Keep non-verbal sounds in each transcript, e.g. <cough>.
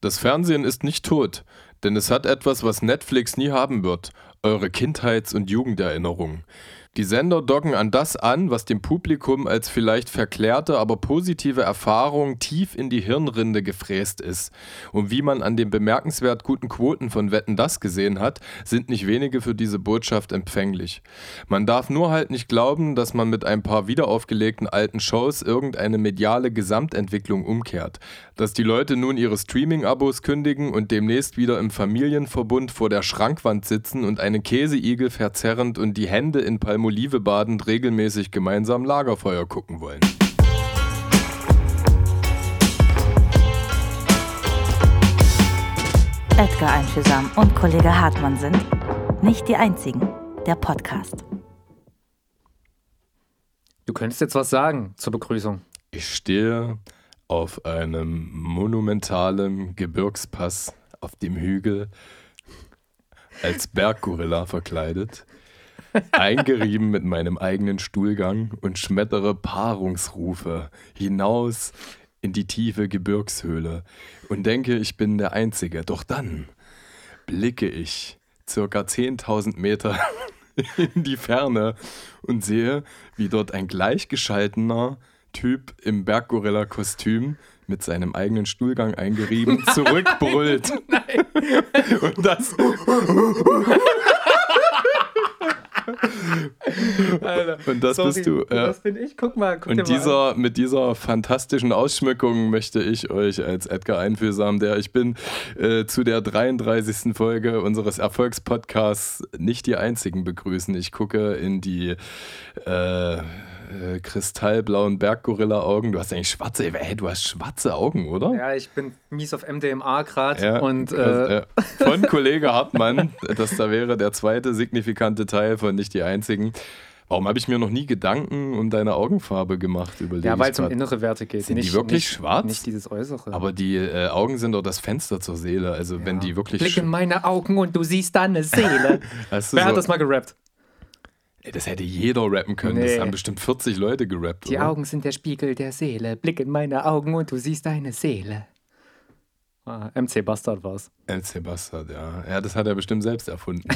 Das Fernsehen ist nicht tot, denn es hat etwas, was Netflix nie haben wird: eure Kindheits- und Jugenderinnerungen. Die Sender docken an das an, was dem Publikum als vielleicht verklärte, aber positive Erfahrung tief in die Hirnrinde gefräst ist. Und wie man an den bemerkenswert guten Quoten von Wetten das gesehen hat, sind nicht wenige für diese Botschaft empfänglich. Man darf nur halt nicht glauben, dass man mit ein paar wiederaufgelegten alten Shows irgendeine mediale Gesamtentwicklung umkehrt. Dass die Leute nun ihre Streaming-Abos kündigen und demnächst wieder im Familienverbund vor der Schrankwand sitzen und einen Käseigel verzerrend und die Hände in Palmolive badend regelmäßig gemeinsam Lagerfeuer gucken wollen. Edgar Einfühlsam und Kollege Hartmann sind nicht die einzigen. Der Podcast. Du könntest jetzt was sagen zur Begrüßung. Ich stehe auf einem monumentalen Gebirgspass auf dem Hügel als Berggorilla verkleidet, eingerieben mit meinem eigenen Stuhlgang und schmettere Paarungsrufe hinaus in die tiefe Gebirgshöhle und denke, ich bin der Einzige. Doch dann blicke ich circa 10.000 Meter <laughs> in die Ferne und sehe, wie dort ein gleichgeschaltener Typ im Berggorilla-Kostüm mit seinem eigenen Stuhlgang eingerieben zurückbrüllt. Und das. <laughs> Alter, Und das sorry, bist du. Ja. Das bin ich. Guck mal, guck Und mal dieser, mit dieser fantastischen Ausschmückung möchte ich euch als Edgar Einfühlsam, der ich bin, äh, zu der 33. Folge unseres Erfolgspodcasts nicht die einzigen begrüßen. Ich gucke in die äh, äh, kristallblauen Berggorilla-Augen. Du hast eigentlich schwarze, hey, du hast schwarze Augen, oder? Ja, ich bin mies auf MDMA gerade Ja, und äh, ja. <laughs> von Kollege Hartmann, das da wäre der zweite signifikante Teil von nicht die einzigen. Warum habe ich mir noch nie Gedanken um deine Augenfarbe gemacht? Überlege ja, weil es um innere Werte geht. Sind die nicht, wirklich nicht, schwarz? Nicht dieses Äußere. Aber die äh, Augen sind doch das Fenster zur Seele. Also wenn die wirklich. Blick in meine Augen und du siehst deine Seele. <laughs> Wer so, hat das mal gerappt? Das hätte jeder rappen können. Das Nee. haben bestimmt 40 Leute gerappt. Die oder? Augen sind der Spiegel der Seele. Blick in meine Augen und du siehst deine Seele. Ah, MC Bastard war's. MC Bastard, ja. Ja, das hat er bestimmt selbst erfunden.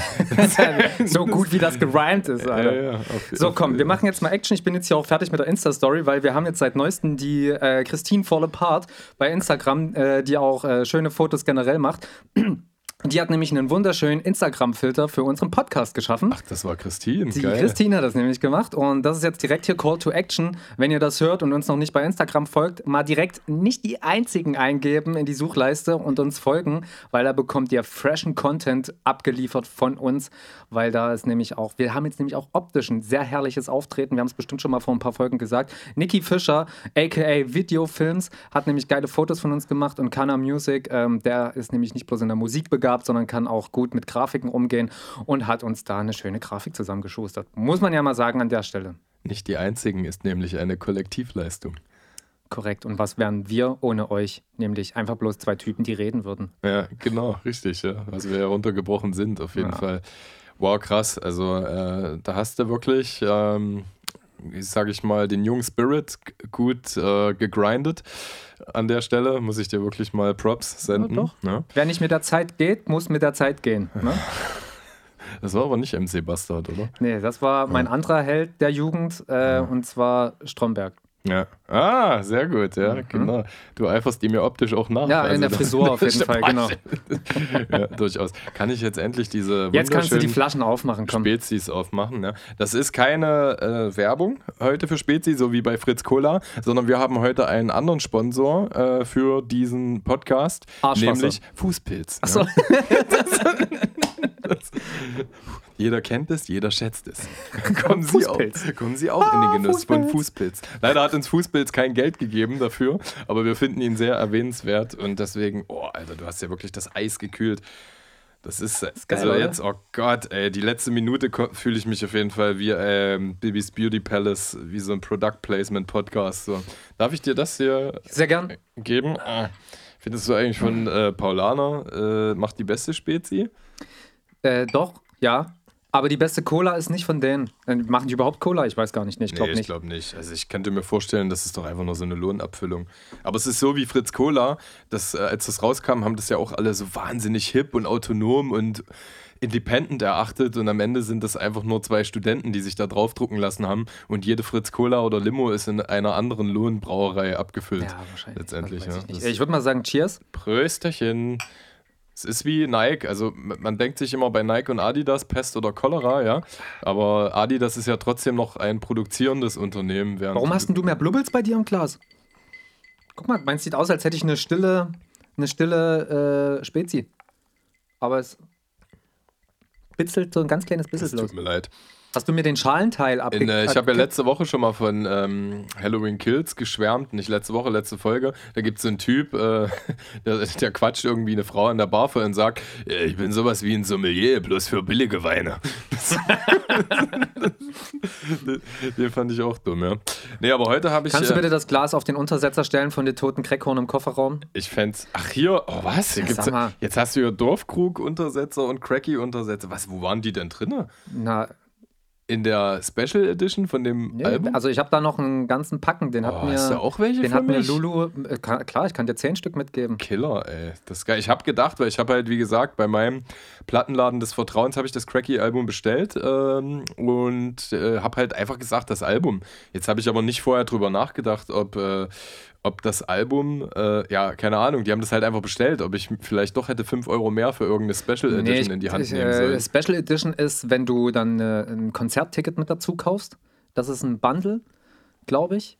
<laughs> so gut wie das gerimt ist, Alter. ja, ja, auf- So, auf- komm, wir machen jetzt mal Action. Ich bin jetzt hier auch fertig mit der Insta-Story, weil wir haben jetzt seit neuestem die äh, Christine Fall Apart bei Instagram, äh, die auch äh, schöne Fotos generell macht. <clears throat> Die hat nämlich einen wunderschönen Instagram-Filter für unseren Podcast geschaffen. Ach, das war Christine. Die Geil. Christine hat das nämlich gemacht und das ist jetzt direkt hier Call to Action. Wenn ihr das hört und uns noch nicht bei Instagram folgt, mal direkt nicht die einzigen eingeben in die Suchleiste und uns folgen, weil da bekommt ihr freshen Content abgeliefert von uns, weil da ist nämlich auch, wir haben jetzt nämlich auch optisch ein sehr herrliches Auftreten. Wir haben es bestimmt schon mal vor ein paar Folgen gesagt. Niki Fischer, aka Videofilms, hat nämlich geile Fotos von uns gemacht und Kana Music, ähm, der ist nämlich nicht bloß in der Musik begabt, sondern kann auch gut mit Grafiken umgehen und hat uns da eine schöne Grafik zusammengeschustert. Muss man ja mal sagen an der Stelle. Nicht die einzigen ist nämlich eine Kollektivleistung. Korrekt. Und was wären wir ohne euch? Nämlich einfach bloß zwei Typen, die reden würden. Ja, genau, richtig, ja. Was wir heruntergebrochen sind, auf jeden Ja. Fall. Wow, krass. Also, äh, da hast du wirklich, ähm, wie sag ich mal, den jungen Spirit gut äh, gegrindet. An der Stelle muss ich dir wirklich mal Props senden. doch. Ja. Wer nicht mit der Zeit geht, muss mit der Zeit gehen. Ne? <laughs> Das war aber nicht MC Bastard, oder? Nee, das war mein anderer Held der Jugend, äh, und zwar Stromberg. Ja. Ah, sehr gut, ja, genau. Du eiferst ihm ja optisch auch nach. Mhm. Ja, in der Frisur <laughs> auf jeden Fall, genau. ja, durchaus. Kann ich jetzt endlich diese Jetzt kannst du die Flaschen aufmachen, komm. Spezies aufmachen. Ja. Das ist keine äh, Werbung heute für Spezi, so wie bei Fritz Cola, sondern wir haben heute einen anderen Sponsor äh, für diesen Podcast, nämlich Fußpilz. Achso, Ja. <laughs> Jeder kennt es, jeder schätzt es. kommen, Sie auch, Fußpilz. kommen Sie auch in den Genuss von Fußpilz. Fußpilz. Leider hat uns Fußpilz kein Geld gegeben dafür, aber wir finden ihn sehr erwähnenswert und deswegen, oh Alter, du hast ja wirklich das Eis gekühlt. Das ist, geil, also jetzt, oh Gott, ey, die letzte Minute fühle ich mich auf jeden Fall wie ähm, Bibis Beauty Palace, wie so ein Product Placement Podcast. So. Darf ich dir das hier sehr gern. geben? Ah. Findest du eigentlich von äh, Paulaner, äh, macht die beste Spezi? Äh, doch, ja. Aber die beste Cola ist nicht von denen. Machen die überhaupt Cola? Ich weiß gar nicht. Nee, ich glaube nee, ich nicht. glaube nicht. Also ich könnte mir vorstellen, das ist doch einfach nur so eine Lohnabfüllung. Aber es ist so wie Fritz Cola, das, äh, als das rauskam, haben das ja auch alle so wahnsinnig hip und autonom und independent erachtet und am Ende sind das einfach nur zwei Studenten, die sich da draufdrucken lassen haben und jede Fritz Cola oder Limo ist in einer anderen Lohnbrauerei abgefüllt. ja, wahrscheinlich. Letztendlich, Weiß ja. Ich, ich würde mal sagen, Cheers. Prösterchen. Es ist wie Nike, also man denkt sich immer bei Nike und Adidas Pest oder Cholera, ja. Aber Adidas ist ja trotzdem noch ein produzierendes Unternehmen. Warum hast denn du mehr Blubbels bei dir im Glas? Guck mal, meins sieht aus, als hätte ich eine stille, eine stille äh, Spezi. Aber es bitzelt so ein ganz kleines bisschen Es los. tut mir leid. Hast du mir den Schalenteil abge... In, äh, ich habe ja letzte Woche schon mal von ähm, Halloween Kills geschwärmt. Nicht letzte Woche, letzte Folge. Da gibt es so einen Typ, äh, <laughs> der, der quatscht irgendwie eine Frau an der Bar vor und sagt: "Ja, Ich bin sowas wie ein Sommelier, bloß für billige Weine. <laughs> Den fand ich auch dumm, ja. Nee, aber heute habe ich. Kannst du äh, bitte das Glas auf den Untersetzer stellen von den toten Creckhorn im Kofferraum? Ich fände Ach, hier. Oh, was? Hier Ja, jetzt hast du hier Dorfkrug-Untersetzer und Cracky-Untersetzer. Was, wo waren die denn drinne? Na, In der Special Edition von dem nee, Album? also ich habe da noch einen ganzen Packen, den hat Oh, mir... hast du auch welche Den für hat mir mich? Lulu... Äh, klar, ich kann dir zehn Stück mitgeben. Killer, ey. Das ist geil. Ich habe gedacht, weil ich habe halt, wie gesagt, bei meinem Plattenladen des Vertrauens habe ich das Cracky-Album bestellt ähm, und äh, habe halt einfach gesagt, das Album. Jetzt habe ich aber nicht vorher drüber nachgedacht, ob, äh, ob das Album, äh, ja, keine Ahnung, die haben das halt einfach bestellt, ob ich vielleicht doch hätte 5 Euro mehr für irgendeine Special Edition Nee, ich- in die Hand ich, nehmen äh, sollen. Special Edition ist, wenn du dann äh, ein Konzertticket mit dazu kaufst. Das ist ein Bundle, glaube ich.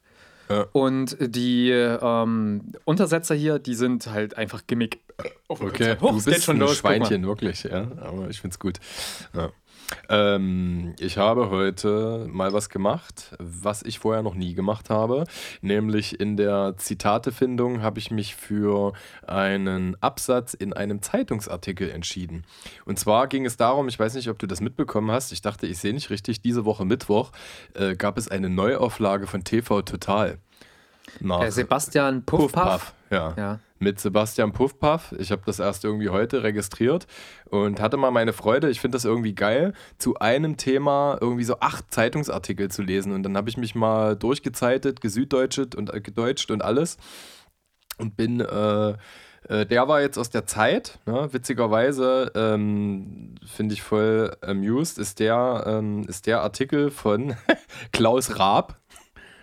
Ja. Und die ähm, Untersetzer hier, die sind halt einfach Gimmick. Okay, Oh, du bist schon ein los. Schweinchen, wirklich, ja. Aber ich find's gut. Ja. Ähm, ich habe heute mal was gemacht, was ich vorher noch nie gemacht habe. Nämlich in der Zitatefindung habe ich mich für einen Absatz in einem Zeitungsartikel entschieden. Und zwar ging es darum, ich weiß nicht, ob du das mitbekommen hast, ich dachte, ich sehe nicht richtig, diese Woche Mittwoch äh, gab es eine Neuauflage von TV Total. Nach Äh, Sebastian Puffpaff. Ja. Ja. Mit Sebastian Puffpaff. Ich habe das erst irgendwie heute registriert und hatte mal meine Freude. Ich finde das irgendwie geil, zu einem Thema irgendwie so acht Zeitungsartikel zu lesen. Und dann habe ich mich mal durchgezeitet, gesüddeutscht und äh, gedeutscht und alles. Und bin, äh, äh, der war jetzt aus der Zeit, ne? witzigerweise, ähm, finde ich voll amused, ist der, ähm, ist der Artikel von <laughs> Klaus Raab.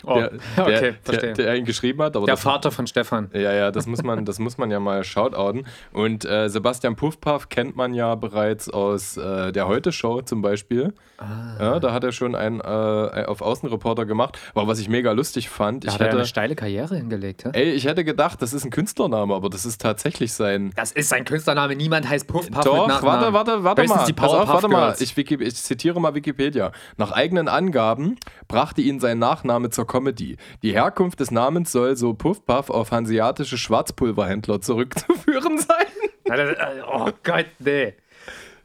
Oh, <laughs> der, okay, der, verstehe. der, der ihn geschrieben hat. Aber Der das, Vater von Stefan. ja, ja, das muss man, das muss man ja mal shoutouten. Und äh, Sebastian Puffpaff kennt man ja bereits aus äh, der Heute-Show zum Beispiel. Ah. Ja, da hat er schon einen äh, auf Außenreporter gemacht. Aber was ich mega lustig fand, Da ich hat er hätte, eine steile Karriere hingelegt. hä? ey, ich hätte gedacht, das ist ein Künstlername, aber das ist tatsächlich sein. Das ist sein Künstlername. Niemand heißt Puffpaff Doch, mit warte, warte, warte Höchstens mal. die Pass auf, warte mal. Ich, ich zitiere mal Wikipedia. Nach eigenen Angaben brachte ihn sein Nachname zur Comedy. Die Herkunft des Namens soll so Puffpuff auf hanseatische Schwarzpulverhändler zurückzuführen sein. Äh, Oh Gott, nee.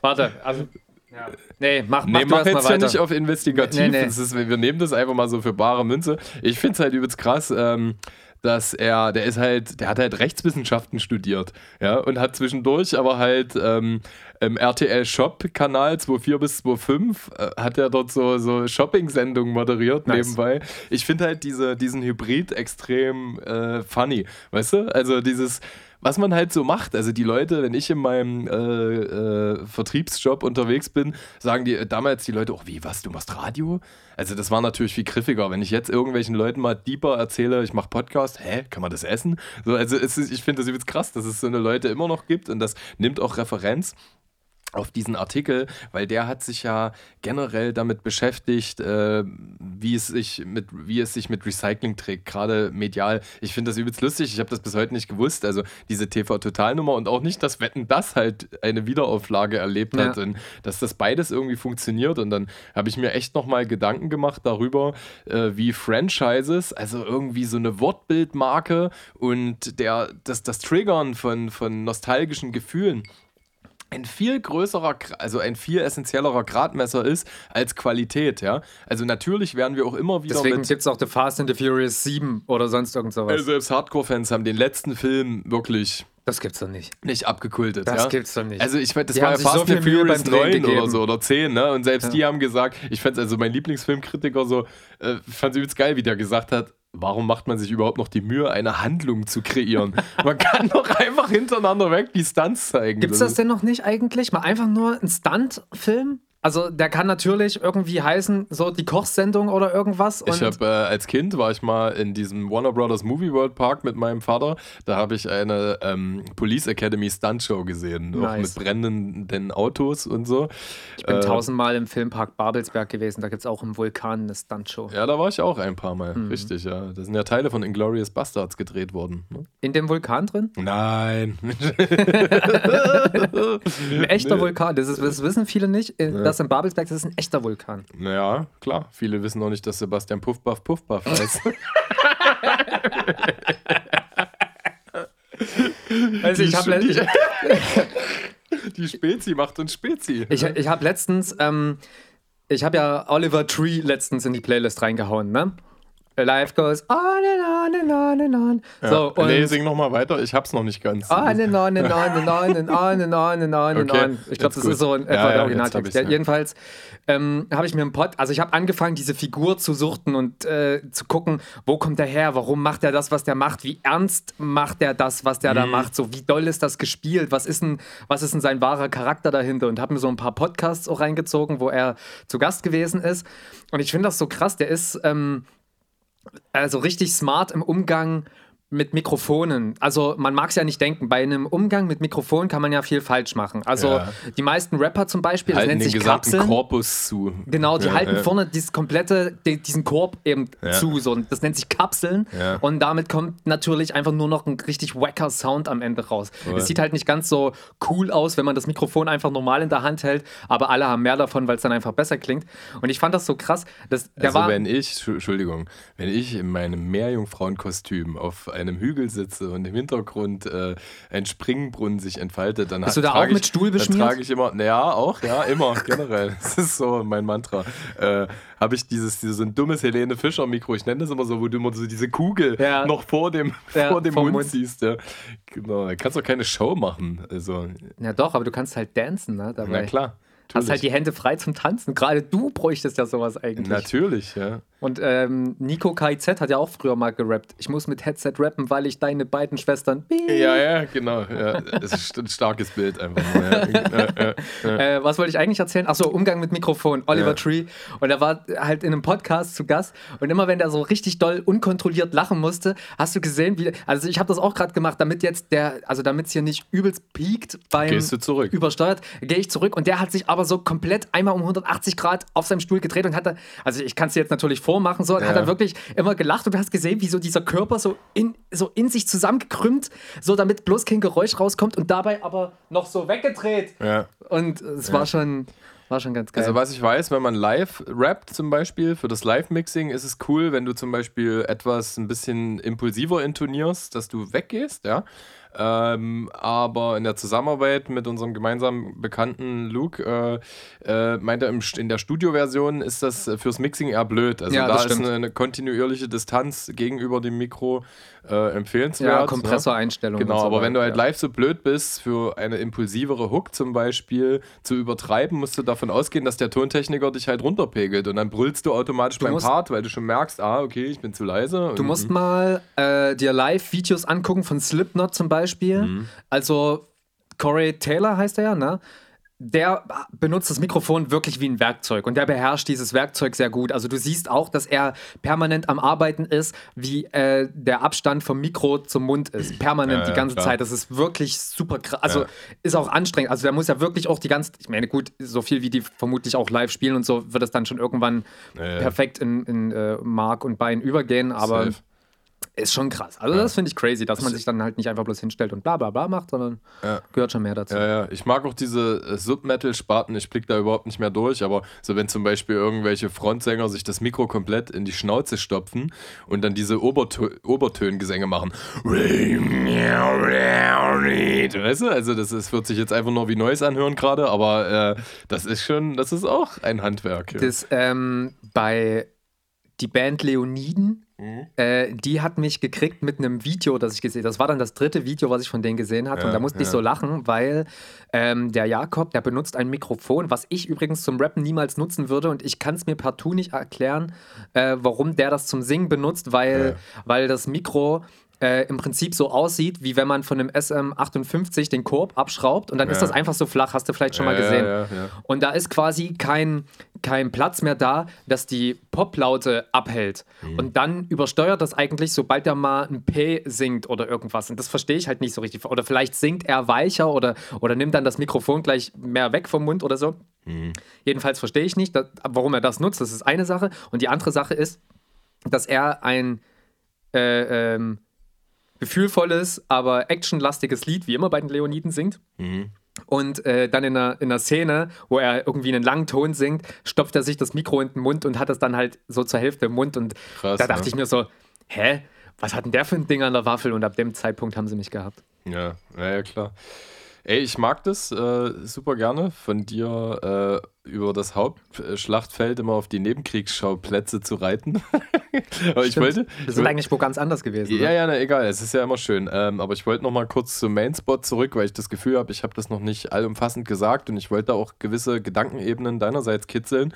Warte, also. Ja. Nee, mach, mach Nee, mach erst mal jetzt ja nicht auf investigativ. Nee, nee. Ist, wir nehmen das einfach mal so für bare Münze. Ich finde es halt übelst krass, ähm, dass er, der ist halt, der hat halt Rechtswissenschaften studiert, ja, und hat zwischendurch aber halt ähm, im RTL Shop Kanal 24 bis 25 äh, hat er dort so, so Shopping-Sendungen moderiert Nice. nebenbei. Ich finde halt diese, diesen Hybrid extrem äh, funny, weißt du? Also dieses, was man halt so macht. Also die Leute, wenn ich in meinem äh, äh, Vertriebsjob unterwegs bin, sagen die äh, damals die Leute, oh wie, was, du machst Radio? Also das war natürlich viel griffiger. Wenn ich jetzt irgendwelchen Leuten mal deeper erzähle, ich mache Podcast, hä, kann man das essen? So, also ist, ich finde das übelst krass, dass es so eine Leute immer noch gibt und das nimmt auch Referenz auf diesen Artikel, weil der hat sich ja generell damit beschäftigt, äh, wie, es sich mit, wie es sich mit Recycling trägt, gerade medial. Ich finde das übelst lustig, ich habe das bis heute nicht gewusst. Also diese TV-Total-Nummer und auch nicht, dass Wetten das halt eine Wiederauflage erlebt hat Ja. und dass das beides irgendwie funktioniert. Und dann habe ich mir echt nochmal Gedanken gemacht darüber, äh, wie Franchises, also irgendwie so eine Wortbildmarke und der, das, das Triggern von, von nostalgischen Gefühlen ein viel größerer, also ein viel essentiellerer Gradmesser ist als Qualität, ja. Also natürlich werden wir auch immer wieder Deswegen gibt es auch The Fast and the Furious 7 oder sonst irgend sowas. Also selbst Hardcore-Fans haben den letzten Film wirklich Das gibt's doch nicht. nicht abgekultet. Das ja? gibt's doch nicht. Also ich fand, das Die war ja so Fast viel and Furious beim Drehen 9 oder so oder 10, ne? Und selbst Ja. die haben gesagt, ich fand also mein Lieblingsfilmkritiker so, äh, fand es übelst geil, wie der gesagt hat, warum macht man sich überhaupt noch die Mühe, eine Handlung zu kreieren? man kann <laughs> doch einfach hintereinander weg die Stunts zeigen. Gibt's das denn noch nicht eigentlich? Mal einfach nur ein Stunt-Film? Also der kann natürlich irgendwie heißen, so die Kochsendung oder irgendwas. Ich habe äh, als Kind war ich mal in diesem Warner Brothers Movie World Park mit meinem Vater. Da habe ich eine ähm, Police Academy Stunt Show gesehen, auch Nice. mit brennenden Autos und so. Ich bin Äh, tausendmal im Filmpark Babelsberg gewesen. Da gibt es auch im Vulkan eine Stuntshow. Ja, da war ich auch ein paar Mal. Mhm. Richtig, ja. Da sind ja Teile von Inglourious Bastards gedreht worden. ne? In dem Vulkan drin? Nein. <laughs> <laughs> Ein echter Nee. Vulkan. Das, ist, das wissen viele nicht. Das in Babelsberg, das ist ein echter Vulkan. Naja, klar. Viele wissen noch nicht, dass Sebastian Puffbuff Puffbuff <laughs> heißt. Also ich habe die, <laughs> die Spezi macht uns Spezi. ich, ich hab letztens, ähm, ich habe ja Oliver Tree letztens in die Playlist reingehauen, ne? Life goes on and on and on and on. So, und nee, sing nochmal weiter. Ich hab's noch nicht ganz. On and on and on and on and on and on and on and Okay, on. Ich glaube, das gut. ist so ein etwa Ja, ja, der Originaltext. Ja, ja. jedenfalls ähm, habe ich mir einen Pod, also ich habe angefangen, diese Figur zu suchten und äh, zu gucken, wo kommt der her, warum macht er das, was der macht, wie ernst macht er das, was der Mhm. da macht, so wie doll ist das gespielt, was ist denn, was ist denn sein wahrer Charakter dahinter und habe mir so ein paar Podcasts auch reingezogen, wo er zu Gast gewesen ist und ich finde das so krass, der ist ähm, also richtig smart im Umgang mit Mikrofonen. Also man mag es ja nicht denken, bei einem Umgang mit Mikrofonen kann man ja viel falsch machen. Also Ja. die meisten Rapper zum Beispiel, das halten nennt den sich gesamten Kapseln. Korpus zu. Genau, die Ja, halten ja. vorne dieses komplette, die, diesen Korb eben zu. So. Das nennt sich Kapseln. Und damit kommt natürlich einfach nur noch ein richtig wacker Sound am Ende raus. Es sieht halt nicht ganz so cool aus, wenn man das Mikrofon einfach normal in der Hand hält, aber alle haben mehr davon, weil es dann einfach besser klingt. Und ich fand das so krass. Das, der Also war, wenn ich, Entschu- Entschuldigung, wenn ich in meinem Meerjungfrauenkostüm auf einem Hügel sitze und im Hintergrund äh, ein Springbrunnen sich entfaltet, dann Bist ha- du da auch mit ich, Stuhl dann beschmiert? trage ich immer, naja, auch, ja, immer, generell. Das ist so mein Mantra. Äh, Habe ich dieses, dieses so ein dummes Helene Fischer Mikro, ich nenne das immer so, wo du immer so diese Kugel Ja. noch vor dem, <laughs> Ja, vor dem Mund, Mund. siehst. Ja. Genau, da kannst du keine Show machen. Also, ja doch, aber du kannst halt dancen ne, dabei. na klar. Hast halt natürlich. die Hände frei zum Tanzen. Gerade du bräuchtest ja sowas eigentlich. Natürlich, ja. Und ähm, Nico KIZ hat ja auch früher mal gerappt. Ich muss mit Headset rappen, weil ich deine beiden Schwestern. Ja, ja, genau. Ja. Das ist ein starkes Bild einfach. <laughs> Ja. Ja. Äh, was wollte ich eigentlich erzählen? Achso, Umgang mit Mikrofon. Oliver. Tree. Und er war halt in einem Podcast zu Gast. Und immer wenn der so richtig doll unkontrolliert lachen musste, hast du gesehen, wie. Also ich habe das auch gerade gemacht, damit jetzt der, also damit es hier nicht übelst piekt beim Gehst du zurück? übersteuert, gehe ich zurück. Und der hat sich aber so komplett einmal um 180 Grad auf seinem Stuhl gedreht und hat da, also ich kann es dir jetzt natürlich vormachen, so, Ja. hat dann wirklich immer gelacht und du hast gesehen, wie so dieser Körper so in, so in sich zusammengekrümmt, so damit bloß kein Geräusch rauskommt und dabei aber noch so weggedreht. Ja. Und es war schon, war schon ganz geil. Also was ich weiß, wenn man live rappt zum Beispiel, für das Live-Mixing ist es cool, wenn du zum Beispiel etwas ein bisschen impulsiver intonierst, dass du weggehst, ja. Ähm, aber in der Zusammenarbeit mit unserem gemeinsamen Bekannten Luke äh, äh, meint er, im, in der Studioversion ist das fürs Mixing eher blöd. Also Ja, da ist eine, eine kontinuierliche Distanz gegenüber dem Mikro äh, empfehlenswert. ja, ne? Kompressoreinstellungen. Genau, und so aber wenn du halt ja. live so blöd bist, für eine impulsivere Hook zum Beispiel zu übertreiben, musst du davon ausgehen, dass der Tontechniker dich halt runterpegelt und dann brüllst du automatisch beim musst- Part, weil du schon merkst, ah, okay, ich bin zu leise. Du musst mal äh, dir Live-Videos angucken von Slipknot zum Beispiel. Mhm. Also Corey Taylor heißt er ja, ne? Der benutzt das Mikrofon wirklich wie ein Werkzeug und der beherrscht dieses Werkzeug sehr gut. Also du siehst auch, dass er permanent am Arbeiten ist, wie äh, der Abstand vom Mikro zum Mund ist. Permanent Ja, die ja, ganze klar. Zeit. Das ist wirklich super krass. Also Ja. ist auch anstrengend. Also der muss ja wirklich auch die ganze, ich meine gut, so viel wie die vermutlich auch live spielen und so wird es dann schon irgendwann Ja, ja. perfekt in, in äh, Mark und Bein übergehen. Aber Safe. Ist schon krass. Also das finde ich crazy, dass man sich dann halt nicht einfach bloß hinstellt und bla bla bla macht, sondern Ja. gehört schon mehr dazu. Ja, ja, ich mag auch diese äh, Submetal-Sparten, ich blick da überhaupt nicht mehr durch, aber so wenn zum Beispiel irgendwelche Frontsänger sich das Mikro komplett in die Schnauze stopfen und dann diese Obertö Obertöngesänge machen. Weißt du, also das ist, wird sich jetzt einfach nur wie Neues anhören gerade, aber äh, das ist schon, das ist auch ein Handwerk. Ja. Das, ähm, bei die Band Leoniden, mhm. äh, die hat mich gekriegt mit einem Video, das ich gesehen habe. Das war dann das dritte Video, was ich von denen gesehen hatte. Ja, und da musste ja. ich so lachen, weil ähm, der Jakob, der benutzt ein Mikrofon, was ich übrigens zum Rappen niemals nutzen würde. Und ich kann es mir partout nicht erklären, äh, warum der das zum Singen benutzt, weil, ja. weil das Mikro äh, im Prinzip so aussieht, wie wenn man von einem SM58 den Korb abschraubt und dann ja. ist das einfach so flach, hast du vielleicht schon ja, mal gesehen. Ja, und da ist quasi kein, kein Platz mehr da, dass die Poplaute abhält. Mhm. Und dann übersteuert das eigentlich, sobald er mal ein P singt oder irgendwas. Und das verstehe ich halt nicht so richtig. Oder vielleicht singt er weicher oder, oder nimmt dann das Mikrofon gleich mehr weg vom Mund oder so. Mhm. Jedenfalls verstehe ich nicht, dass, warum er das nutzt. Das ist eine Sache. Und die andere Sache ist, dass er ein äh, ähm, gefühlvolles, aber actionlastiges Lied, wie immer bei den Leoniden singt. Mhm. Und äh, dann in einer, in einer Szene, wo er irgendwie einen langen Ton singt, stopft er sich das Mikro in den Mund und hat es dann halt so zur Hälfte im Mund. Und Krass, da dachte ne? ich mir so, hä? Was hat denn der für ein Ding an der Waffel? Und ab dem Zeitpunkt haben sie mich gehabt. Ja, ja, ja klar. Ey, ich mag das äh, super gerne, von dir äh, über das Hauptschlachtfeld immer auf die Nebenkriegsschauplätze zu reiten. <laughs> aber ich wollte. Wir sind eigentlich wo ganz anders gewesen. Ja, oder? ja, na, egal, es ist ja immer schön. Ähm, aber ich wollte noch mal kurz zum Mainspot zurück, weil ich das Gefühl habe, ich habe das noch nicht allumfassend gesagt und ich wollte auch gewisse Gedankenebenen deinerseits kitzeln.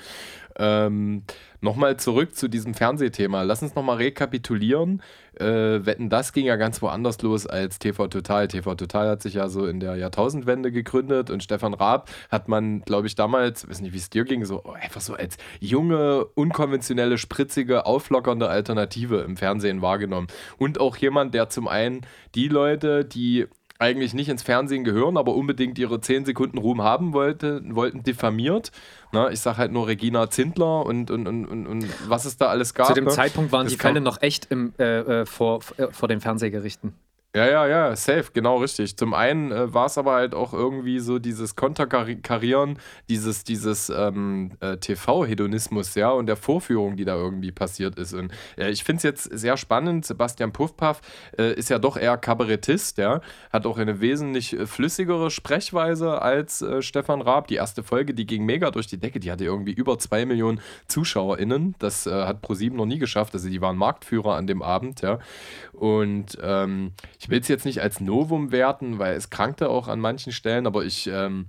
Ähm, Nochmal zurück zu diesem Fernsehthema. Lass uns nochmal rekapitulieren. Äh, Wetten, das ging ja ganz woanders los als TV Total. TV Total hat sich ja so in der Jahrtausendwende gegründet und Stefan Raab hat man, glaube ich, damals, weiß nicht, wie es dir ging, so einfach so als junge, unkonventionelle, spritzige, auflockernde Alternative im Fernsehen wahrgenommen. Und auch jemand, der zum einen die Leute, die eigentlich nicht ins Fernsehen gehören, aber unbedingt ihre 10 Sekunden Ruhm haben wollte, wollten, diffamiert. Na, ich sage halt nur Regina Zindler und, und, und, und, was es da alles gab. Zu dem ne? Zeitpunkt waren das die Fälle noch echt im, äh, äh vor, äh, vor den Fernsehgerichten. Ja, ja, ja, safe, genau richtig. Zum einen äh, war es aber halt auch irgendwie so dieses Konterkarieren, dieses, dieses ähm, äh, TV-Hedonismus, ja, und der Vorführung, die da irgendwie passiert ist. Und äh, ich finde es jetzt sehr spannend. Sebastian Puffpaff äh, ist ja doch eher Kabarettist, ja, hat auch eine wesentlich äh, flüssigere Sprechweise als äh, Stefan Raab. Die erste Folge, die ging mega durch die Decke, die hatte irgendwie über zwei Millionen ZuschauerInnen. Das hat ProSieben noch nie geschafft. Also die waren Marktführer an dem Abend, ja. Und ähm, ich will es jetzt nicht als Novum werten, weil es krankte auch an manchen Stellen, aber ich ähm,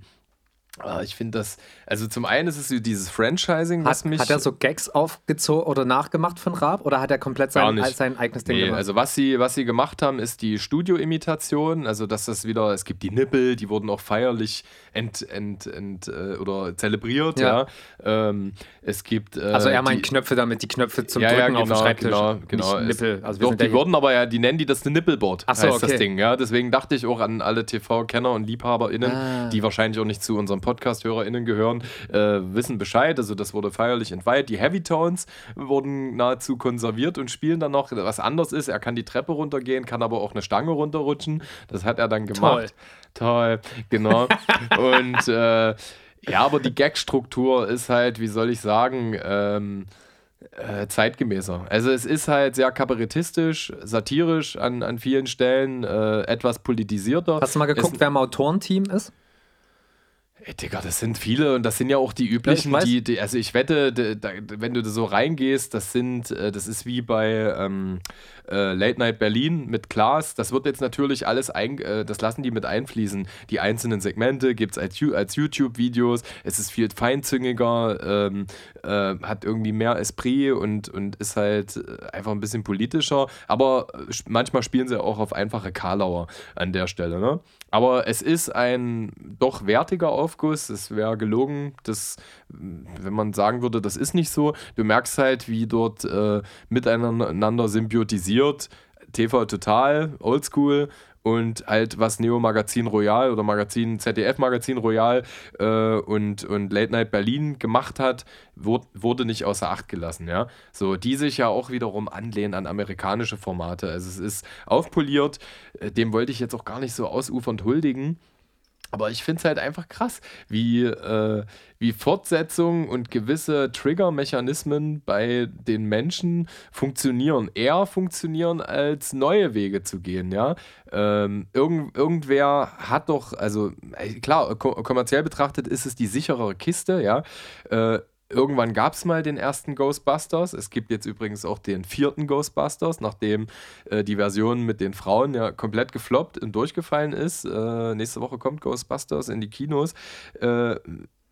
Ah, ich finde das, also zum einen ist es dieses Franchising, was hat, mich. Hat er so Gags aufgezogen oder nachgemacht von Raab oder hat er komplett sein, sein eigenes Ding nee, gemacht? Also, was sie, was sie gemacht haben, ist die Studio-Imitation. Also, dass das wieder, es gibt die Nippel, die wurden auch feierlich ent, ent, ent, äh, oder zelebriert, ja. ja. Ähm, es gibt. Äh, also, er meint Knöpfe damit, die Knöpfe zum ja, Drücken ja, genau, auf dem genau, Schreibtisch. Genau, genau. Nippel. Also, Doch, die wurden aber ja, die nennen die das eine Nippelboard, Ach so, heißt okay. das Ding, ja. Deswegen dachte ich auch an alle TV-Kenner und LiebhaberInnen, ah. die wahrscheinlich auch nicht zu unserem Podcast-HörerInnen gehören, äh, wissen Bescheid. Also das wurde feierlich entweiht. Die Heavy Tones wurden nahezu konserviert und spielen dann noch. Was anders ist, er kann die Treppe runtergehen, kann aber auch eine Stange runterrutschen. Das hat er dann gemacht. Toll, Toll. genau. <laughs> und äh, ja, aber die Gag-Struktur ist halt, wie soll ich sagen, ähm, äh, zeitgemäßer. Also es ist halt sehr kabarettistisch, satirisch an, an vielen Stellen, äh, etwas politisierter. Hast du mal geguckt, es, wer im Autorenteam ist? Ey, Digga, das sind viele und das sind ja auch die üblichen, ja, die, die, also ich wette, da, wenn du so reingehst, das sind, äh, das ist wie bei ähm, äh, Late Night Berlin mit Klaas, das wird jetzt natürlich alles, ein, äh, das lassen die mit einfließen. Die einzelnen Segmente gibt es als, als YouTube-Videos, es ist viel feinzüngiger, ähm, äh, hat irgendwie mehr Esprit und, und ist halt äh, einfach ein bisschen politischer, aber manchmal spielen sie auch auf einfache Karlauer an der Stelle, ne? Aber es ist ein doch wertiger Aufguss. Es wäre gelogen, dass, wenn man sagen würde, das ist nicht so. Du merkst halt, wie dort äh, miteinander symbiotisiert. TV Total, Oldschool und halt was Neo Magazin Royal oder Magazin ZDF Magazin Royal äh, und, und Late Night Berlin gemacht hat, wurde, wurde nicht außer Acht gelassen, ja. So, die sich ja auch wiederum anlehnen an amerikanische Formate. Also es ist aufpoliert, äh, dem wollte ich jetzt auch gar nicht so ausufernd huldigen. Aber ich finde es halt einfach krass, wie, äh, wie Fortsetzungen und gewisse Trigger-Mechanismen bei den Menschen funktionieren. Eher funktionieren, als neue Wege zu gehen, ja. Ähm, irgend, irgendwer hat doch, also klar, kommerziell betrachtet ist es die sicherere Kiste, ja. Äh, irgendwann gab es mal den ersten Ghostbusters. Es gibt jetzt übrigens auch den vierten Ghostbusters, nachdem äh, die Version mit den Frauen ja komplett gefloppt und durchgefallen ist. Äh, nächste Woche kommt Ghostbusters in die Kinos. Äh,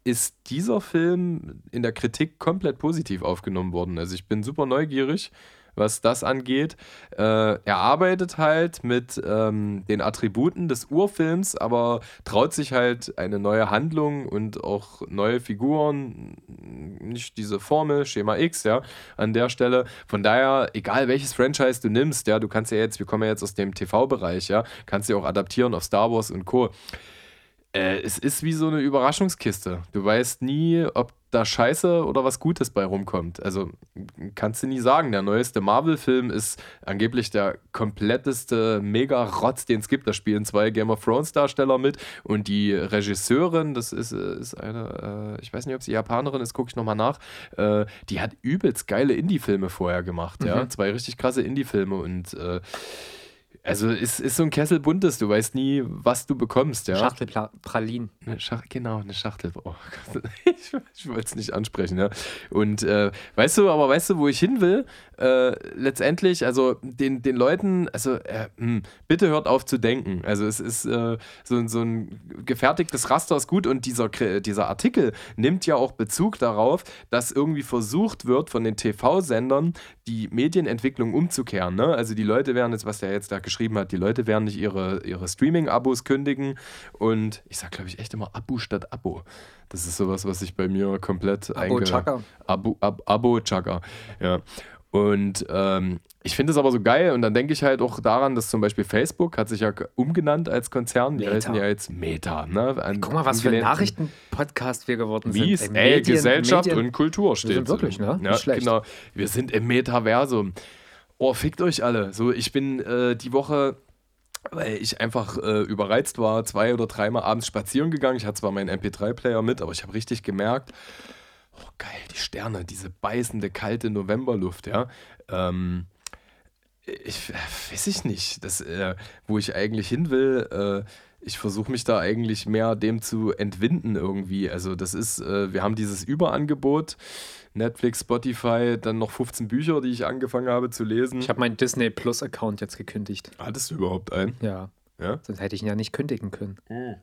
ist dieser Film in der Kritik komplett positiv aufgenommen worden. Also ich bin super neugierig was das angeht. Äh, er arbeitet halt mit ähm, den Attributen des Urfilms, aber traut sich halt eine neue Handlung und auch neue Figuren, nicht diese Formel, Schema X, ja, an der Stelle. Von daher, egal welches Franchise du nimmst, ja, du kannst ja jetzt, wir kommen ja jetzt aus dem TV-Bereich, ja, kannst du auch adaptieren auf Star Wars und Co. Äh, es ist wie so eine Überraschungskiste. Du weißt nie, ob da Scheiße oder was Gutes bei rumkommt. Also kannst du nie sagen. Der neueste Marvel-Film ist angeblich der kompletteste Mega-Rotz, den es gibt. Da spielen zwei Game of Thrones-Darsteller mit und die Regisseurin, das ist, ist eine, äh, ich weiß nicht, ob sie Japanerin ist, gucke ich nochmal nach. Äh, die hat übelst geile Indie-Filme vorher gemacht. Mhm. Ja? Zwei richtig krasse Indie-Filme und äh, also es ist so ein Kessel buntes, du weißt nie, was du bekommst, ja. Schachtel Pralin. Eine Schach genau, eine Schachtel. Oh <laughs> ich, ich wollte es nicht ansprechen, ja. Und äh, weißt du, aber weißt du, wo ich hin will? Äh, letztendlich, also den, den Leuten, also äh, mh, hm, bitte hört auf zu denken. Also es ist äh, so, so ein gefertigtes Raster ist gut und dieser, dieser Artikel nimmt ja auch Bezug darauf, dass irgendwie versucht wird von den TV-Sendern die Medienentwicklung umzukehren. Ne? Also die Leute werden jetzt, was der jetzt da geschrieben hat, die Leute werden nicht ihre, ihre Streaming-Abos kündigen und ich sage, glaube ich, echt immer Abo statt Abo. Das ist sowas, was ich bei mir komplett Abo Chaka. Abo, Ab, Abo Chaka. Ja. Und ähm, ich finde es aber so geil und dann denke ich halt auch daran, dass zum Beispiel Facebook hat sich ja umgenannt als Konzern. Die Meta. heißen ja jetzt Meta. Ne? Ein Guck mal, was für ein Nachrichtenpodcast wir geworden sind. Mies, ey, Medien, Gesellschaft Medien. und Kultur steht. Wir sind wirklich, ne? Ja, Nicht schlecht. Genau. Wir sind im Metaversum. Oh, fickt euch alle. So, ich bin äh, die Woche weil ich einfach äh, überreizt war, zwei oder dreimal abends spazieren gegangen. Ich hatte zwar meinen MP3-Player mit, aber ich habe richtig gemerkt, oh geil, die Sterne, diese beißende, kalte Novemberluft, ja. Ähm, ich weiß ich nicht, das, äh, wo ich eigentlich hin will, äh, ich versuche mich da eigentlich mehr dem zu entwinden irgendwie. Also das ist, äh, wir haben dieses Überangebot Netflix, Spotify, dann noch 15 Bücher, die ich angefangen habe zu lesen. Ich habe meinen Disney Plus Account jetzt gekündigt. Hattest du überhaupt einen? Ja. ja? Sonst hätte ich ihn ja nicht kündigen können. Mhm.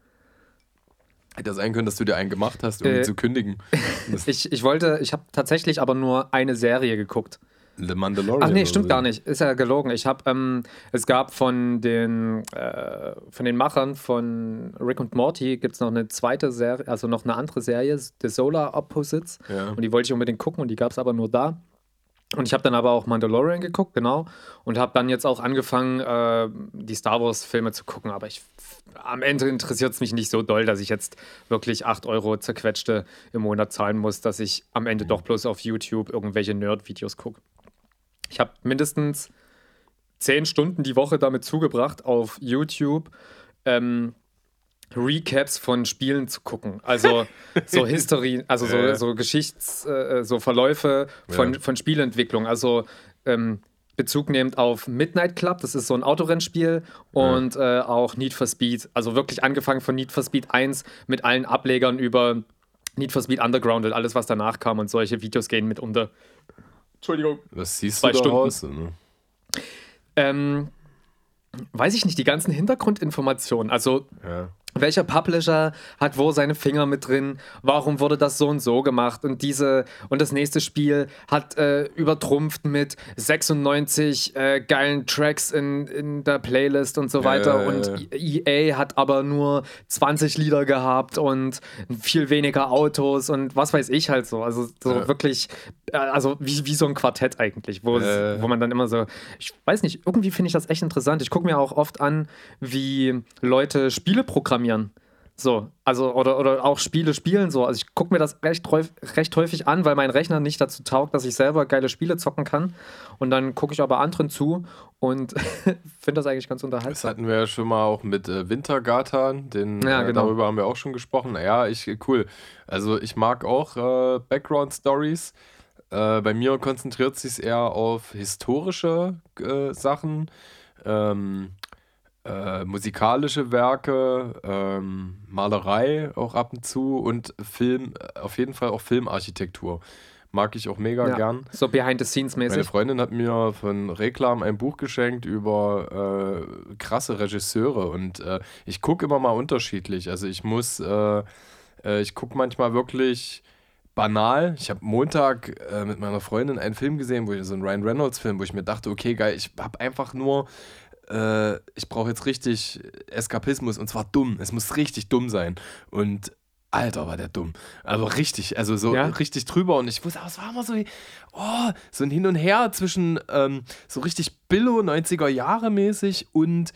Hätte sein können, dass du dir einen gemacht hast, um äh, ihn zu kündigen. <laughs> ich, ich wollte, ich habe tatsächlich aber nur eine Serie geguckt. The Mandalorian. Ach nee, stimmt gar nicht. Ist ja gelogen. Ich habe, ähm, es gab von den, äh, von den Machern von Rick und Morty gibt es noch eine zweite Serie, also noch eine andere Serie, The Solar Opposites. Ja. Und die wollte ich unbedingt gucken und die gab es aber nur da. Und ich habe dann aber auch Mandalorian geguckt, genau. Und habe dann jetzt auch angefangen, äh, die Star Wars-Filme zu gucken. Aber ich, am Ende interessiert es mich nicht so doll, dass ich jetzt wirklich 8 Euro zerquetschte im Monat zahlen muss, dass ich am Ende doch bloß auf YouTube irgendwelche Nerd-Videos gucke. Ich habe mindestens zehn Stunden die Woche damit zugebracht, auf YouTube ähm, Recaps von Spielen zu gucken. Also <laughs> so History, also so, so Geschichts-, äh, so Verläufe von, ja. von Spielentwicklung. Also ähm, Bezug nehmend auf Midnight Club, das ist so ein Autorennspiel, und ja. äh, auch Need for Speed. Also wirklich angefangen von Need for Speed 1 mit allen Ablegern über Need for Speed Underground und alles, was danach kam. Und solche Videos gehen mit unter Entschuldigung. Was siehst zwei du raus? Ne? Ähm, weiß ich nicht, die ganzen Hintergrundinformationen. Also, ja welcher Publisher hat wo seine Finger mit drin, warum wurde das so und so gemacht? Und diese und das nächste Spiel hat äh, übertrumpft mit 96 äh, geilen Tracks in, in der Playlist und so weiter. äh. und EA hat aber nur 20 Lieder gehabt und viel weniger Autos und was weiß ich halt so, also so wirklich, äh, also wie, wie so ein Quartett eigentlich, wo, es, wo man dann immer so, ich weiß nicht, irgendwie finde ich das echt interessant. Ich gucke mir auch oft an, wie Leute Spiele programmieren programmieren. So, also, oder, oder auch Spiele spielen so. Also ich gucke mir das recht, recht häufig an, weil mein Rechner nicht dazu taugt, dass ich selber geile Spiele zocken kann. Und dann gucke ich aber anderen zu und <laughs> finde das eigentlich ganz unterhaltsam. Das hatten wir ja schon mal auch mit äh, Wintergatan, den, ja, äh, genau. darüber haben wir auch schon gesprochen. Ja, ich, cool. Also ich mag auch äh, Background-Stories. Äh, bei mir konzentriert sich eher auf historische äh, Sachen. Ähm, äh, musikalische Werke, ähm, Malerei auch ab und zu und Film, äh, auf jeden Fall auch Filmarchitektur. Mag ich auch mega Ja. gern. So behind the scenes Meine mäßig. Freundin hat mir von Reklam ein Buch geschenkt über äh, krasse Regisseure und äh, ich gucke immer mal unterschiedlich. Also ich muss, äh, äh, ich gucke manchmal wirklich banal. Ich habe Montag äh, mit meiner Freundin einen Film gesehen, wo ich so einen Ryan Reynolds Film, wo ich mir dachte, okay geil, ich habe einfach nur äh, ich brauche jetzt richtig Eskapismus und zwar dumm. Es muss richtig dumm sein. Und Alter, war der dumm. Aber richtig, also so Ja? richtig drüber. Und ich wusste, es war immer so, oh, so ein Hin und Her zwischen ähm, so richtig Billo 90er Jahre mäßig und,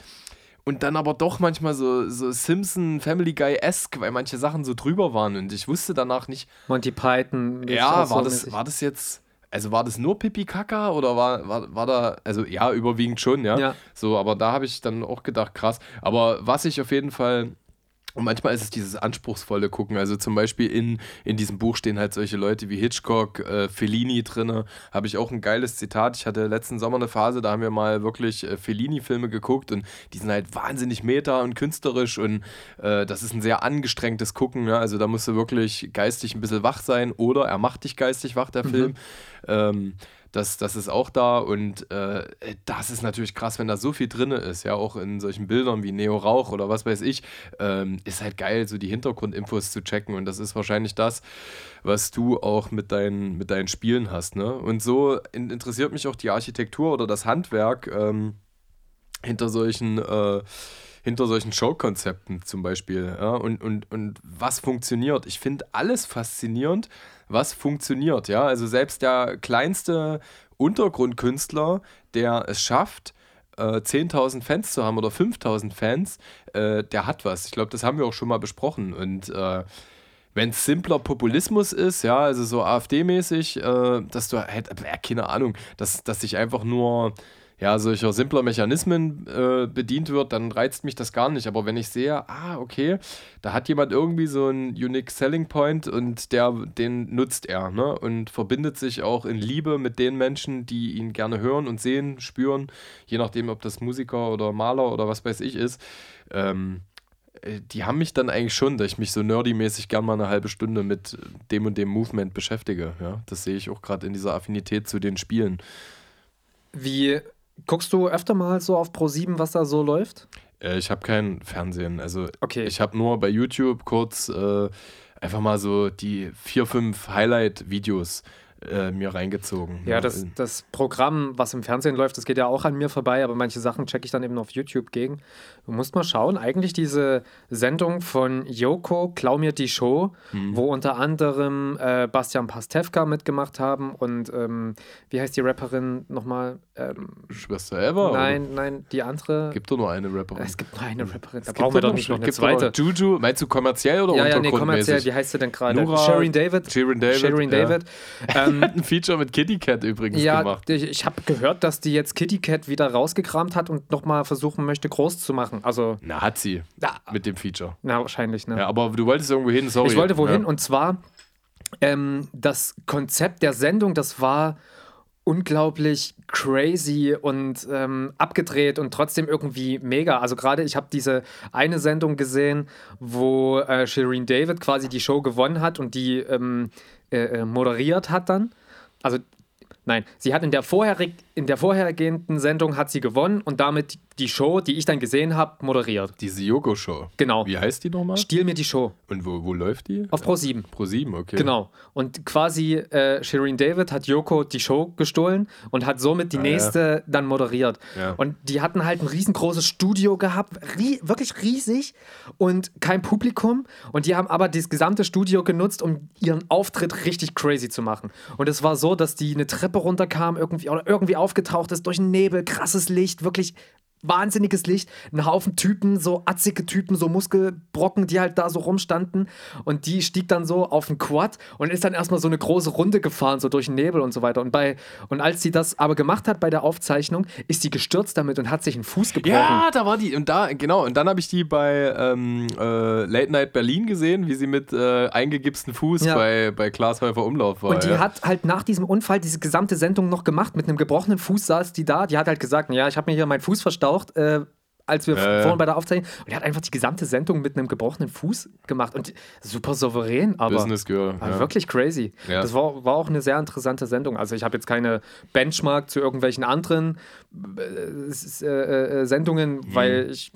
und dann aber doch manchmal so, so Simpson Family Guy-esque, weil manche Sachen so drüber waren. Und ich wusste danach nicht, Monty Python. ja, war das, mäßig. war das jetzt, also war das nur Pipi Kaka oder war, war, war da, also ja, überwiegend schon, ja. Ja. So, aber da habe ich dann auch gedacht, krass. Aber was ich auf jeden Fall. Und manchmal ist es dieses anspruchsvolle Gucken. Also zum Beispiel in, in diesem Buch stehen halt solche Leute wie Hitchcock, äh, Fellini drinne. Habe ich auch ein geiles Zitat. Ich hatte letzten Sommer eine Phase, da haben wir mal wirklich äh, Fellini-Filme geguckt und die sind halt wahnsinnig meta und künstlerisch und äh, das ist ein sehr angestrengtes Gucken. Ja? Also da musst du wirklich geistig ein bisschen wach sein oder er macht dich geistig wach, der Film. Ähm, das, das ist auch da und äh, das ist natürlich krass, wenn da so viel drin ist, ja, auch in solchen Bildern wie Neo Rauch oder was weiß ich, ähm, ist halt geil, so die Hintergrundinfos zu checken und das ist wahrscheinlich das, was du auch mit deinen, mit deinen Spielen hast, ne? Und so in, interessiert mich auch die Architektur oder das Handwerk ähm, hinter solchen äh, hinter solchen Showkonzepten zum Beispiel. Ja? Und, und, und was funktioniert. Ich finde alles faszinierend, was funktioniert. Ja? Also selbst der kleinste Untergrundkünstler, der es schafft, äh, 10.000 Fans zu haben oder 5.000 Fans, äh, der hat was. Ich glaube, das haben wir auch schon mal besprochen. Und äh, wenn es simpler Populismus ist, ja, also so AfD-mäßig, äh, dass du halt, äh, keine Ahnung, dass, dass sich einfach nur ja, solcher simpler Mechanismen äh, bedient wird, dann reizt mich das gar nicht. Aber wenn ich sehe, ah, okay, da hat jemand irgendwie so einen Unique Selling Point und der, den nutzt er, ne? Und verbindet sich auch in Liebe mit den Menschen, die ihn gerne hören und sehen, spüren, je nachdem, ob das Musiker oder Maler oder was weiß ich ist. Ähm, äh, die haben mich dann eigentlich schon, dass ich mich so nerdy-mäßig gern mal eine halbe Stunde mit dem und dem Movement beschäftige. Ja? Das sehe ich auch gerade in dieser Affinität zu den Spielen. Wie guckst du öfter mal so auf Pro7, was da so läuft? Äh, ich habe kein Fernsehen. Also Okay. ich habe nur bei YouTube kurz äh, einfach mal so die vier, fünf Highlight-Videos äh, mir reingezogen. Ja, das, das Programm, was im Fernsehen läuft, das geht ja auch an mir vorbei, aber manche Sachen checke ich dann eben auf YouTube gegen. Du musst mal schauen, eigentlich diese Sendung von Joko, Klau mir die Show, Mhm. wo unter anderem äh, Bastian Pastewka mitgemacht haben und ähm, wie heißt die Rapperin nochmal? Ähm, Schwester Eva? nein, nein, die andere. Oder? Gibt doch nur eine Rapperin. es gibt nur eine Rapperin, da Es brauchen gibt wir doch nicht noch eine noch zweite. Juju, meinst du kommerziell oder Ja, ja, nee, kommerziell, wie heißt sie denn gerade? Sharon David. Sharon David, Sharon ja. David. Ähm, <laughs> Hat ein Feature mit Kitty Cat übrigens Ja, gemacht. ich, ich habe gehört, dass die jetzt Kitty Cat wieder rausgekramt hat und nochmal versuchen möchte, groß zu machen. Also, Na, hat sie. Ja. Mit dem Feature. na, wahrscheinlich, ne? Ja, aber du wolltest irgendwo hin, sorry. ich wollte wohin Ja. und zwar ähm, das Konzept der Sendung, das war unglaublich crazy und ähm, abgedreht und trotzdem irgendwie mega. Also gerade ich habe diese eine Sendung gesehen, wo äh, Shireen David quasi die Show gewonnen hat und die ähm, äh, äh, moderiert hat dann. Also nein, sie hat in der, vorherig, in der vorhergehenden Sendung hat sie gewonnen und damit die Show, die ich dann gesehen habe, moderiert. Diese Yoko-Show. Genau. Wie heißt die nochmal? Stiehl mir die Show Und wo, wo läuft die? auf Pro 7. Pro 7, okay. Genau. Und quasi äh, Shireen David hat Yoko die Show gestohlen und hat somit die Ah, ja. nächste dann moderiert. Ja. Und die hatten halt ein riesengroßes Studio gehabt, rie wirklich riesig und kein Publikum. Und die haben aber das gesamte Studio genutzt, um ihren Auftritt richtig crazy zu machen. Und es war so, dass die eine Treppe runterkam irgendwie oder irgendwie aufgetaucht ist durch den Nebel, krasses Licht, wirklich wahnsinniges Licht, ein Haufen Typen, so atzige Typen, so Muskelbrocken, die halt da so rumstanden und die stieg dann so auf den Quad und ist dann erstmal so eine große Runde gefahren, so durch den Nebel und so weiter. Und bei und als sie das aber gemacht hat bei der Aufzeichnung, ist sie gestürzt damit und hat sich einen Fuß gebrochen. Ja, da war die. Und da, genau, und dann habe ich die bei ähm, äh, Late Night Berlin gesehen, wie sie mit äh, eingegipsten Fuß Ja. bei, bei Klaas Häufer Umlauf war. Und die ja. hat halt nach diesem Unfall diese gesamte Sendung noch gemacht. Mit einem gebrochenen Fuß saß die da. Die hat halt gesagt, ja, ich habe mir hier meinen Fuß verstaucht. Äh, als wir ja. vorhin bei der Aufzeichnung. Und er hat einfach die gesamte Sendung mit einem gebrochenen Fuß gemacht und super souverän, aber. Business Girl. Ja. Wirklich crazy. Ja. Das war, war auch eine sehr interessante Sendung. Also ich habe jetzt keine Benchmark zu irgendwelchen anderen äh, äh, äh, Sendungen, Mhm. weil ich.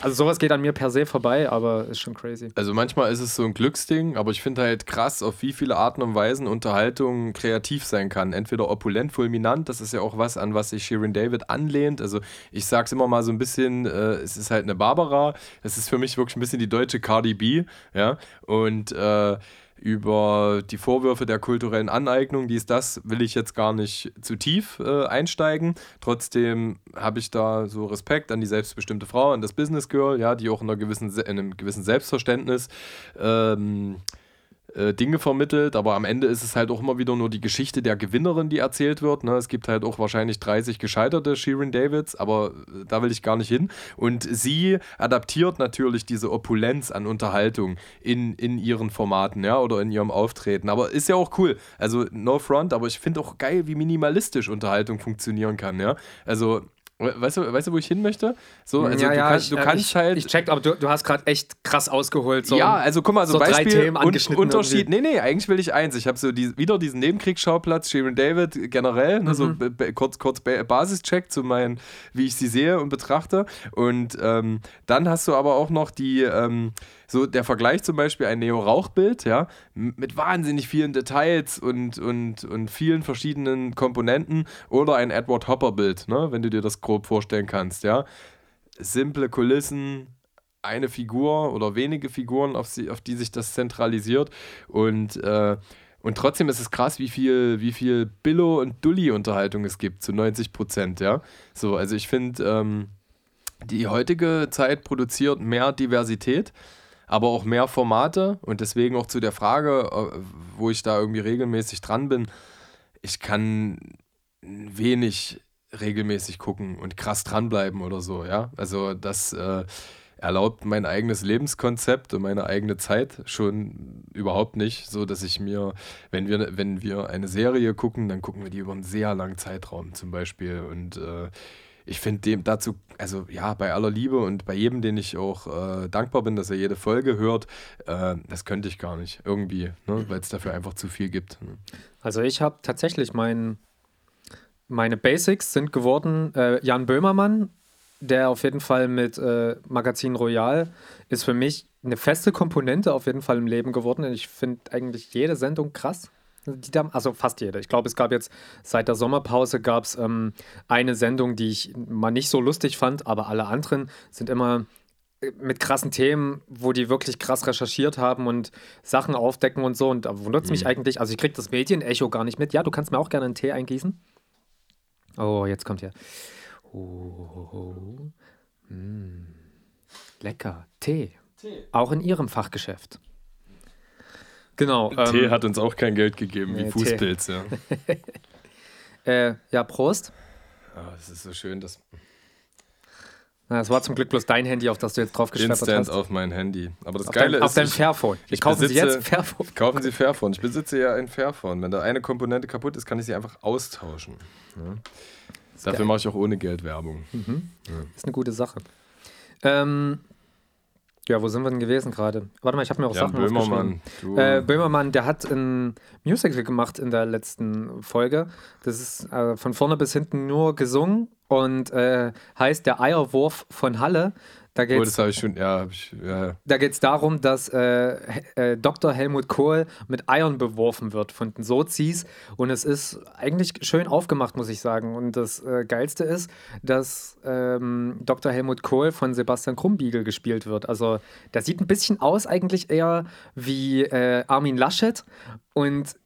Also sowas geht an mir per se vorbei, aber ist schon crazy. Also manchmal ist es so ein Glücksding, aber ich finde halt krass, auf wie viele Arten und Weisen Unterhaltung kreativ sein kann. Entweder opulent, fulminant, das ist ja auch was, an was sich Shirin David anlehnt. Also ich sag's immer mal so ein bisschen, äh, es ist halt eine Barbara, es ist für mich wirklich ein bisschen die deutsche Cardi B, ja. Und äh, über die Vorwürfe der kulturellen Aneignung, dies, das, will ich jetzt gar nicht zu tief äh, einsteigen. Trotzdem habe ich da so Respekt an die selbstbestimmte Frau, an das Business Girl, ja, die auch in, einer gewissen, Se- in einem gewissen Selbstverständnis ähm, äh, Dinge vermittelt, aber am Ende ist es halt auch immer wieder nur die Geschichte der Gewinnerin, die erzählt wird. Ne? Es gibt halt auch wahrscheinlich 30 gescheiterte Shirin Davids, aber äh, da will ich gar nicht hin. Und sie adaptiert natürlich diese Opulenz an Unterhaltung in, in ihren Formaten, ja, oder in ihrem Auftreten. Aber ist ja auch cool. Also no front, aber ich finde auch geil, wie minimalistisch Unterhaltung funktionieren kann, ja. Also Weißt du, weißt du, wo ich hin möchte? So, also du, kannst, ich, du äh, kannst ich, halt. Ich check, aber du, du hast gerade echt krass ausgeholt. So ja, also guck mal, so, so drei Beispiel Themen und angeschnitten Unterschied. Nee, nee, eigentlich will ich eins. Ich habe so die, wieder diesen Nebenkriegsschauplatz, Sharon David generell, ne, Mhm. so b- b- kurz, kurz ba Basischeck zu meinen, wie ich sie sehe und betrachte. Und ähm, dann hast du aber auch noch die, ähm, so der Vergleich zum Beispiel ein Neo-Rauchbild, ja, mit wahnsinnig vielen Details und, und, und vielen verschiedenen Komponenten oder ein Edward Hopper-Bild, ne, wenn du dir das grob vorstellen kannst, ja. Simple Kulissen, eine Figur oder wenige Figuren, auf, sie, auf die sich das zentralisiert. Und, äh, und trotzdem ist es krass, wie viel, wie viel Billo- und Dulli-Unterhaltung es gibt, zu 90 Prozent, ja. So, also ich finde, ähm, die heutige Zeit produziert mehr Diversität, aber auch mehr Formate. Und deswegen auch zu der Frage, äh, wo ich da irgendwie regelmäßig dran bin, ich kann wenig regelmäßig gucken und krass dranbleiben oder so, ja. Also das äh, erlaubt mein eigenes Lebenskonzept und meine eigene Zeit schon überhaupt nicht, so dass ich mir, wenn wir, wenn wir eine Serie gucken, dann gucken wir die über einen sehr langen Zeitraum zum Beispiel. Und äh, ich finde dem dazu, also ja, bei aller Liebe und bei jedem, den ich auch äh, dankbar bin, dass er jede Folge hört, äh, das könnte ich gar nicht irgendwie, ne, weil es dafür einfach zu viel gibt. Ne. Also ich habe tatsächlich mein, meine Basics sind geworden äh, Jan Böhmermann, der auf jeden Fall mit äh, Magazin Royal ist für mich eine feste Komponente auf jeden Fall im Leben geworden. Ich finde eigentlich jede Sendung krass. Da, also fast jede. Ich glaube, es gab jetzt seit der Sommerpause gab es ähm, eine Sendung, die ich mal nicht so lustig fand, aber alle anderen sind immer äh, mit krassen Themen, wo die wirklich krass recherchiert haben und Sachen aufdecken und so. Und da wundert es mich eigentlich, also ich kriege das Medienecho gar nicht mit. Ja, du kannst mir auch gerne einen Tee eingießen. Oh, jetzt kommt hier. Oh, mm. Lecker. Tee. Auch in ihrem Fachgeschäft. Genau. Tee ähm, hat uns auch kein Geld gegeben, wie nee. Fußpilz, ja. <laughs> äh, ja, Prost. Ah, es ist so schön, dass Na, Das war zum Glück bloß dein Handy, auf das du jetzt drauf geschleppert Instant hast. auf mein Handy. Aber das Auf Geile dein, auf ist, dein ich- Fairphone. Ich ich kaufen Sie besitze- jetzt Fairphone. <laughs> kaufen Sie Fairphone. Ich besitze ja ein Fairphone. Wenn da eine Komponente kaputt ist, kann ich sie einfach austauschen. Ja. Dafür geil. mache ich auch ohne Geld Werbung. Ist eine gute Sache. Ähm, ja, wo sind wir denn gewesen gerade? Warte mal, ich habe mir auch Jan Sachen. Böhmermann, Äh, Böhmermann, der hat ein Musical gemacht in der letzten Folge. Das ist äh, von vorne bis hinten nur gesungen und äh, heißt Der Eierwurf von Halle. Da oh, geht das habe ich schon, ja, hab ich, ja. da geht's darum, dass äh, äh, Dr. Helmut Kohl mit Eiern beworfen wird von den Sozis. Und es ist eigentlich schön aufgemacht, muss ich sagen. Und das äh, Geilste ist, dass ähm, Dr. Helmut Kohl von Sebastian Krumbiegel gespielt wird. Also der sieht ein bisschen aus eigentlich eher wie äh, Armin Laschet. Und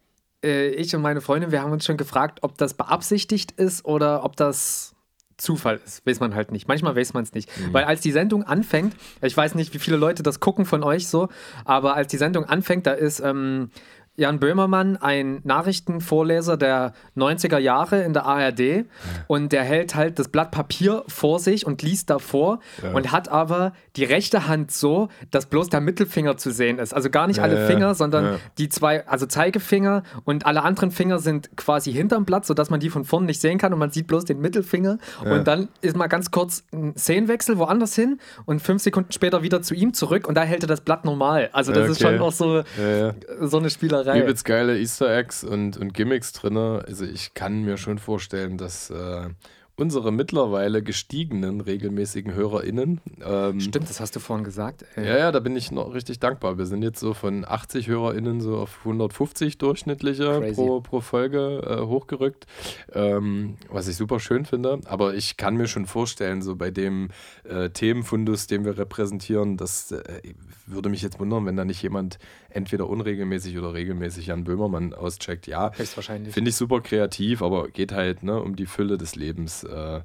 äh, ich und meine Freundin, wir haben uns schon gefragt, ob das beabsichtigt ist oder ob das Zufall ist. Weiß man halt nicht. Manchmal weiß man es nicht. Weil als die Sendung anfängt, ich weiß nicht, wie viele Leute das gucken von euch so, aber als die Sendung anfängt, da ist ähm, Jan Böhmermann ein Nachrichtenvorleser der 90er Jahre in der ARD und der hält halt das Blatt Papier vor sich und liest davor und hat aber die rechte Hand so, dass bloß der Mittelfinger zu sehen ist. Also gar nicht alle ja, Finger, sondern ja. die zwei, also Zeigefinger und alle anderen Finger sind quasi hinterm Blatt, sodass man die von vorne nicht sehen kann und man sieht bloß den Mittelfinger. Und dann ist mal ganz kurz ein Szenenwechsel woanders hin und fünf Sekunden später wieder zu ihm zurück und da hält er das Blatt normal. Also das ist Okay. schon auch so, Ja, ja. so eine Spielerei. Übelst geile Easter Eggs und, und Gimmicks drin. Also ich kann mir schon vorstellen, dass äh, unsere mittlerweile gestiegenen regelmäßigen HörerInnen. Ähm, Stimmt, das hast du vorhin gesagt. Ey. Ja, ja, da bin ich noch richtig dankbar. Wir sind jetzt so von 80 HörerInnen so auf 150 durchschnittliche Crazy. pro, pro Folge äh, hochgerückt, ähm, was ich super schön finde. Aber ich kann mir schon vorstellen, so bei dem äh, Themenfundus, den wir repräsentieren, das äh, würde mich jetzt wundern, wenn da nicht jemand entweder unregelmäßig oder regelmäßig Jan Böhmermann auscheckt. Ja, Höchstwahrscheinlich. Finde ich super kreativ, aber geht halt ne, um die Fülle des Lebens. Äh,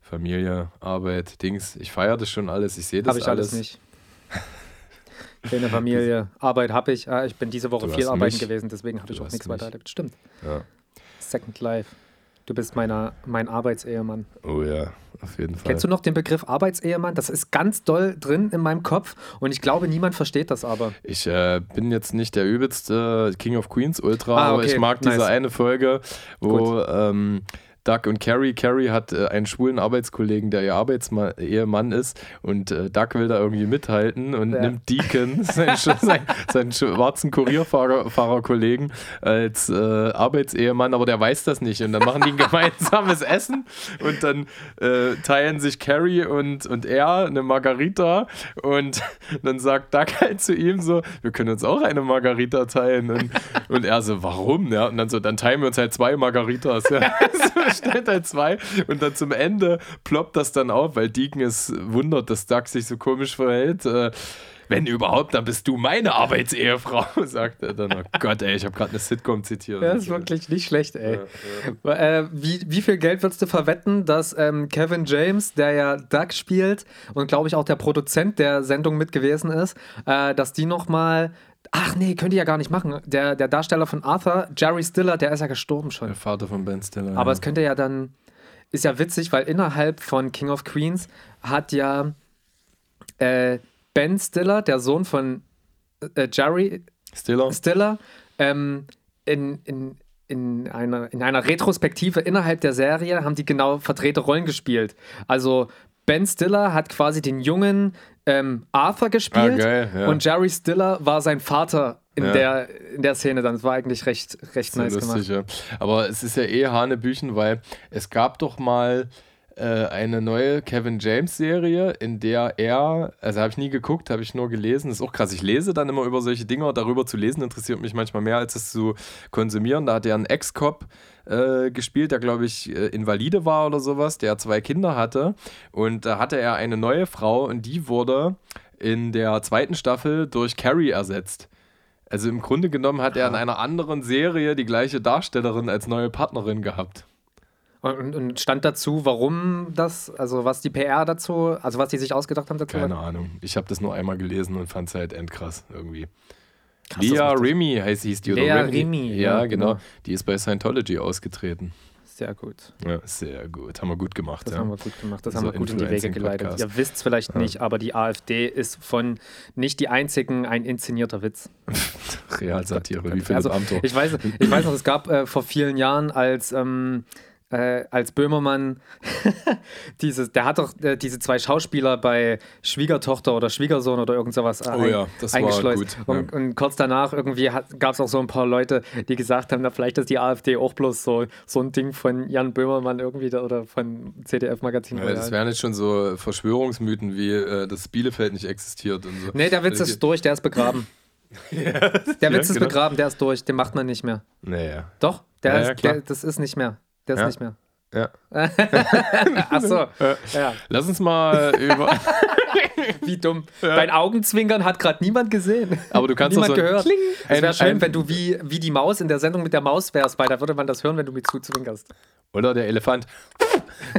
Familie, Arbeit, Dings. Ich feiere das schon alles, ich sehe das Habe ich alles nicht. Keine Familie, <laughs> Arbeit habe ich. Ah, Ich bin diese Woche Du viel arbeiten mich. gewesen, deswegen habe ich auch nichts mich. weiter erlebt. Stimmt. Ja. Second Life. Du bist meiner, mein Arbeitsehemann. Oh ja, auf jeden Fall. Kennst du noch den Begriff Arbeitsehemann? Das ist ganz doll drin in meinem Kopf und ich glaube, niemand versteht das aber. Ich äh, bin jetzt nicht der übelste King of Queens Ultra, Ah, aber okay, ich mag nice. diese eine Folge, wo ähm, Doug und Carrie, Carrie hat äh, einen schwulen Arbeitskollegen, der ihr Arbeitsehemann ist und äh, Doug will da irgendwie mithalten und Ja. nimmt Deacon, <laughs> seinen, seinen, seinen schwarzen Kurierfahrer Fahrerkollegen, als äh, Arbeitsehemann, aber der weiß das nicht und dann machen die ein <laughs> gemeinsames Essen und dann äh, teilen sich Carrie und, und er eine Margarita und <laughs> dann sagt Doug halt zu ihm so, wir können uns auch eine Margarita teilen und, und er so, warum? Ja, und dann so, dann teilen wir uns halt zwei Margaritas. Ja. Stellt halt zwei und dann zum Ende ploppt das dann auf, weil Deacon es wundert, dass Doug sich so komisch verhält. Äh, wenn überhaupt, dann bist du meine Arbeitsehefrau, <laughs> sagt er dann. Oh Gott, ey, ich habe gerade eine Sitcom zitiert. Das ist wirklich nicht schlecht, ey. Äh, wie, wie viel Geld würdest du verwetten, dass ähm, Kevin James, der ja Doug spielt und glaube ich auch der Produzent der Sendung mit gewesen ist, äh, dass die nochmal. Ach nee, könnt ihr ja gar nicht machen. Der, der Darsteller von Arthur, Jerry Stiller, der ist ja gestorben schon. Der Vater von Ben Stiller. Aber ja. es könnte ja dann. Ist ja witzig, weil innerhalb von King of Queens hat ja äh, Ben Stiller, der Sohn von äh, Jerry Stiller. Stiller, ähm, in, in, in, einer, in einer Retrospektive innerhalb der Serie haben die genau verdrehte Rollen gespielt. Also Ben Stiller hat quasi den jungen ähm, Arthur gespielt Ah, geil, ja. und Jerry Stiller war sein Vater in, Ja. der, in der Szene dann. Das war eigentlich recht, recht Sehr nice lustig, gemacht. ja. Aber es ist ja eh Hanebüchen, weil es gab doch mal äh, eine neue Kevin James Serie, in der er, also habe ich nie geguckt, habe ich nur gelesen. Ist auch krass. Ich lese dann immer über solche Dinge. Darüber zu lesen interessiert mich manchmal mehr, als es zu konsumieren. Da hat er einen Ex-Cop äh, gespielt, der, glaube ich, äh, Invalide war oder sowas, der zwei Kinder hatte. Und da hatte er eine neue Frau und die wurde in der zweiten Staffel durch Carrie ersetzt. Also im Grunde genommen hat er in einer anderen Serie die gleiche Darstellerin als neue Partnerin gehabt. Und, und stand dazu, warum das, also was die PR dazu, also was die sich ausgedacht haben dazu? Keine Ahnung. Ich habe das nur einmal gelesen und fand es halt endkrass irgendwie. Krass, Lea Remy heißt hieß die. Lea oder Remy, Ja, ja, genau. genau. Die ist bei Scientology ausgetreten. Sehr gut. Ja, sehr gut. Haben wir gut gemacht. Das ja. haben wir gut gemacht. Das So haben wir gut in die Wege geleitet. Ihr wisst es vielleicht nicht, aber die AfD ist von nicht die einzigen ein inszenierter Witz. <laughs> Realsatire, wie Philipp Also, Amthor. ich, weiß, ich weiß noch, es gab äh, vor vielen Jahren, als, ähm, äh, als Böhmermann <laughs> dieses, der hat doch äh, diese zwei Schauspieler bei Schwiegertochter oder Schwiegersohn oder irgend sowas äh, Oh ja, das war eingeschleust. gut, Und, ja. und kurz danach irgendwie gab es auch so ein paar Leute, die gesagt haben, na, vielleicht ist die AfD auch bloß so, so ein Ding von Jan Böhmermann irgendwie da, oder von CDF-Magazin. ja, das wären jetzt schon so Verschwörungsmythen, wie äh, dass Bielefeld nicht existiert und so. Nee, der Witz ist durch, der ist begraben. <laughs> der Witz ja, ist genau. begraben, der ist durch, den macht man nicht mehr. Naja. Doch, der Ja, ist, ja, der, das ist nicht mehr. Der ist Ja. nicht mehr. Ja. <laughs> Ach so. Ja. Lass uns mal über. <laughs> Wie dumm. Dein Augenzwinkern hat gerade niemand gesehen. Aber du kannst doch niemand so ein gehört. Kling. Es wäre schön, ein- wenn du wie, wie die Maus in der Sendung mit der Maus wärst, weil da würde man das hören, wenn du mir zuzwinkerst. Oder der Elefant.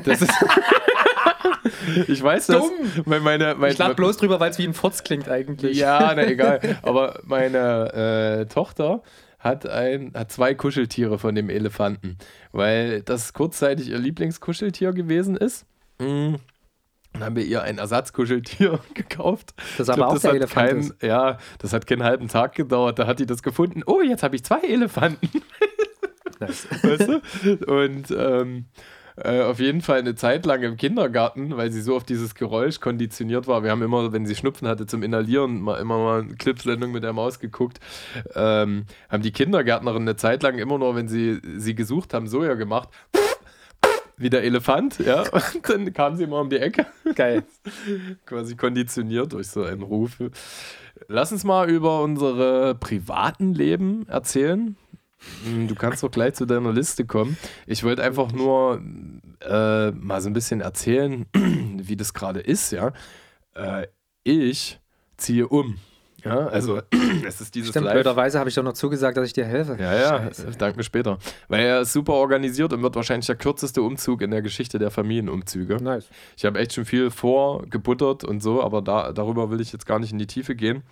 Das ist. <laughs> ich weiß das. Dumm. Weil meine, mein, Ich lach bloß drüber, weil es wie ein Furz klingt eigentlich. Ja, na egal. Aber meine äh, Tochter hat, ein, hat zwei Kuscheltiere von dem Elefanten, weil das kurzzeitig ihr Lieblingskuscheltier gewesen ist. Mm. Dann haben wir ihr ein Ersatzkuscheltier <laughs> gekauft. Das aber glaub, auch der hat Elefant kein, ist. Ja, das hat keinen halben Tag gedauert. Da hat die das gefunden. Oh, jetzt habe ich zwei Elefanten. Nice. <laughs> weißt du? Und ähm, äh, auf jeden Fall eine Zeit lang im Kindergarten, weil sie so auf dieses Geräusch konditioniert war. Wir haben immer, wenn sie Schnupfen hatte zum Inhalieren, mal, immer mal eine Clipsendung mit der Maus geguckt. Ähm, haben die Kindergärtnerin eine Zeit lang immer nur, wenn sie sie gesucht haben, so ja gemacht. Wie der Elefant, ja. <laughs> Und dann kam sie immer um die Ecke. Geil. <laughs> Quasi konditioniert durch so einen Ruf. Lass uns mal über unsere privaten Leben erzählen. Hm, Du kannst doch gleich zu deiner Liste kommen. Ich wollte einfach nur äh, mal so ein bisschen erzählen, <clears throat> wie das gerade ist, ja. Äh, ich ziehe um. Ja, also <clears throat> es ist dieses Stimmt, Live. blöderweise habe ich doch noch zugesagt, dass ich dir helfe. Ja, ja, Scheiße. dank mir später. Weil er ist super organisiert und wird wahrscheinlich der kürzeste Umzug in der Geschichte der Familienumzüge. Nice. Ich habe echt schon viel vorgebuttert und so, aber da, darüber will ich jetzt gar nicht in die Tiefe gehen.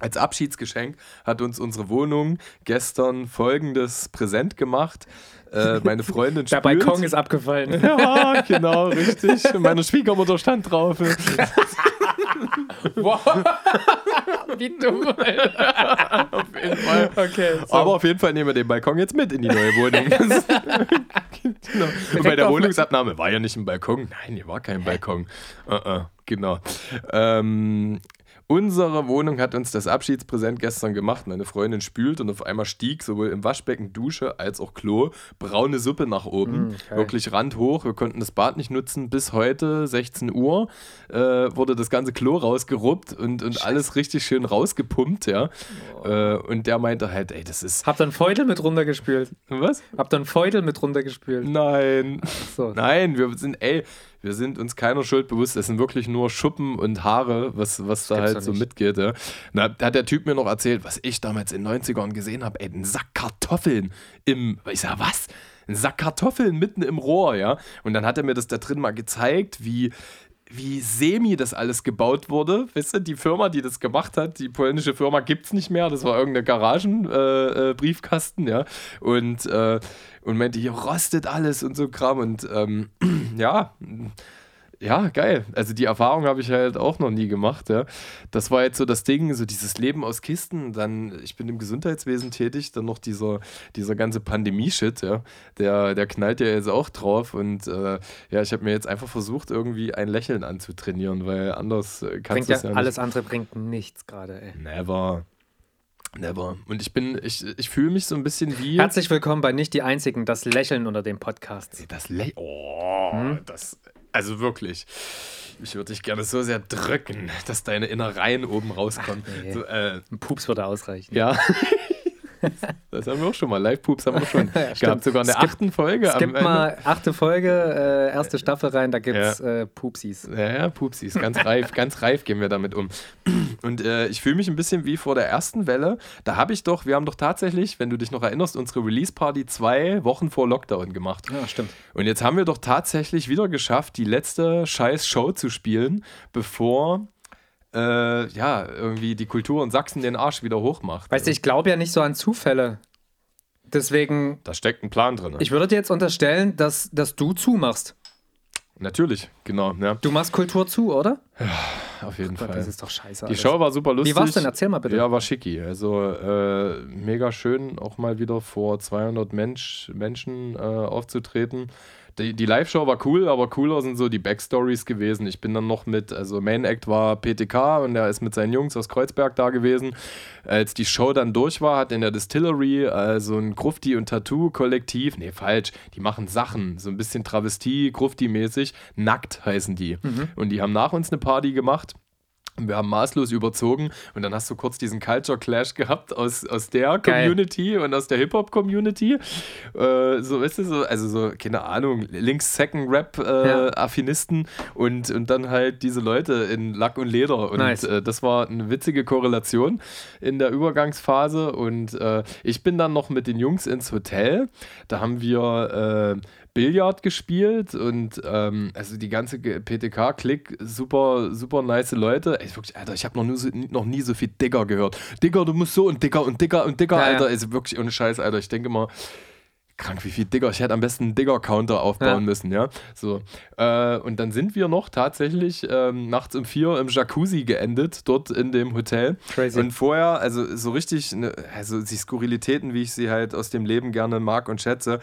Als Abschiedsgeschenk hat uns unsere Wohnung gestern folgendes Präsent gemacht. Äh, meine Freundin <laughs> Der spült. Balkon ist abgefallen. Ja, genau, richtig. Meine Schwiegermutter stand drauf. wow. Wie dumm, Alter. <laughs> Auf jeden Fall. Okay. So. Aber auf jeden Fall nehmen wir den Balkon jetzt mit in die neue Wohnung. <laughs> genau. Und bei der Wohnungsabnahme war ja nicht ein Balkon. Nein, hier war kein Balkon. Uh -uh, genau. Ähm, unsere Wohnung hat uns das Abschiedspräsent gestern gemacht. Meine Freundin spült und auf einmal stieg sowohl im Waschbecken, Dusche als auch Klo braune Suppe nach oben. Mm, geil. Wirklich randhoch. Wir konnten das Bad nicht nutzen. Bis heute, 16 Uhr, äh, wurde das ganze Klo rausgeruppt und, und alles richtig schön rausgepumpt. Ja. Äh, und der meinte halt, ey, das ist. Habt ihr einen Feudel mit runtergespült? Was? Habt ihr einen Feudel mit runtergespült? Nein. So. Nein, wir sind, ey, wir sind uns keiner Schuld bewusst. Es sind wirklich nur Schuppen und Haare, was, was da halt so nicht. mitgeht. Ja. Da hat der Typ mir noch erzählt, was ich damals in den 90ern gesehen habe. Ey, ein Sack Kartoffeln im. Ich sag, was? Ein Sack Kartoffeln mitten im Rohr, ja. Und dann hat er mir das da drin mal gezeigt, wie. Wie semi das alles gebaut wurde. Weißt du, die Firma, die das gemacht hat, die polnische Firma gibt es nicht mehr. Das war irgendeine Garagenbriefkasten, äh, Briefkasten, ja. Und, äh, und meinte, hier rostet alles und so Kram. Und ähm, <clears throat> ja, ja, geil. Also die Erfahrung habe ich halt auch noch nie gemacht, ja. Das war jetzt so das Ding, so dieses Leben aus Kisten. Dann, ich bin im Gesundheitswesen tätig, dann noch dieser, dieser ganze Pandemie-Shit, ja. Der, der knallt ja jetzt auch drauf. Und äh, ja, ich habe mir jetzt einfach versucht, irgendwie ein Lächeln anzutrainieren, weil anders äh, kannst du ja, ja, alles andere bringt nichts gerade, ey. nicht. Never. Never. Und ich bin, ich, ich fühle mich so ein bisschen wie. Herzlich willkommen bei Nicht die Einzigen, das Lächeln unter dem Podcast. Das Le Oh, das. Also wirklich. Ich würde dich gerne so sehr drücken, dass deine Innereien oben rauskommen. Ach, nee. so, äh, Ein Pups würde ausreichen. ja. <laughs> <laughs> das haben wir auch schon mal. Live-Poops haben wir schon <laughs> stimmt. gehabt. Sogar in der Es gibt- achten Folge. Es Ende. mal achte Folge, äh, erste Staffel rein, da gibt es äh, Pupsis. Ja, ja, Pupsis, ganz reif, ganz reif gehen wir damit um. <clears throat> Und äh, ich fühle mich ein bisschen wie vor der ersten Welle. Da habe ich doch, wir haben doch tatsächlich, wenn du dich noch erinnerst, unsere Release-Party zwei Wochen vor Lockdown gemacht. Ja, stimmt. Und jetzt haben wir doch tatsächlich wieder geschafft, die letzte scheiß Show zu spielen, bevor äh, ja, irgendwie die Kultur in Sachsen den Arsch wieder hochmacht. Weißt du, ich glaube ja nicht so an Zufälle. Deswegen, da steckt ein Plan drin. ich würde dir jetzt unterstellen, dass, dass du zumachst. Natürlich, genau, ja, Du machst Kultur zu, oder? auf jeden Gott, Fall. das ist doch scheiße. Die alles. Show war super lustig. Wie war's denn? Erzähl mal bitte. Ja, war schicki. Also äh, mega schön, auch mal wieder vor 200 Mensch, Menschen äh, aufzutreten. Die, die Live-Show war cool, aber cooler sind so die Backstories gewesen. Ich bin dann noch mit, also Main Act war PTK und er ist mit seinen Jungs aus Kreuzberg da gewesen. Als die Show dann durch war, hat in der Distillery also ein Grufti- und Tattoo-Kollektiv, nee, falsch, die machen Sachen, so ein bisschen Travestie, Grufti-mäßig, nackt heißen die. Und die haben nach uns eine Party gemacht. Wir haben maßlos überzogen und dann hast du kurz diesen Culture Clash gehabt aus, aus der Geil. Community und aus der Hip-Hop-Community. Äh, so, weißt du, so, also so, keine Ahnung, Links-Second-Rap-Affinisten und, und dann halt diese Leute in Lack und Leder. Und Nice. äh, das war eine witzige Korrelation in der Übergangsphase. Und äh, ich bin dann noch mit den Jungs ins Hotel. Da haben wir äh, Billard gespielt und ähm, also die ganze PTK-Klick, super, super nice Leute. Ey, wirklich, Alter, ich habe noch, nie so, noch nie so viel Digger gehört. Digger, du musst so und Digger und Digger und Digger, Ja, ja. Alter. Ist wirklich ohne Scheiß, Alter. Ich denke mal, krank, wie viel Digger. Ich hätte am besten einen Digger-Counter aufbauen Ja. müssen, ja. So. Äh, und dann sind wir noch tatsächlich ähm, nachts um vier im Jacuzzi geendet, dort in dem Hotel. Crazy. Und vorher, also so richtig, ne, also die Skurrilitäten, wie ich sie halt aus dem Leben gerne mag und schätze.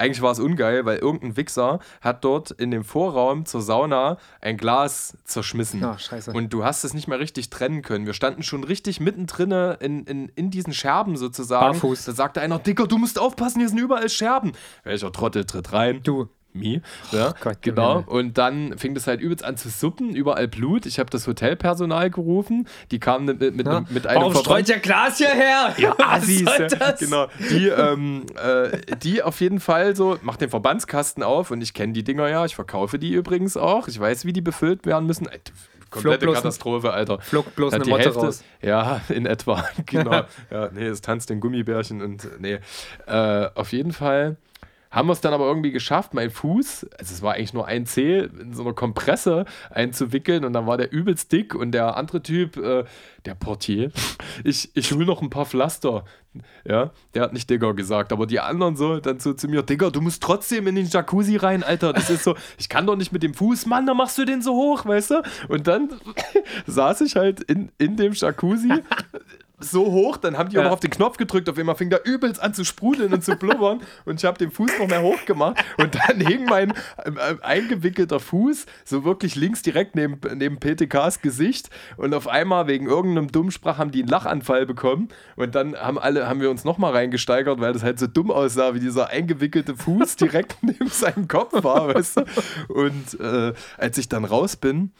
Eigentlich war es ungeil, weil irgendein Wichser hat dort in dem Vorraum zur Sauna ein Glas zerschmissen. Ah, scheiße. Und du hast es nicht mehr richtig trennen können. Wir standen schon richtig mittendrin in, in, in diesen Scherben sozusagen. Barfuß. Da sagte einer, Dicker, du musst aufpassen, hier sind überall Scherben. Welcher Trottel tritt rein? Du. Me. Ja, Gott, genau. Himmel. Und dann fing das halt übelst an zu suppen, überall Blut. Ich habe das Hotelpersonal gerufen. Die kamen mit, mit, Ja. mit einem Warum Verband- streut ihr Glas hierher? ja, <laughs> Assis, Was soll das? genau. Die, ähm, äh, die auf jeden Fall so, macht den Verbandskasten auf und ich kenne die Dinger ja, ich verkaufe die übrigens auch. Ich weiß, wie die befüllt werden müssen. Äh, Komplette bloß ein- Katastrophe, Alter. Flog bloß eine Motte Hälfte, raus. Ja, in etwa. <laughs> Genau. <laughs> ja, nee, es tanzt den Gummibärchen und nee. Äh, auf jeden Fall haben wir es dann aber irgendwie geschafft, meinen Fuß, also es war eigentlich nur ein Zeh, in so einer Kompresse einzuwickeln und dann war der übelst dick und der andere Typ, äh, der Portier, <laughs> ich, ich will noch ein paar Pflaster. Ja, der hat nicht Digger gesagt, aber die anderen so dann so zu mir, Digger, du musst trotzdem in den Jacuzzi rein, Alter. Das ist so, ich kann doch nicht mit dem Fuß, Mann, dann machst du den so hoch, weißt du? Und dann <laughs> saß ich halt in, in dem Jacuzzi so hoch, dann haben die auch Ja. noch auf den Knopf gedrückt, auf einmal fing der übelst an zu sprudeln und zu blubbern <laughs> und ich habe den Fuß noch mehr hoch gemacht und dann hing mein äh, eingewickelter Fuß so wirklich links direkt neben, neben PTKs Gesicht und auf einmal wegen irgendeinem Dummsprach haben die einen Lachanfall bekommen und dann haben alle, haben wir uns nochmal reingesteigert, weil das halt so dumm aussah, wie dieser eingewickelte Fuß direkt <laughs> neben seinem Kopf war, weißt du? Und äh, als ich dann raus bin,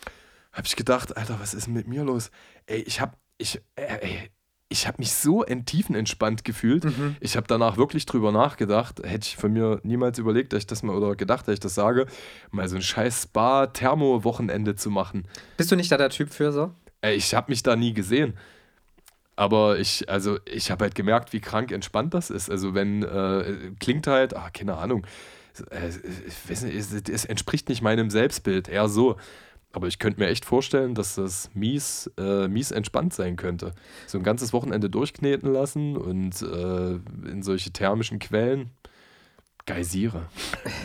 habe ich gedacht, Alter, was ist denn mit mir los? Ey, ich habe ich, äh, ey, ich habe mich so tiefenentspannt gefühlt. Mhm. Ich habe danach wirklich drüber nachgedacht. Hätte ich von mir niemals überlegt, dass ich das mal oder gedacht, dass ich das sage, mal so ein scheiß Spa-Thermo-Wochenende zu machen. Bist du nicht da der Typ für so? Ich habe mich da nie gesehen. Aber ich, also ich habe halt gemerkt, wie krank entspannt das ist. Also wenn, äh, klingt halt, ah, keine Ahnung, äh, ich weiß nicht, es, es entspricht nicht meinem Selbstbild, eher so. Aber ich könnte mir echt vorstellen, dass das mies, äh, mies entspannt sein könnte. So ein ganzes Wochenende durchkneten lassen und äh, in solche thermischen Quellen. Geysire.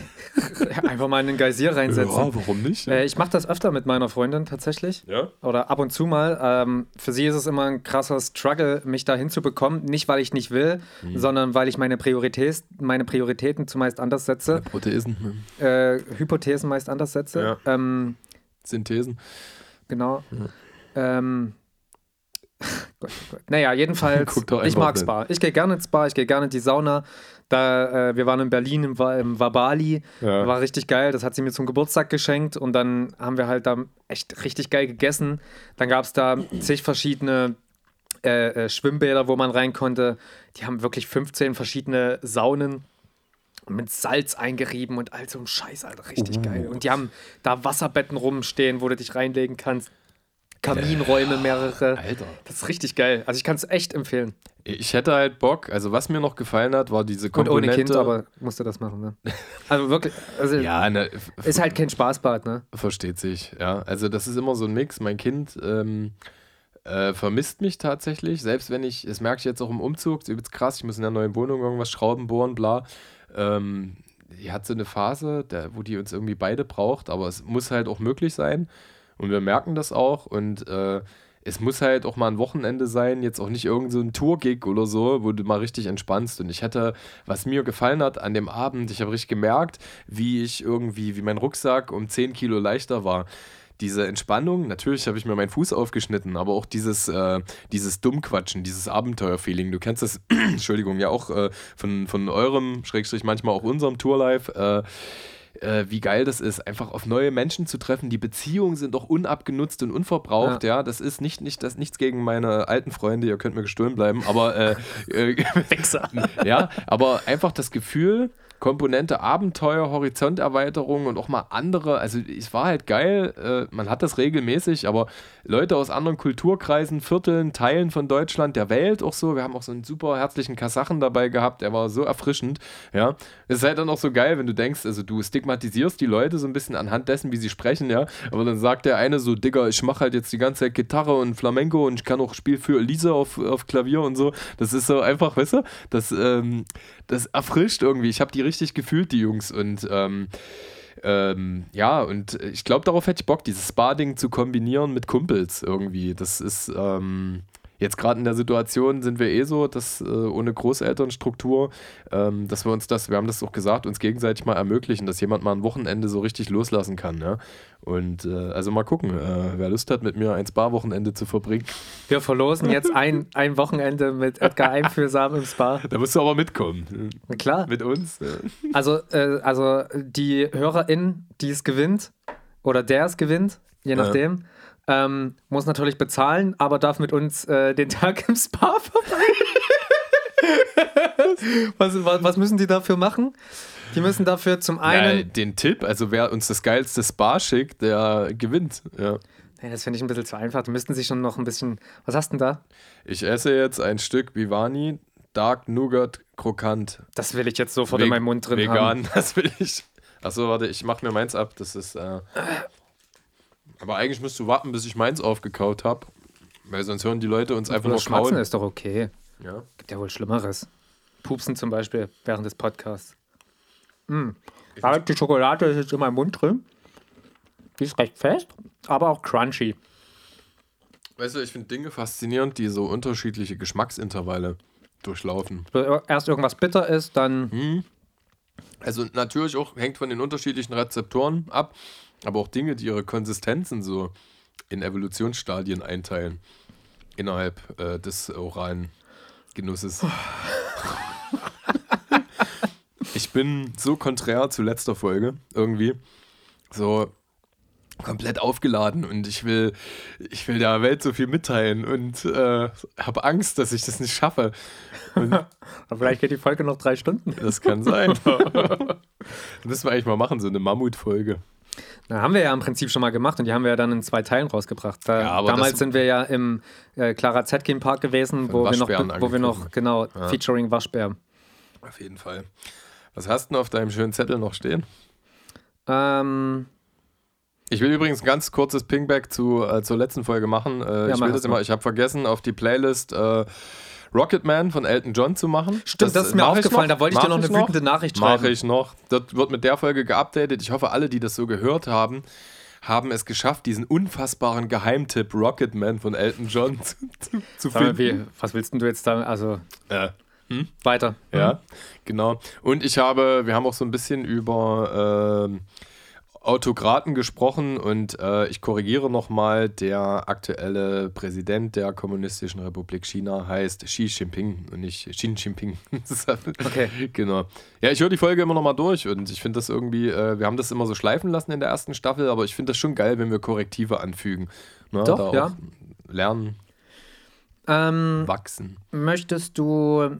<laughs> Einfach mal in den Geysir reinsetzen. Ja, warum nicht? Äh, ich mache das öfter mit meiner Freundin tatsächlich. Ja? Oder ab und zu mal. Ähm, für sie ist es immer ein krasser Struggle, mich da hinzubekommen. Nicht, weil ich nicht will, Mhm. sondern weil ich meine, Prioritäts, meine Prioritäten zumeist anders setze. Prothesen, Äh, Hypothesen meist anders setze. Ähm, Synthesen. genau. Ähm, <laughs> Gott, Gott. Naja, jedenfalls, <laughs> ich mag hin. Spa. Ich gehe gerne ins Spa, ich gehe gerne in die Sauna. Da, äh, wir waren in Berlin im, im Wabali. Ja. War richtig geil. Das hat sie mir zum Geburtstag geschenkt. Und dann haben wir halt da echt richtig geil gegessen. Dann gab es da zig verschiedene äh, äh, Schwimmbäder, wo man rein konnte. Die haben wirklich 15 verschiedene Saunen mit Salz eingerieben und all so ein Scheiß, Alter. Richtig geil. Und die haben da Wasserbetten rumstehen, wo du dich reinlegen kannst. Kaminräume mehrere. Alter. Das ist richtig geil. Also ich kann es echt empfehlen. Ich hätte halt Bock, also was mir noch gefallen hat, war diese Und Komponente. ohne Kind, aber musste das machen, ne? Also wirklich, also Ja, ne, ist halt kein Spaßbad, ne? versteht sich, ja. Also das ist immer so ein Mix. Mein Kind ähm, äh, vermisst mich tatsächlich, selbst wenn ich, das merke ich jetzt auch im Umzug, ist übelst krass, ich muss in der neuen Wohnung irgendwas schrauben, bohren, bla. Ähm, die hat so eine Phase, der, wo die uns irgendwie beide braucht, aber es muss halt auch möglich sein. Und wir merken das auch und äh, es muss halt auch mal ein Wochenende sein, jetzt auch nicht irgend so Tour-Gig oder so, wo du mal richtig entspannst. Und ich hätte, was mir gefallen hat an dem Abend, ich habe richtig gemerkt, wie ich irgendwie, wie mein Rucksack um 10 Kilo leichter war. Diese Entspannung, natürlich habe ich mir meinen Fuß aufgeschnitten, aber auch dieses, äh, dieses Dummquatschen, dieses Abenteuerfeeling. Du kennst das, <clears throat> Entschuldigung, ja auch äh, von, von eurem, Schrägstrich manchmal auch unserem Tourlife. Äh, äh, wie geil das ist, einfach auf neue Menschen zu treffen. Die Beziehungen sind doch unabgenutzt und unverbraucht, ja. Das ist nicht, nicht das nichts gegen meine alten Freunde, ihr könnt mir gestohlen bleiben, aber äh, <laughs> äh, ja, aber einfach das Gefühl, Komponente Abenteuer, Horizonterweiterung und auch mal andere. Also es war halt geil, äh, man hat das regelmäßig, aber Leute aus anderen Kulturkreisen, Vierteln, Teilen von Deutschland, der Welt auch so. Wir haben auch so einen super herzlichen Kasachen dabei gehabt, der war so erfrischend. Ja, es ist halt dann auch so geil, wenn du denkst, also du stigmatisierst die Leute so ein bisschen anhand dessen, wie sie sprechen, ja. Aber dann sagt der eine so, Digga, ich mache halt jetzt die ganze Zeit Gitarre und Flamenco und ich kann auch spielen für Elise auf, auf Klavier und so. Das ist so einfach, weißt du, das, ähm, das erfrischt irgendwie. Ich habe die richtig gefühlt, die Jungs. Und ähm, ähm, ja, und ich glaube, darauf hätte ich Bock, dieses Spa-Ding zu kombinieren mit Kumpels irgendwie. Das ist, ähm, Jetzt gerade in der Situation sind wir eh so, dass äh, ohne Großelternstruktur, ähm, dass wir uns das, wir haben das auch gesagt, uns gegenseitig mal ermöglichen, dass jemand mal ein Wochenende so richtig loslassen kann. Ja? Und äh, also mal gucken, äh, wer Lust hat, mit mir ein Spa-Wochenende zu verbringen. Wir verlosen jetzt ein, ein Wochenende mit Edgar Einfühlsam im Spa. <laughs> Da musst du aber mitkommen. Na klar. Mit uns. Also, äh, also die HörerInnen, die es gewinnt, oder der es gewinnt, je nachdem. Ja ähm, muss natürlich bezahlen, aber darf mit uns äh, den Tag im Spa <laughs> verbringen. was, was, was, müssen die dafür machen? Die müssen dafür zum einen. Ja, den Tipp, also wer uns das geilste Spa schickt, der gewinnt. Ja. Nee, das finde ich ein bisschen zu einfach. Die müssten sich schon noch ein bisschen. Was hast du denn da? Ich esse jetzt ein Stück Vivani Dark Nougat Krokant. Das will ich jetzt sofort Ve in meinem Mund drin vegan, haben. Vegan, <laughs> das will ich. Achso, warte, ich mache mir meins ab. Das ist. Äh aber eigentlich musst du warten, bis ich meins aufgekaut habe. Weil sonst hören die Leute uns einfach nur kauen. ist doch okay. Ja. Gibt ja wohl Schlimmeres. Pupsen zum Beispiel während des Podcasts. Mm. Aber die Schokolade ist jetzt in meinem Mund drin. Die ist recht fest, aber auch crunchy. Weißt du, ich finde Dinge faszinierend, die so unterschiedliche Geschmacksintervalle durchlaufen. Erst irgendwas bitter ist, dann. Mhm. Also natürlich auch hängt von den unterschiedlichen Rezeptoren ab aber auch Dinge, die ihre Konsistenzen so in Evolutionsstadien einteilen innerhalb äh, des oralen Genusses. <laughs> ich bin so konträr zu letzter Folge irgendwie. So komplett aufgeladen und ich will, ich will der Welt so viel mitteilen und äh, habe Angst, dass ich das nicht schaffe. <laughs> Aber vielleicht geht die Folge noch drei Stunden. Das kann sein. das <laughs> müssen wir eigentlich mal machen, so eine Mammutfolge. Na, haben wir ja im Prinzip schon mal gemacht und die haben wir ja dann in zwei Teilen rausgebracht. Da, ja, damals sind wir ja im äh, Clara Zetkin Park gewesen, wo wir, noch, wo wir noch, genau, ja. featuring Waschbär. Auf jeden Fall. Was hast du denn auf deinem schönen Zettel noch stehen? Ähm. Ich will übrigens ein ganz kurzes Pingback zu, äh, zur letzten Folge machen. Äh, ja, ich will das immer, ich habe vergessen, auf die Playlist äh, Rocketman von Elton John zu machen. Stimmt, das, das ist mir aufgefallen. Da wollte ich dir noch eine noch? wütende Nachricht schreiben. Mache ich noch. Das wird mit der Folge geupdatet. Ich hoffe, alle, die das so gehört haben, haben es geschafft, diesen unfassbaren Geheimtipp Rocketman von Elton John <laughs> zu, zu, zu finden. Wie, was willst du jetzt da? Also. Äh. Hm? Weiter. Ja, hm? genau. Und ich habe, wir haben auch so ein bisschen über äh, Autokraten gesprochen und äh, ich korrigiere nochmal, der aktuelle Präsident der Kommunistischen Republik China heißt Xi Jinping und nicht Xi Jinping. <laughs> okay. Genau. Ja, ich höre die Folge immer nochmal durch und ich finde das irgendwie, äh, wir haben das immer so schleifen lassen in der ersten Staffel, aber ich finde das schon geil, wenn wir Korrektive anfügen. Ne? Doch, ja. Lernen. Ähm, wachsen. Möchtest du,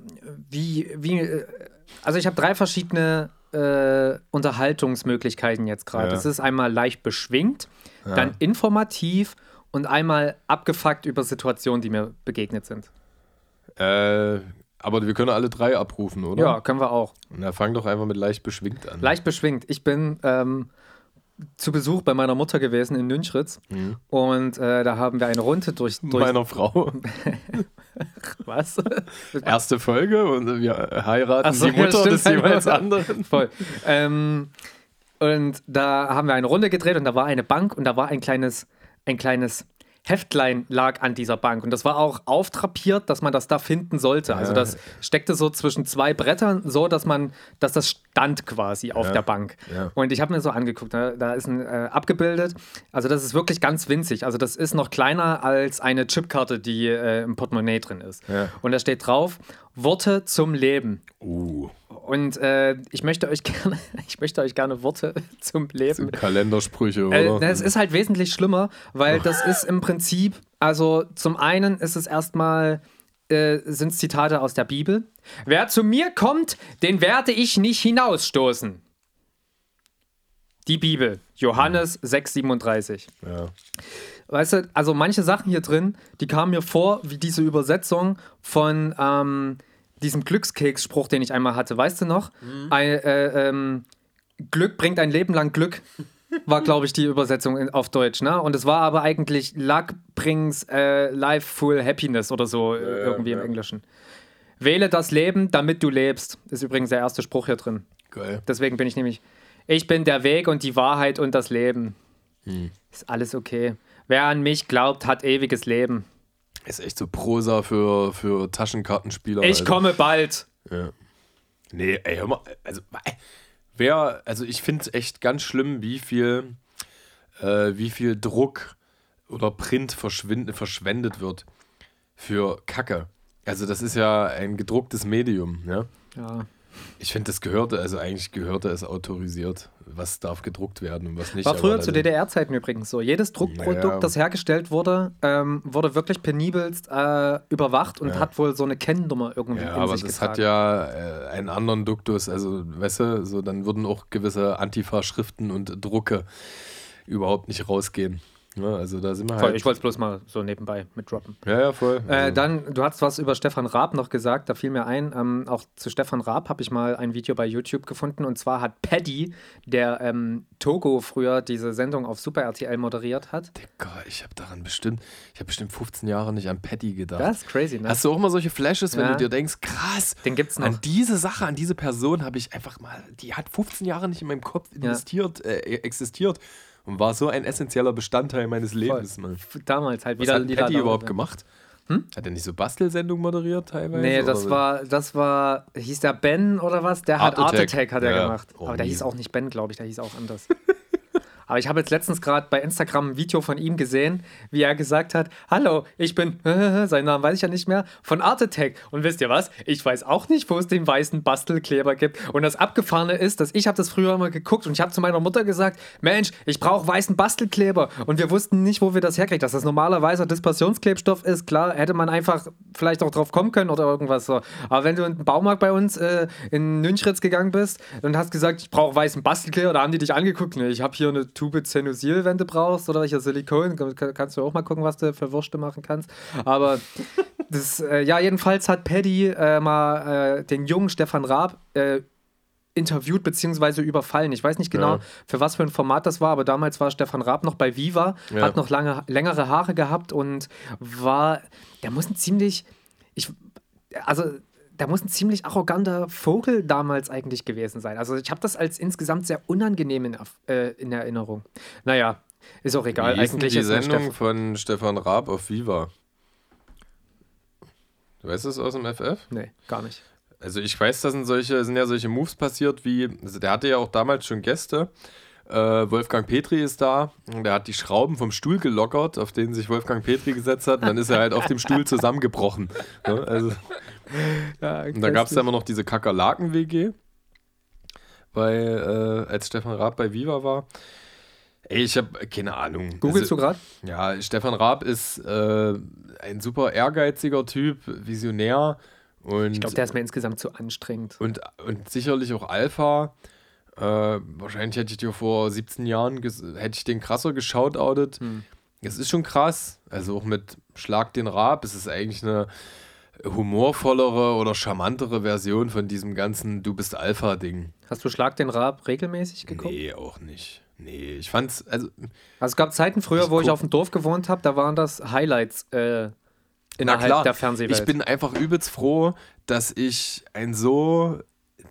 wie, wie, äh, also ich habe drei verschiedene äh, Unterhaltungsmöglichkeiten jetzt gerade. Es ja. ist einmal leicht beschwingt, ja. dann informativ und einmal abgefuckt über Situationen, die mir begegnet sind. Äh, aber wir können alle drei abrufen, oder? Ja, können wir auch. Na, fang doch einfach mit leicht beschwingt an. Leicht beschwingt. Ich bin ähm, zu Besuch bei meiner Mutter gewesen in Nünchritz mhm. und äh, da haben wir eine Runde durch. durch Meiner Frau. <laughs> Was? Erste Folge und wir heiraten so, die Mutter ja, des jeweils anderen. <laughs> Voll. Ähm, und da haben wir eine Runde gedreht und da war eine Bank und da war ein kleines, ein kleines Heftlein lag an dieser Bank und das war auch auftrapiert, dass man das da finden sollte. Also das steckte so zwischen zwei Brettern, so dass man, dass das stand quasi auf ja. der Bank. Ja. Und ich habe mir so angeguckt, da, da ist ein äh, abgebildet. Also das ist wirklich ganz winzig. Also das ist noch kleiner als eine Chipkarte, die äh, im Portemonnaie drin ist. Ja. Und da steht drauf: Worte zum Leben. Uh. Und äh, ich möchte euch <laughs> gerne, ich möchte euch gerne Worte <laughs> zum Leben. Kalendersprüche, äh, oder? Äh, es ist halt wesentlich schlimmer, weil das <laughs> ist im Prinzip, also zum einen ist es erstmal äh, sind Zitate aus der Bibel. Wer zu mir kommt, den werde ich nicht hinausstoßen. Die Bibel, Johannes 6,37. Ja. Weißt du, also manche Sachen hier drin, die kamen mir vor wie diese Übersetzung von ähm, diesem Glückskeks-Spruch, den ich einmal hatte. Weißt du noch? Ein, äh, ähm, Glück bringt ein Leben lang Glück. War, glaube ich, die Übersetzung in, auf Deutsch, ne? Und es war aber eigentlich Luck brings äh, life full happiness oder so äh, irgendwie im. Englischen. Wähle das Leben, damit du lebst. Ist übrigens der erste Spruch hier drin. Geil. Deswegen bin ich nämlich, ich bin der Weg und die Wahrheit und das Leben. Ist alles okay. Wer an mich glaubt, hat ewiges Leben. Ist echt so Prosa für, für Taschenkartenspieler. Ich Alter. komme bald. Ja. Nee, ey, hör mal, also, äh, wer, also ich finde es echt ganz schlimm, wie viel, äh, wie viel Druck oder Print verschwendet wird für Kacke. Also das ist ja ein gedrucktes Medium, ja. Ja. Ich finde, das gehörte, also eigentlich gehörte es autorisiert, was darf gedruckt werden und was nicht. War früher zu DDR-Zeiten übrigens so. Jedes Druckprodukt, Naja. das hergestellt wurde, ähm, wurde wirklich penibelst äh, überwacht und Ja. hat wohl so eine Kennnummer irgendwie Ja, in aber sich das getragen. hat ja äh, einen anderen Duktus. Also, weißt du, so, dann würden auch gewisse Antifa-Schriften und Drucke überhaupt nicht rausgehen. Ja, also da sind wir Voll, halt. ich wollte es bloß mal so nebenbei mit droppen. ja, ja, voll. Äh, Also, dann, du hast was über Stefan Raab noch gesagt, da fiel mir ein, ähm, auch zu Stefan Raab habe ich mal ein Video bei YouTube gefunden und zwar hat Paddy, der ähm, Togo früher diese Sendung auf Super RTL moderiert hat. Digga, ich habe daran bestimmt, ich habe bestimmt 15 Jahre nicht an Patty gedacht. Das ist crazy, ne? Hast du auch mal solche Flashes, wenn Ja. du dir denkst, krass, Den gibt's noch. an diese Sache, an diese Person habe ich einfach mal, die hat 15 Jahre nicht in meinem Kopf investiert, äh, existiert und war so ein essentieller Bestandteil meines Lebens, Mann. Damals halt Was wieder hat Lieder Patty überhaupt gemacht? Hat er nicht so Bastelsendungen moderiert teilweise? Nee, das Oder- war, das war, hieß der Ben oder was? Der hat Art Art Attack. Attack, hat er Ja. gemacht. Oh, Aber der nie. hieß auch nicht Ben, glaube ich, der hieß auch anders. <laughs> Aber ich habe jetzt letztens gerade bei Instagram ein Video von ihm gesehen, wie er gesagt hat: Hallo, ich bin, <laughs> seinen Namen weiß ich ja nicht mehr, von Art Attack. Und wisst ihr was? Ich weiß auch nicht, wo es den weißen Bastelkleber gibt. Und das Abgefahrene ist, dass ich habe das früher immer geguckt und ich habe zu meiner Mutter gesagt: Mensch, ich brauche weißen Bastelkleber. Und wir wussten nicht, wo wir das herkriegen. Dass das normalerweise Dispersionsklebstoff ist, klar, hätte man einfach vielleicht auch drauf kommen können oder irgendwas so. Aber wenn du in den Baumarkt bei uns äh, in Nünchritz gegangen bist und hast gesagt, ich brauche weißen Bastelkleber, da haben die dich angeguckt, ne, ich habe hier eine Tube Zenosil, wenn du brauchst, oder welcher Silikon, Kann- kannst du auch mal gucken, was du für Würste machen kannst. Aber <laughs> das, äh, ja, jedenfalls hat Paddy äh, mal äh, den jungen Stefan Raab äh, interviewt bzw. überfallen. Ich weiß nicht genau, Ja. für was für ein Format das war, aber damals war Stefan Raab noch bei Viva, Ja. hat noch lange, längere Haare gehabt und war, der muss ein ziemlich, ich, also der muss ein ziemlich arroganter Vogel damals eigentlich gewesen sein. Also ich habe das als insgesamt sehr unangenehm in, äh, in Erinnerung. Naja, ist auch egal. Wie eigentlich die ist Sendung Stefan- von Stefan Raab auf Viva. Du weißt es aus dem FF? Nee, gar nicht. Also ich weiß, da sind solche, sind ja solche Moves passiert, wie, also der hatte ja auch damals schon Gäste. Äh, Wolfgang Petri ist da und der hat die Schrauben vom Stuhl gelockert, auf denen sich Wolfgang Petri gesetzt hat, und dann ist er halt auf dem Stuhl <laughs> zusammengebrochen. Ne? Also, <laughs> Ja, und da gab es ja immer noch diese Kakerlaken-WG, bei, äh, als Stefan Raab bei Viva war. Ey, ich habe keine Ahnung. Googlest also, du gerade? Ja, Stefan Raab ist äh, ein super ehrgeiziger Typ, Visionär und, Ich glaube, der ist mir insgesamt zu anstrengend. und, und sicherlich auch Alpha. Äh, wahrscheinlich hätte ich dir vor 17 Jahren hätte ich den krasser geschautoutet. Hm. Es ist schon krass. Also auch mit Schlag den Raab. Es ist eigentlich eine humorvollere oder charmantere Version von diesem ganzen Du bist Alpha-Ding. Hast du Schlag den Raab regelmäßig geguckt? Nee, auch nicht. Nee, ich fand's, also Also es gab Zeiten früher, Ich wo ich auf dem Dorf gewohnt habe, da waren das Highlights äh, innerhalb klar, der Fernsehwelt. ich bin einfach übelst froh, dass ich ein so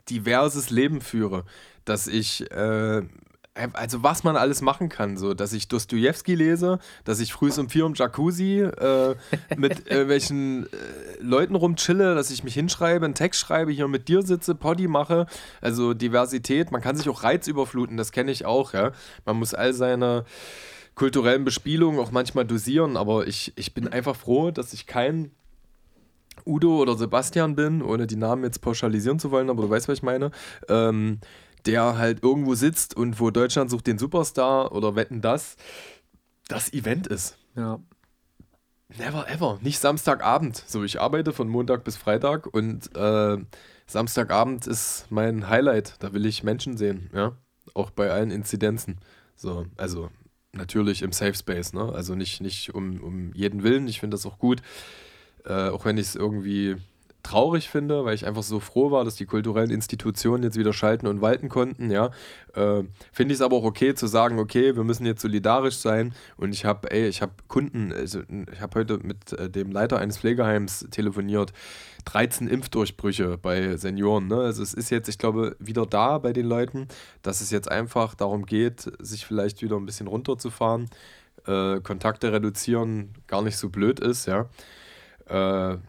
diverses Leben führe, dass ich, äh, also was man alles machen kann, so, dass ich Dostoevsky lese, dass ich früh um vier im Jacuzzi äh, mit <laughs> irgendwelchen äh, Leuten rumchille, dass ich mich hinschreibe, einen Text schreibe, hier mit dir sitze, Poddy mache, also Diversität, man kann sich auch Reiz überfluten, das kenne ich auch, ja. Man muss all seine kulturellen Bespielungen auch manchmal dosieren, aber ich, ich bin einfach froh, dass ich kein Udo oder Sebastian bin, ohne die Namen jetzt pauschalisieren zu wollen, aber du weißt, was ich meine, ähm, der halt irgendwo sitzt und wo Deutschland sucht den Superstar oder wetten das, das Event ist. ja. Never ever. Nicht Samstagabend. So, ich arbeite von Montag bis Freitag und äh, Samstagabend ist mein Highlight. Da will ich Menschen sehen, ja. Auch bei allen Inzidenzen. So, also natürlich im Safe Space, ne? Also nicht, nicht um, um jeden Willen. Ich finde das auch gut. Äh, auch wenn ich es irgendwie traurig finde, weil ich einfach so froh war, dass die kulturellen Institutionen jetzt wieder schalten und walten konnten, ja, äh, finde ich es aber auch okay zu sagen, okay, wir müssen jetzt solidarisch sein. Und ich habe, ey, ich habe Kunden, also ich habe heute mit äh, dem Leiter eines Pflegeheims telefoniert, 13 Impfdurchbrüche bei Senioren, ne? also es ist jetzt, ich glaube, wieder da bei den Leuten, dass es jetzt einfach darum geht, sich vielleicht wieder ein bisschen runterzufahren, äh, Kontakte reduzieren gar nicht so blöd ist, ja, äh,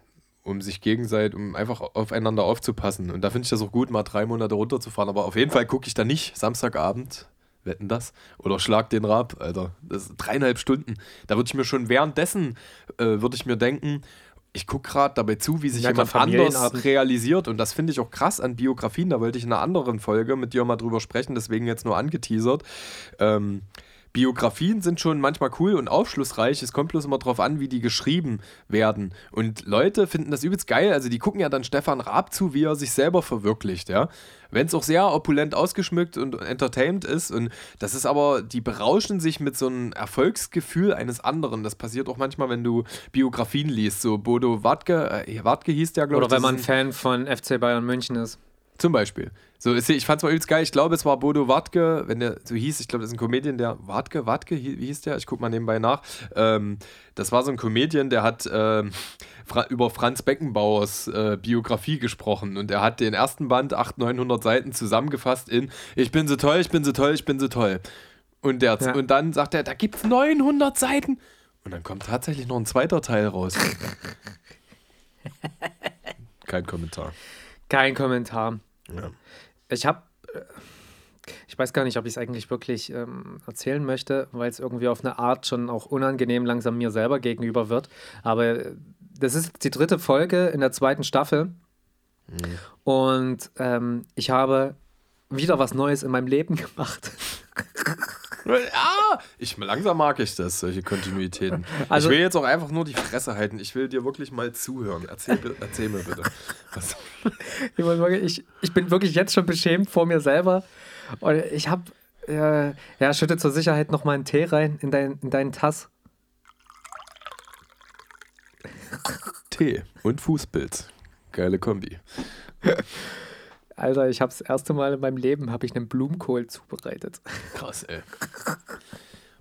um sich gegenseitig, um einfach aufeinander aufzupassen. Und da finde ich das auch gut, mal drei Monate runterzufahren. Aber auf jeden Fall gucke ich da nicht Samstagabend, wetten das, oder schlag den Rab, Alter. Das ist dreieinhalb Stunden. Da würde ich mir schon währenddessen, äh, würde ich mir denken, ich gucke gerade dabei zu, wie sich Ja, jemand anders realisiert. Und das finde ich auch krass an Biografien. Da wollte ich in einer anderen Folge mit dir mal drüber sprechen, deswegen jetzt nur angeteasert. Ähm, Biografien sind schon manchmal cool und aufschlussreich. Es kommt bloß immer drauf an, wie die geschrieben werden. Und Leute finden das übelst geil. Also die gucken ja dann Stefan Raab zu, wie er sich selber verwirklicht, ja. Wenn es auch sehr opulent ausgeschmückt und entertained ist. Und das ist aber, die berauschen sich mit so einem Erfolgsgefühl eines anderen. Das passiert auch manchmal, wenn du Biografien liest. So Bodo Wartke, äh, Wartke hieß der, glaube ich. Oder wenn man Fan von FC Bayern München ist. Zum Beispiel. So, ich fand's mal übelst geil. Ich glaube, es war Bodo Wartke, wenn der so hieß. Ich glaube, das ist ein Comedian, der. Wartke, Wartke, wie hieß der? Ich guck mal nebenbei nach. Ähm, das war so ein Comedian, der hat ähm, Fra über Franz Beckenbauers äh, Biografie gesprochen. Und er hat den ersten Band, 800, 900 Seiten, zusammengefasst in Ich bin so toll, ich bin so toll, ich bin so toll. Und, der, Ja. und dann sagt er, da gibt's 900 Seiten. Und dann kommt tatsächlich noch ein zweiter Teil raus. <laughs> Kein Kommentar. Kein Kommentar. Ja. Ich habe, ich weiß gar nicht, ob ich es eigentlich wirklich ähm, erzählen möchte, weil es irgendwie auf eine Art schon auch unangenehm langsam mir selber gegenüber wird. Aber äh, das ist die dritte Folge in der zweiten Staffel. Und ähm, ich habe wieder was Neues in meinem Leben <laughs> gemacht. Ah, ich, langsam mag ich das, solche Kontinuitäten. Also- ich will jetzt auch einfach nur die Fresse halten. Ich will dir wirklich mal zuhören. Erzähl, erzähl mir bitte. Ich, ich, bin wirklich jetzt schon beschämt vor mir selber. Und ich habe, äh, ja, schütte zur Sicherheit noch mal einen Tee rein in, dein, in deinen Tass. Tee und Fußpilz. Geile Kombi. Alter, ich habe das erste Mal in meinem Leben habe ich einen Blumenkohl zubereitet. Krass, ey.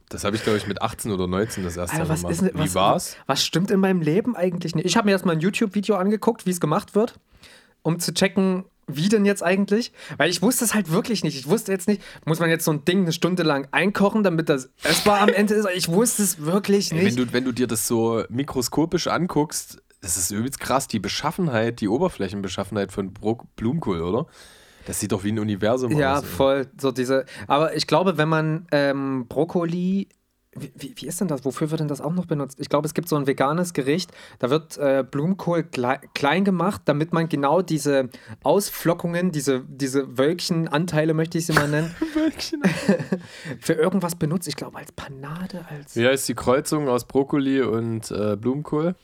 Das habe ich, glaube ich, mit 18 oder 19 das erste Alter, Mal gemacht. ist Wie was, war's? Was stimmt in meinem Leben eigentlich nicht? Ich habe mir erstmal ein YouTube-Video angeguckt, wie es gemacht wird, um zu checken, wie denn jetzt eigentlich? Weil ich wusste es halt wirklich nicht. Ich wusste jetzt nicht, muss man jetzt so ein Ding eine Stunde lang einkochen, damit das essbar am Ende ist? Ich wusste es wirklich Ey, wenn, nicht. du, wenn du dir das so mikroskopisch anguckst, das ist übelst krass, die Beschaffenheit, die Oberflächenbeschaffenheit von Blumenkohl, oder? Das sieht doch wie ein Universum ja, aus. ey. voll. So diese. Aber ich glaube, wenn man ähm, Brokkoli. Wie, wie, ist denn das? Wofür wird denn das auch noch benutzt? Ich glaube, es gibt so ein veganes Gericht, da wird äh, Blumenkohl klei klein gemacht, damit man genau diese Ausflockungen, diese, diese Wölkchenanteile, möchte ich sie mal nennen, <laughs> <laughs> für irgendwas benutzt. Ich glaube, als Panade, als. Wie heißt die Kreuzung aus Brokkoli und äh, Blumenkohl?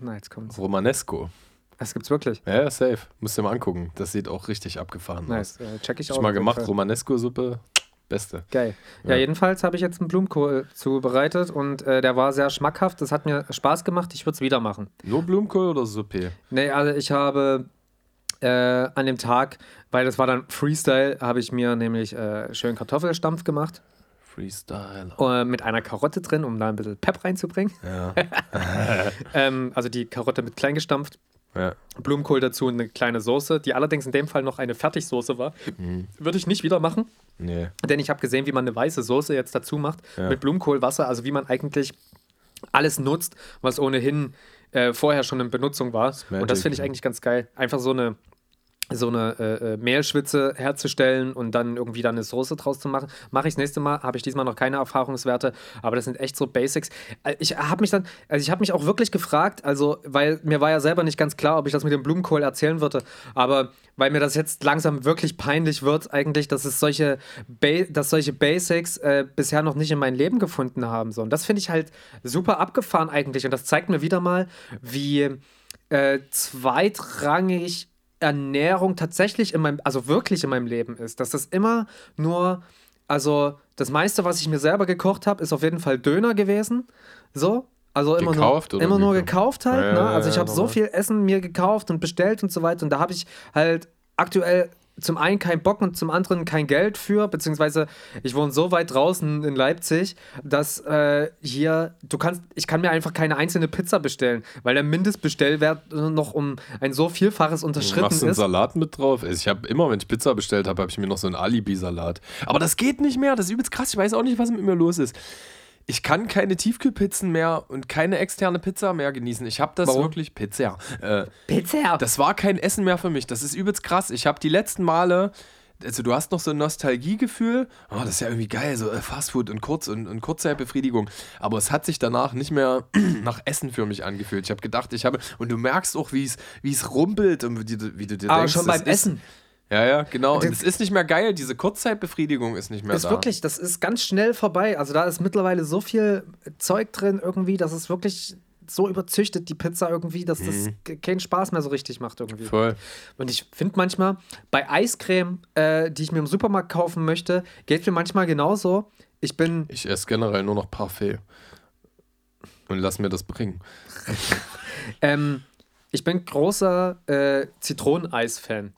Na, jetzt kommt's. Romanesco. Das gibt's wirklich. Ja, safe. Musst du mal angucken. Das sieht auch richtig abgefahren Nice. aus. Äh, check ich Hab auch. ich mal gemacht. Romanesco-Suppe. Beste. Geil. Ja, Ja. jedenfalls habe ich jetzt einen Blumenkohl zubereitet und äh, der war sehr schmackhaft. Das hat mir Spaß gemacht. Ich würde es wieder machen. Nur Blumenkohl oder Suppe? Nee, also ich habe äh, an dem Tag, weil das war dann Freestyle, habe ich mir nämlich äh, schön Kartoffelstampf gemacht Freestyle. äh, mit einer Karotte drin, um da ein bisschen Pep reinzubringen. Ja. <laughs> Ähm, also die Karotte mit klein gestampft, ja. Blumenkohl dazu und eine kleine Soße, die allerdings in dem Fall noch eine Fertigsoße war. Mhm. Würde ich nicht wieder machen, Nee. denn ich habe gesehen, wie man eine weiße Soße jetzt dazu macht Ja. mit Blumenkohlwasser, also wie man eigentlich alles nutzt, was ohnehin äh, vorher schon in Benutzung war. Und das finde ich eigentlich ganz geil. Einfach so eine so eine äh, äh, Mehlschwitze herzustellen und dann irgendwie dann eine Soße draus zu machen. Mache ich das nächste Mal, habe ich diesmal noch keine Erfahrungswerte, aber das sind echt so Basics. Äh, Ich habe mich dann, also ich habe mich auch wirklich gefragt, also weil mir war ja selber nicht ganz klar, ob ich das mit dem Blumenkohl erzählen würde, aber weil mir das jetzt langsam wirklich peinlich wird, eigentlich, dass es solche, ba dass solche Basics äh, bisher noch nicht in mein Leben gefunden haben. So. Und das finde ich halt super abgefahren eigentlich. Und das zeigt mir wieder mal, wie äh, zweitrangig Ernährung tatsächlich in meinem, also wirklich in meinem Leben ist. Dass das immer nur, also das meiste, was ich mir selber gekocht habe, ist auf jeden Fall Döner gewesen. So. Also immer Gekauft nur, immer nur gekauft? halt. Ja, ne? Also ich habe so viel Essen mir gekauft und bestellt und so weiter. Und da habe ich halt aktuell zum einen keinen Bock und zum anderen kein Geld für, beziehungsweise ich wohne so weit draußen in Leipzig, dass äh, hier, du kannst, ich kann mir einfach keine einzelne Pizza bestellen, weil der Mindestbestellwert noch um ein so Vielfaches unterschritten Machst du einen ist. Salat mit drauf? Also Ich habe immer, wenn ich Pizza bestellt habe, habe ich mir noch so einen Alibi-Salat. Aber das geht nicht mehr. Das ist übelst krass. Ich weiß auch nicht, was mit mir los ist. Ich kann keine Tiefkühlpizzen mehr und keine externe Pizza mehr genießen. Ich habe das Warum? wirklich Pizza. Äh, Pizza! das war kein Essen mehr für mich. Das ist übelst krass. Ich habe die letzten Male, also du hast noch so ein Nostalgiegefühl. Oh, das ist ja irgendwie geil, so äh, Fastfood und Kurz- und, und Kurzzeitbefriedigung. Aber es hat sich danach nicht mehr <clears throat> nach Essen für mich angefühlt. Ich habe gedacht, ich habe, und du merkst auch, wie es wie es rumpelt und wie, du- wie du dir Aber denkst. schon beim ist, Essen. Ja, ja, genau. Und Das- es ist nicht mehr geil. Diese Kurzzeitbefriedigung ist nicht mehr ist da. wirklich, das ist ganz schnell vorbei. Also da ist mittlerweile so viel Zeug drin irgendwie, dass es wirklich so überzüchtet, die Pizza irgendwie, dass das ke- keinen Spaß mehr so richtig macht irgendwie. Mhm. Voll. Und ich finde manchmal, bei Eiscreme, äh, die ich mir im Supermarkt kaufen möchte, geht mir manchmal genauso. Ich bin, Ich esse generell nur noch Parfait. Und lass mir das bringen. <laughs> ähm, ich bin großer äh, Zitroneneis-Fan.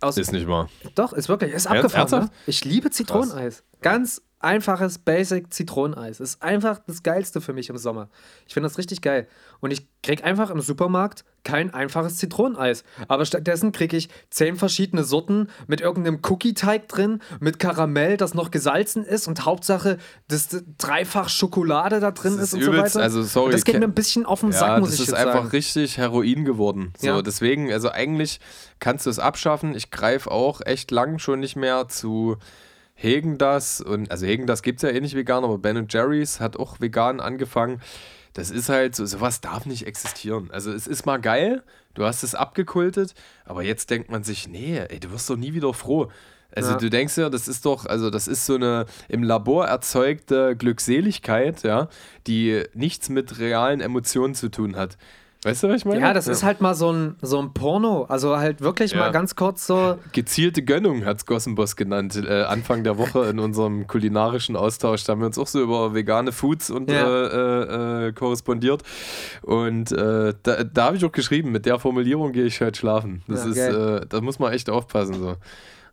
Aus, Ist nicht wahr. Doch, ist wirklich, ist abgefahren. Ne? Ich liebe Zitroneneis. Ganz einfaches, basic Zitroneneis. Ist einfach das Geilste für mich im Sommer. Ich finde das richtig geil. Und ich krieg einfach im Supermarkt kein einfaches Zitroneneis. Aber stattdessen kriege ich zehn verschiedene Sorten mit irgendeinem Cookie-Teig drin, mit Karamell, das noch gesalzen ist und Hauptsache, dass dreifach Schokolade da drin Das ist, ist und so übelst- weiter. also sorry, das geht mir ein bisschen auf den Ja, Sack, muss das ich ist jetzt einfach sagen. richtig Heroin geworden. So, Ja. deswegen, also eigentlich kannst du es abschaffen. Ich greife auch echt lang schon nicht mehr zu Hegen das und also Hegen das gibt es ja eh nicht vegan, aber Ben Jerry's hat auch vegan angefangen. Das ist halt so, sowas darf nicht existieren. Also es ist mal geil, du hast es abgekultet, aber jetzt denkt man sich, nee, ey, du wirst doch nie wieder froh. Also Ja. du denkst ja, das ist doch, also das ist so eine im Labor erzeugte Glückseligkeit, ja, die nichts mit realen Emotionen zu tun hat. Weißt du, was ich meine? Ja, das ist halt mal so ein, so ein Porno. Also halt wirklich Ja. mal ganz kurz so. Gezielte Gönnung hat es Gossenboss genannt. Äh, Anfang der Woche in unserem kulinarischen Austausch. Da haben wir uns auch so über vegane Foods und Ja. äh, äh, korrespondiert. Und äh, da, da habe ich auch geschrieben, mit der Formulierung gehe ich heute schlafen. Das Ja, ist, äh, da muss man echt aufpassen. So.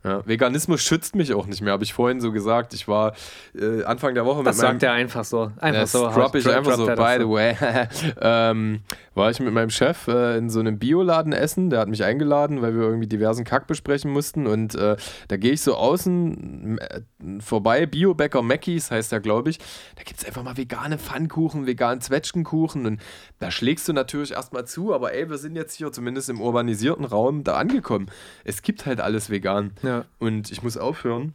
Ja, Veganismus schützt mich auch nicht mehr, habe ich vorhin so gesagt. Ich war äh, Anfang der Woche Das mit meinem sagt er einfach so. Einfach das so. drop ich einfach so, das by the way. <laughs> ähm, war ich mit meinem Chef äh, in so einem Bioladen essen. Der hat mich eingeladen, weil wir irgendwie diversen Kack besprechen mussten. Und äh, da gehe ich so außen äh, vorbei. Biobäcker Mackies heißt der, glaube ich. Da gibt es einfach mal vegane Pfannkuchen, veganen Zwetschgenkuchen. Und da schlägst du natürlich erstmal zu. Aber ey, wir sind jetzt hier zumindest im urbanisierten Raum da angekommen. Es gibt halt alles vegan. Ja. Und ich muss aufhören,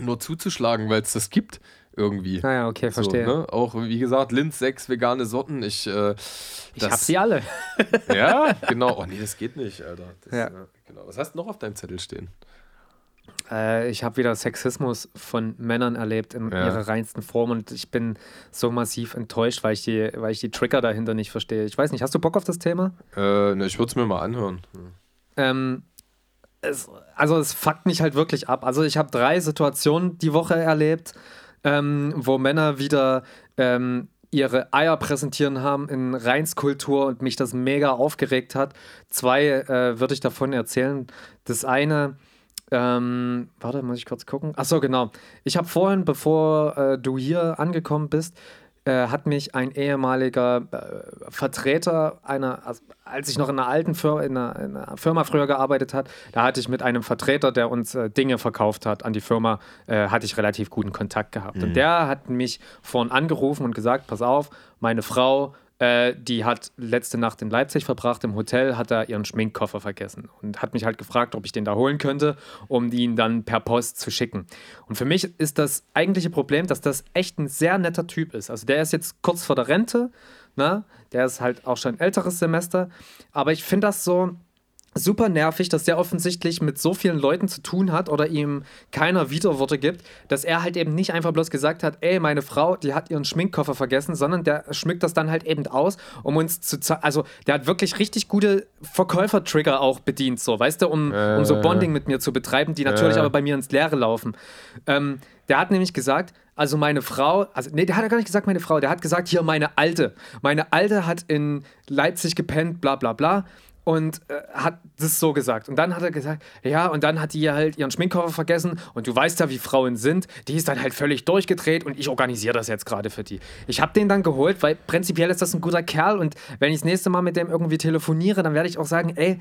nur zuzuschlagen, weil es das gibt irgendwie. Naja, okay, verstehe. So, ne? Auch wie gesagt, Linz, sechs vegane Sorten. Ich, äh, Ich das, hab sie alle. <laughs> Ja, <laughs> genau. Oh nee, das geht nicht, Alter. Das, Ja. äh, genau. Was hast du noch auf deinem Zettel stehen? Äh, ich habe wieder Sexismus von Männern erlebt in Ja. ihrer reinsten Form und ich bin so massiv enttäuscht, weil ich die, weil ich die Trigger dahinter nicht verstehe. Ich weiß nicht, hast du Bock auf das Thema? Äh, ne, ich würde es mir mal anhören. Ähm, es, also es fuckt mich halt wirklich ab. Also ich habe drei Situationen die Woche erlebt, ähm, wo Männer wieder ähm, ihre Eier präsentieren haben in Reinskultur und mich das mega aufgeregt hat. Zwei äh, würde ich davon erzählen. Das eine, ähm, warte, muss ich kurz gucken. Achso, genau. Ich habe vorhin, bevor äh, du hier angekommen bist, äh, hat mich ein ehemaliger äh, Vertreter einer, also, als ich noch in einer alten Firma, in einer, in einer Firma früher gearbeitet hat, da hatte ich mit einem Vertreter, der uns äh, Dinge verkauft hat an die Firma, äh, hatte ich relativ guten Kontakt gehabt. Und der hat mich vorhin angerufen und gesagt, pass auf, meine Frau äh, die hat letzte Nacht in Leipzig verbracht, im Hotel, hat da ihren Schminkkoffer vergessen und hat mich halt gefragt, ob ich den da holen könnte, um ihn dann per Post zu schicken. Und für mich ist das eigentliche Problem, dass das echt ein sehr netter Typ ist. Also der ist jetzt kurz vor der Rente, ne? der ist halt auch schon ein älteres Semester, aber ich finde das so super nervig, dass der offensichtlich mit so vielen Leuten zu tun hat oder ihm keiner Widerworte gibt, dass er halt eben nicht einfach bloß gesagt hat, ey, meine Frau, die hat ihren Schminkkoffer vergessen, sondern der schmückt das dann halt eben aus, um uns zu zeigen, also der hat wirklich richtig gute Verkäufer-Trigger auch bedient, so, weißt du, um, äh, um so Bonding mit mir zu betreiben, die natürlich äh. aber bei mir ins Leere laufen. Ähm, der hat nämlich gesagt, also meine Frau, also nee, der hat ja gar nicht gesagt meine Frau, der hat gesagt, hier meine Alte. Meine Alte hat in Leipzig gepennt, bla bla bla und äh, hat das so gesagt. Und dann hat er gesagt, ja, und dann hat die halt ihren Schminkkoffer vergessen und du weißt ja, wie Frauen sind. Die ist dann halt völlig durchgedreht und ich organisiere das jetzt gerade für die. Ich habe den dann geholt, weil prinzipiell ist das ein guter Kerl und wenn ich das nächste Mal mit dem irgendwie telefoniere, dann werde ich auch sagen, ey,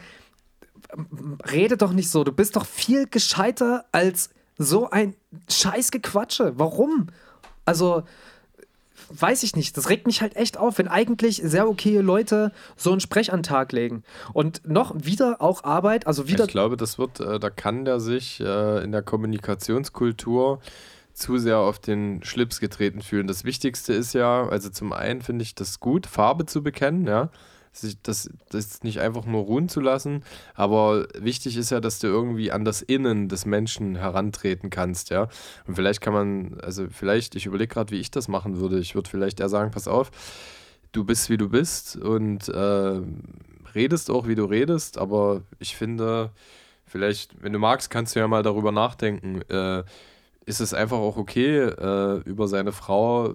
rede doch nicht so. Du bist doch viel gescheiter als so ein Scheißgequatsche. Warum? Also, weiß ich nicht, das regt mich halt echt auf, wenn eigentlich sehr okay Leute so einen Sprech an den Tag legen. Und noch wieder auch Arbeit, also wieder. Ich glaube, das wird, äh, da kann der sich äh, in der Kommunikationskultur zu sehr auf den Schlips getreten fühlen. Das Wichtigste ist ja, also zum einen finde ich das gut, Farbe zu bekennen, ja das, das nicht einfach nur ruhen zu lassen. Aber wichtig ist ja, dass du irgendwie an das Innen des Menschen herantreten kannst, ja. Und vielleicht kann man, also vielleicht, ich überlege gerade, wie ich das machen würde. Ich würde vielleicht eher sagen, pass auf, du bist wie du bist und äh, redest auch wie du redest, aber ich finde, vielleicht, wenn du magst, kannst du ja mal darüber nachdenken. Äh, ist es einfach auch okay, äh, über seine Frau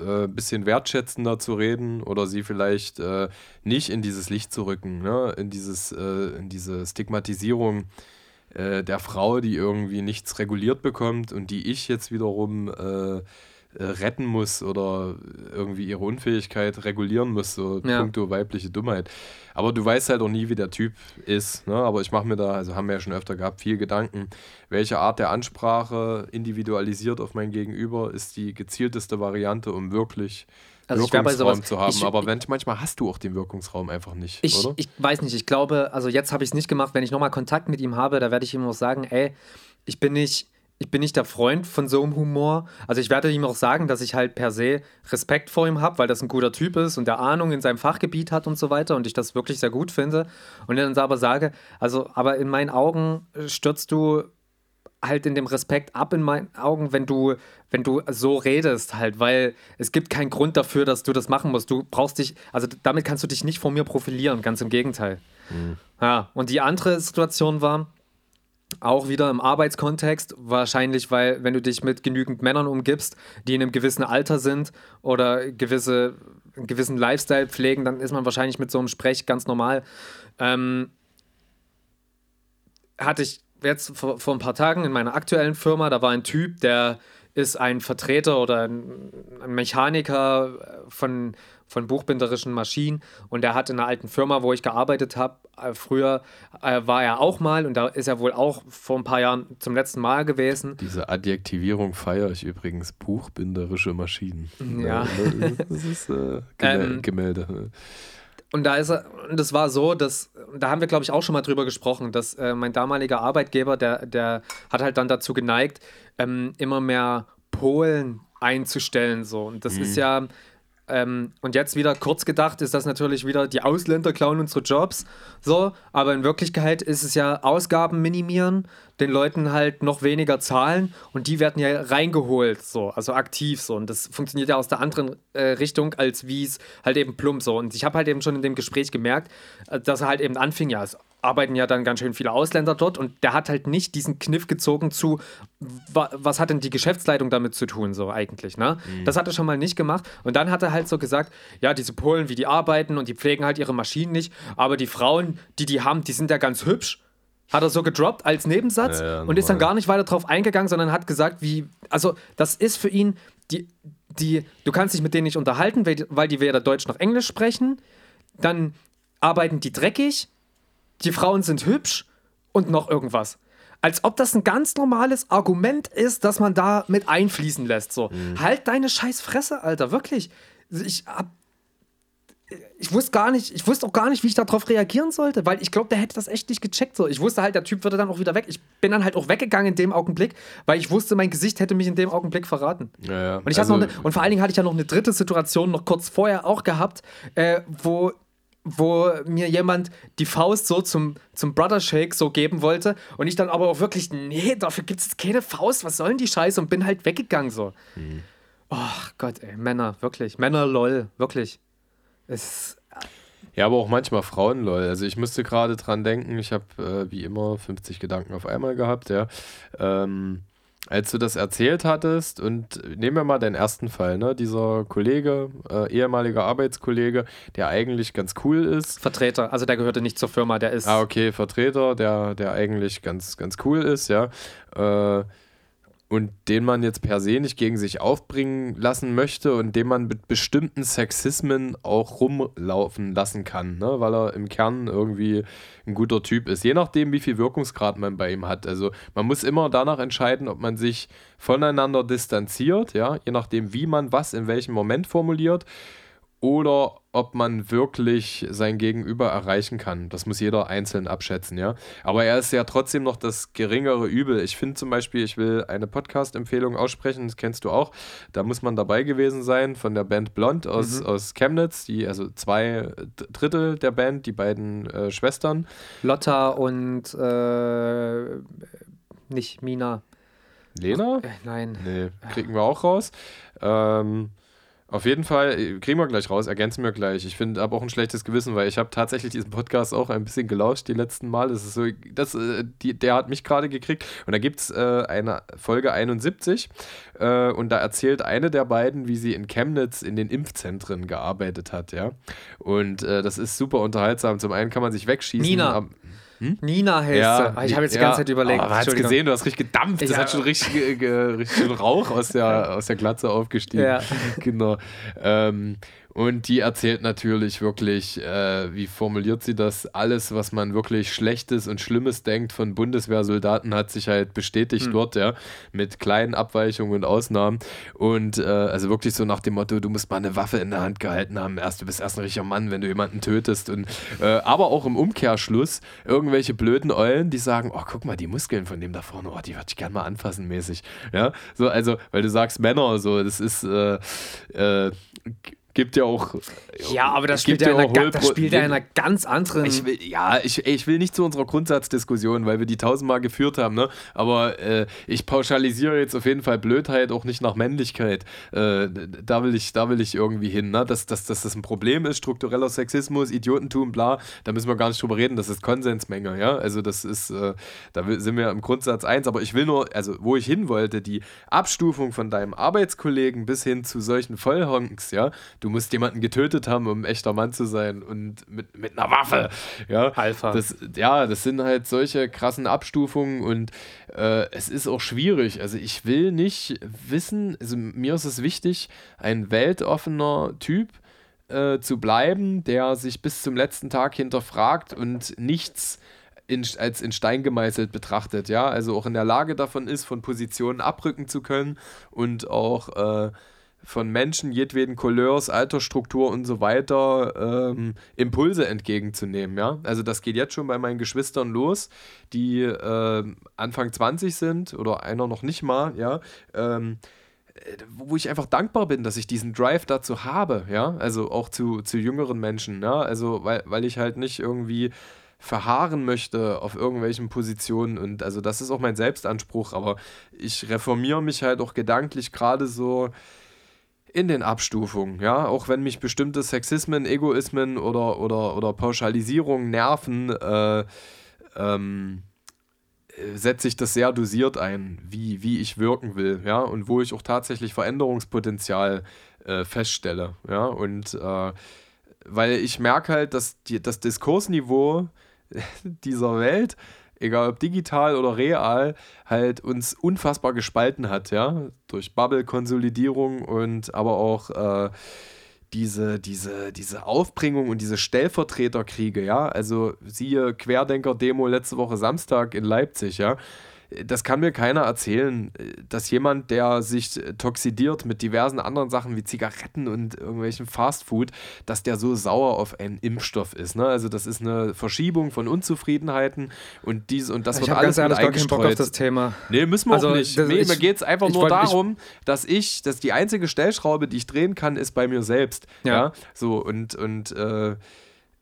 ein äh, bisschen wertschätzender zu reden oder sie vielleicht äh, nicht in dieses Licht zu rücken, ne? in, dieses, äh, in diese Stigmatisierung äh, der Frau, die irgendwie nichts reguliert bekommt und die ich jetzt wiederum äh, retten muss oder irgendwie ihre Unfähigkeit regulieren muss, so ja. puncto weibliche Dummheit. Aber du weißt halt auch nie, wie der Typ ist. Ne? Aber ich mache mir da, also haben wir ja schon öfter gehabt, viel Gedanken, welche Art der Ansprache individualisiert auf mein Gegenüber ist die gezielteste Variante, um wirklich also Wirkungsraum sowas, zu haben. Ich, aber wenn, manchmal hast du auch den Wirkungsraum einfach nicht, ich, oder? Ich weiß nicht, ich glaube, also jetzt habe ich es nicht gemacht. Wenn ich nochmal Kontakt mit ihm habe, da werde ich ihm auch sagen, ey, ich bin nicht ich bin nicht der Freund von so einem Humor. Also ich werde ihm auch sagen, dass ich halt per se Respekt vor ihm habe, weil das ein guter Typ ist und der Ahnung in seinem Fachgebiet hat und so weiter und ich das wirklich sehr gut finde. Und dann aber sage, also, aber in meinen Augen stürzt du halt in dem Respekt ab in meinen Augen, wenn du, wenn du so redest halt, weil es gibt keinen Grund dafür, dass du das machen musst. Du brauchst dich, also damit kannst du dich nicht vor mir profilieren, ganz im Gegenteil. Mhm. Ja, und die andere Situation war, auch wieder im Arbeitskontext, wahrscheinlich, weil wenn du dich mit genügend Männern umgibst, die in einem gewissen Alter sind oder gewisse, einen gewissen Lifestyle pflegen, dann ist man wahrscheinlich mit so einem Sprech ganz normal. Ähm, hatte ich jetzt vor, vor ein paar Tagen in meiner aktuellen Firma, da war ein Typ, der ist ein Vertreter oder ein, ein Mechaniker von von buchbinderischen Maschinen und er hat in einer alten Firma, wo ich gearbeitet habe, äh, früher äh, war er auch mal und da ist er wohl auch vor ein paar Jahren zum letzten Mal gewesen. Diese Adjektivierung feiere ich übrigens, buchbinderische Maschinen. Ja. das ist äh, Gemälde. Ähm, Gemälde. Und da ist er, und das war so, dass, da haben wir, glaube ich, auch schon mal drüber gesprochen, dass äh, mein damaliger Arbeitgeber, der, der hat halt dann dazu geneigt, ähm, immer mehr Polen einzustellen. So. Und das mhm. ist ja ähm, und jetzt wieder kurz gedacht ist das natürlich wieder, die Ausländer klauen unsere Jobs. So, aber in Wirklichkeit ist es ja Ausgaben minimieren, den Leuten halt noch weniger zahlen und die werden ja reingeholt, so, also aktiv so. Und das funktioniert ja aus der anderen äh, Richtung, als wie es halt eben plump so. Und ich habe halt eben schon in dem Gespräch gemerkt, äh, dass er halt eben anfing, ja, es arbeiten ja dann ganz schön viele Ausländer dort und der hat halt nicht diesen Kniff gezogen zu, wa, was hat denn die Geschäftsleitung damit zu tun, so eigentlich, ne? Mhm. Das hat er schon mal nicht gemacht und dann hat er halt so gesagt, ja, diese Polen, wie die arbeiten und die pflegen halt ihre Maschinen nicht, aber die Frauen, die die haben, die sind ja ganz hübsch. Hat er so gedroppt als Nebensatz ja, ja, und ist dann gar nicht weiter drauf eingegangen, sondern hat gesagt, wie, also das ist für ihn, die, die, du kannst dich mit denen nicht unterhalten, weil die weder Deutsch noch Englisch sprechen, dann arbeiten die dreckig, die Frauen sind hübsch und noch irgendwas. Als ob das ein ganz normales Argument ist, das man da mit einfließen lässt. So, mhm. halt deine scheiß Fresse, Alter, wirklich. Ich hab ich wusste gar nicht, ich wusste auch gar nicht, wie ich darauf reagieren sollte, weil ich glaube, der hätte das echt nicht gecheckt. So. Ich wusste halt, der Typ würde dann auch wieder weg. Ich bin dann halt auch weggegangen in dem Augenblick, weil ich wusste, mein Gesicht hätte mich in dem Augenblick verraten. Ja, ja. Und, ich also, noch ne, und vor allen Dingen hatte ich ja noch eine dritte Situation noch kurz vorher auch gehabt, äh, wo wo mir jemand die Faust so zum, zum Brother Shake so geben wollte und ich dann aber auch wirklich, nee, dafür gibt es keine Faust, was sollen die Scheiße und bin halt weggegangen so. Mhm. Oh Gott, ey, Männer, wirklich. Männer, lol, wirklich. Es, ja, aber auch manchmal Frauen, lol. Also ich musste gerade dran denken, ich habe äh, wie immer 50 Gedanken auf einmal gehabt, ja. Ähm, als du das erzählt hattest und nehmen wir mal deinen ersten Fall, ne? Dieser Kollege, äh, ehemaliger Arbeitskollege, der eigentlich ganz cool ist. Vertreter, also der gehörte nicht zur Firma, der ist. Ah, okay, Vertreter, der, der eigentlich ganz, ganz cool ist, ja. Äh, und den man jetzt per se nicht gegen sich aufbringen lassen möchte und den man mit bestimmten Sexismen auch rumlaufen lassen kann, ne? weil er im Kern irgendwie ein guter Typ ist. Je nachdem, wie viel Wirkungsgrad man bei ihm hat. Also man muss immer danach entscheiden, ob man sich voneinander distanziert, ja, je nachdem, wie man was in welchem Moment formuliert oder ob man wirklich sein Gegenüber erreichen kann. Das muss jeder einzeln abschätzen, ja. Aber er ist ja trotzdem noch das geringere Übel. Ich finde zum Beispiel, ich will eine Podcast-Empfehlung aussprechen, das kennst du auch. Da muss man dabei gewesen sein von der Band Blond aus, mhm. aus Chemnitz, die, also zwei Drittel der Band, die beiden äh, Schwestern. Lotta und äh, nicht Mina. Lena? Äh, nein. Nee, kriegen wir auch raus. Ähm, auf jeden Fall, äh, kriegen wir gleich raus, ergänzen wir gleich. Ich finde aber auch ein schlechtes Gewissen, weil ich habe tatsächlich diesen Podcast auch ein bisschen gelauscht die letzten Mal. Das ist so, das, äh, die, der hat mich gerade gekriegt. Und da gibt es äh, eine Folge 71 äh, und da erzählt eine der beiden, wie sie in Chemnitz in den Impfzentren gearbeitet hat, ja. Und äh, das ist super unterhaltsam. Zum einen kann man sich wegschießen. Nina. Am, hm? Nina heißt ja, sie. Ich habe jetzt die ganze Zeit überlegt. Oh, man hat gesehen, du hast richtig gedampft. Das ja. hat schon richtig, äh, richtig Rauch aus der, aus der Glatze aufgestiegen. Ja. <laughs> Genau. Ähm, und die erzählt natürlich wirklich, äh, wie formuliert sie das? Alles, was man wirklich Schlechtes und Schlimmes denkt von Bundeswehrsoldaten, hat sich halt bestätigt hm. dort, ja, mit kleinen Abweichungen und Ausnahmen. Und äh, also wirklich so nach dem Motto, du musst mal eine Waffe in der Hand gehalten haben. Erst, du bist erst ein richtiger Mann, wenn du jemanden tötest. Und, äh, aber auch im Umkehrschluss irgendwelche blöden Eulen, die sagen, oh, guck mal, die Muskeln von dem da vorne, oh, die würde ich gerne mal anfassen mäßig. Ja, so, also, weil du sagst Männer, so, das ist, äh, äh, gibt ja auch. Ja, aber das spielt ja, einer, das spielt ja einer ganz anderen. Ich will, ja, ich, ich will nicht zu unserer Grundsatzdiskussion, weil wir die tausendmal geführt haben, ne? Aber äh, ich pauschalisiere jetzt auf jeden Fall Blödheit auch nicht nach Männlichkeit. Äh, da, will ich, da will ich irgendwie hin, ne? Dass, dass, dass das ein Problem ist, struktureller Sexismus, Idiotentum, bla, da müssen wir gar nicht drüber reden, das ist Konsensmenge, ja. Also das ist, äh, da sind wir im Grundsatz eins, aber ich will nur, also wo ich hin wollte, die Abstufung von deinem Arbeitskollegen bis hin zu solchen Vollhonks, ja du musst jemanden getötet haben, um ein echter Mann zu sein und mit, mit einer Waffe. Ja, Alpha. Das, ja, das sind halt solche krassen Abstufungen und äh, es ist auch schwierig. Also ich will nicht wissen, also mir ist es wichtig, ein weltoffener Typ äh, zu bleiben, der sich bis zum letzten Tag hinterfragt und nichts in, als in Stein gemeißelt betrachtet, ja, also auch in der Lage davon ist, von Positionen abrücken zu können und auch äh, von Menschen jedweden Couleurs, Altersstruktur und so weiter ähm, Impulse entgegenzunehmen. Ja? Also das geht jetzt schon bei meinen Geschwistern los, die äh, Anfang 20 sind oder einer noch nicht mal, ja. Ähm, wo ich einfach dankbar bin, dass ich diesen Drive dazu habe, ja, also auch zu, zu jüngeren Menschen, ja, also weil, weil ich halt nicht irgendwie verharren möchte auf irgendwelchen Positionen und also das ist auch mein Selbstanspruch, aber ich reformiere mich halt auch gedanklich gerade so, in den Abstufungen, ja, auch wenn mich bestimmte Sexismen, Egoismen oder, oder, oder Pauschalisierungen nerven, äh, ähm, setze ich das sehr dosiert ein, wie, wie ich wirken will, ja, und wo ich auch tatsächlich Veränderungspotenzial äh, feststelle, ja, und äh, weil ich merke halt, dass die, das Diskursniveau <laughs> dieser Welt egal ob digital oder real, halt uns unfassbar gespalten hat, ja, durch Bubble-Konsolidierung und aber auch äh, diese, diese, diese Aufbringung und diese Stellvertreterkriege, ja, also siehe Querdenker-Demo letzte Woche Samstag in Leipzig, ja, das kann mir keiner erzählen, dass jemand, der sich toxidiert mit diversen anderen Sachen wie Zigaretten und irgendwelchen Fastfood, dass der so sauer auf einen Impfstoff ist. Ne? Also das ist eine Verschiebung von Unzufriedenheiten und dies und das Ich wird alles ganz mit ehrlich gar keinen Bock auf eingestreut. das Thema. Nee, müssen wir Also, auch nicht. Nee, ich- mir geht es einfach ich nur wollt- ich- darum, dass ich, dass die einzige Stellschraube, die ich drehen kann, ist bei mir selbst. Ja. Ja. So, und, und äh,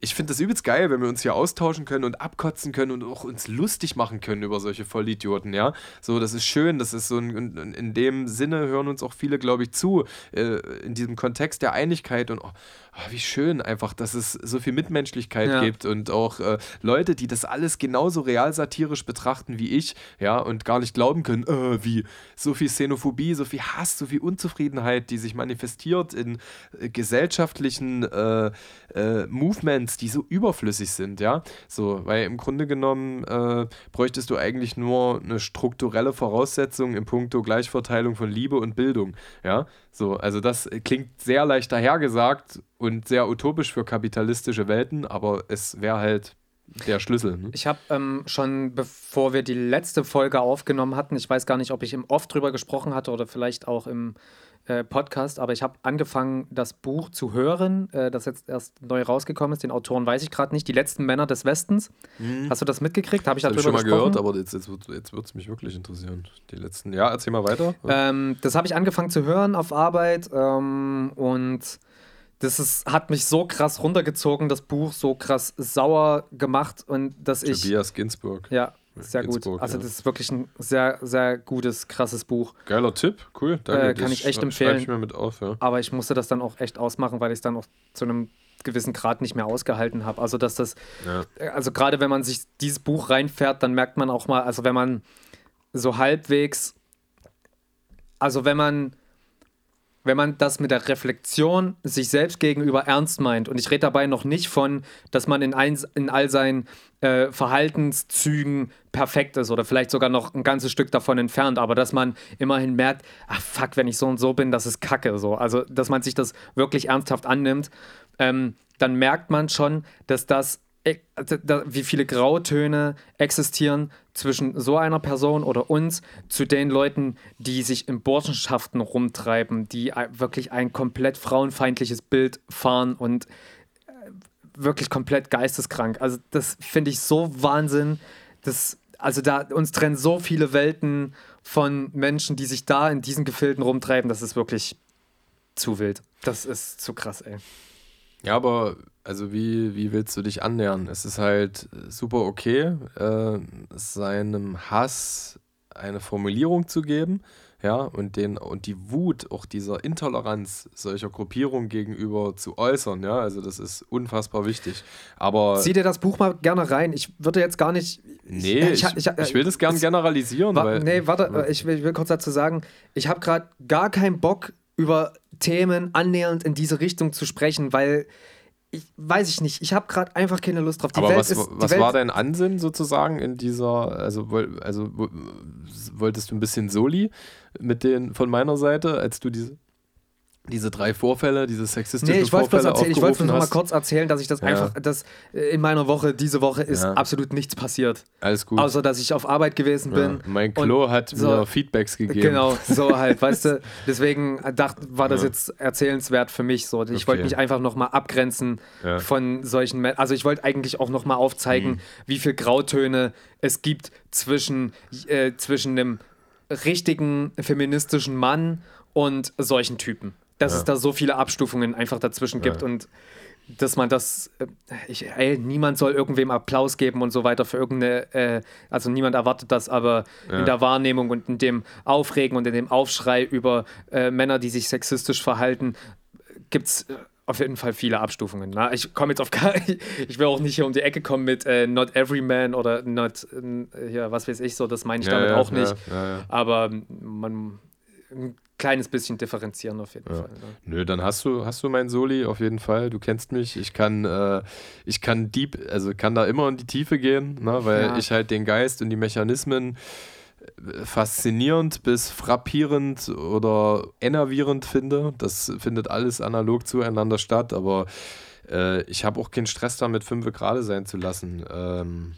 ich finde das übelst geil, wenn wir uns hier austauschen können und abkotzen können und auch uns lustig machen können über solche Vollidioten, ja. So, das ist schön, das ist so ein, in, in dem Sinne hören uns auch viele, glaube ich, zu, äh, in diesem Kontext der Einigkeit und oh, oh, wie schön einfach, dass es so viel Mitmenschlichkeit Ja. gibt und auch äh, Leute, die das alles genauso real satirisch betrachten wie ich, ja, und gar nicht glauben können, äh, wie so viel Xenophobie, so viel Hass, so viel Unzufriedenheit, die sich manifestiert in äh, gesellschaftlichen äh, äh, Movements, die so überflüssig sind, ja. So, weil im Grunde genommen äh, bräuchtest du eigentlich nur eine strukturelle Voraussetzung im Punkto Gleichverteilung von Liebe und Bildung, ja. So, also das klingt sehr leicht dahergesagt und sehr utopisch für kapitalistische Welten, aber es wäre halt der Schlüssel. Ne? Ich habe ähm, schon, bevor wir die letzte Folge aufgenommen hatten, ich weiß gar nicht, ob ich im Off drüber gesprochen hatte oder vielleicht auch im äh, Podcast, aber ich habe angefangen, das Buch zu hören, äh, das jetzt erst neu rausgekommen ist. Den Autoren weiß ich gerade nicht. Die letzten Männer des Westens. Hast du das mitgekriegt? Habe ich darüber ich schon mal gesprochen? gehört, aber jetzt, jetzt, wird- jetzt wird es mich wirklich interessieren. Die letzten, ja, erzähl mal weiter. Ähm, das habe ich angefangen zu hören auf Arbeit ähm, und das ist, hat mich so krass runtergezogen, das Buch so krass sauer gemacht und dass ich. Tobias Ginsburg. Ja, sehr gut. Ginsburg, Also das ist wirklich ein sehr, sehr gutes, krasses Buch. Geiler Tipp, cool. Danke. Äh, kann Das ich echt empfehlen. Ich mir mit auf, ja. Aber ich musste das dann auch echt ausmachen, weil ich es dann auch zu einem gewissen Grad nicht mehr ausgehalten habe. Also dass das, ja. also gerade wenn man sich dieses Buch reinfährt, dann merkt man auch mal, also wenn man so halbwegs, also wenn man wenn man das mit der Reflexion sich selbst gegenüber ernst meint, und ich rede dabei noch nicht von, dass man in, ein, in all seinen äh, Verhaltenszügen perfekt ist oder vielleicht sogar noch ein ganzes Stück davon entfernt, aber dass man immerhin merkt, ach fuck, wenn ich so und so bin, das ist Kacke. So. Also, dass man sich das wirklich ernsthaft annimmt, ähm, dann merkt man schon, dass das da- da- wie viele Grautöne existieren zwischen so einer Person oder uns zu den Leuten, die sich in Burschenschaften rumtreiben, die wirklich ein komplett frauenfeindliches Bild fahren und äh, wirklich komplett geisteskrank. Also das finde ich so Wahnsinn. Das, also da uns trennen so viele Welten von Menschen, die sich da in diesen Gefilden rumtreiben. Das ist wirklich zu wild. Das ist zu krass, ey. Ja, aber also wie, wie willst du dich annähern? Es ist halt super okay, äh, seinem Hass eine Formulierung zu geben, ja, und den und die Wut auch dieser Intoleranz solcher Gruppierungen gegenüber zu äußern, ja, also das ist unfassbar wichtig. Aber Zieh dir das Buch mal gerne rein. Ich würde jetzt gar nicht. nee, ich, ich, will das gern es- generalisieren, Wa weil nee, warte, äh, ich will, ich will kurz dazu sagen, ich habe gerade gar keinen Bock, über Themen annähernd in diese Richtung zu sprechen, weil ich weiß ich nicht, ich habe gerade einfach keine Lust drauf. Die Aber Welt was, ist, was war dein Ansinn sozusagen in dieser, also, also wo- wolltest du ein bisschen Soli mit den von meiner Seite, als du diese, diese drei Vorfälle, diese sexistischen Nee, ich Vorfälle erzählen, ich wollte aufgerufen nur mal hast? kurz erzählen, dass ich das Ja. einfach, dass äh, in meiner Woche, diese Woche ist Ja. absolut nichts passiert. Alles gut. Außer, dass ich auf Arbeit gewesen ja. bin. Mein Klo hat so- mir Feedbacks gegeben. Genau, so halt, weißt du. <laughs> Deswegen dacht, war das Ja. jetzt erzählenswert für mich so. Ich Okay. wollte mich einfach nochmal abgrenzen Ja. von solchen. Also ich wollte eigentlich auch nochmal aufzeigen, Mhm. wie viel Grautöne es gibt zwischen, äh, zwischen einem richtigen feministischen Mann und solchen Typen. Dass Ja. es da so viele Abstufungen einfach dazwischen gibt Ja. und dass man das, äh, ich, ey, niemand soll irgendwem Applaus geben und so weiter für irgendeine, äh, also niemand erwartet das, aber Ja. in der Wahrnehmung und in dem Aufregen und in dem Aufschrei über äh, Männer, die sich sexistisch verhalten, gibt es auf jeden Fall viele Abstufungen. Na? Ich komme jetzt auf gar, <laughs> ich will auch nicht hier um die Ecke kommen mit äh, Not Every Man oder Not, äh, hier, was weiß ich so, das meine ich Ja, damit ja, auch nicht. Ja, ja, ja. Aber man ein kleines bisschen differenzieren auf jeden Ja. Fall. Ne? Nö, dann hast du, hast du mein Soli auf jeden Fall. Du kennst mich. Ich kann, äh, ich kann deep, also kann da immer in die Tiefe gehen, ne, weil Ja. ich halt den Geist und die Mechanismen äh, faszinierend bis frappierend oder enervierend finde. Das findet alles analog zueinander statt, aber äh, ich habe auch keinen Stress damit, fünf gerade sein zu lassen. Ähm,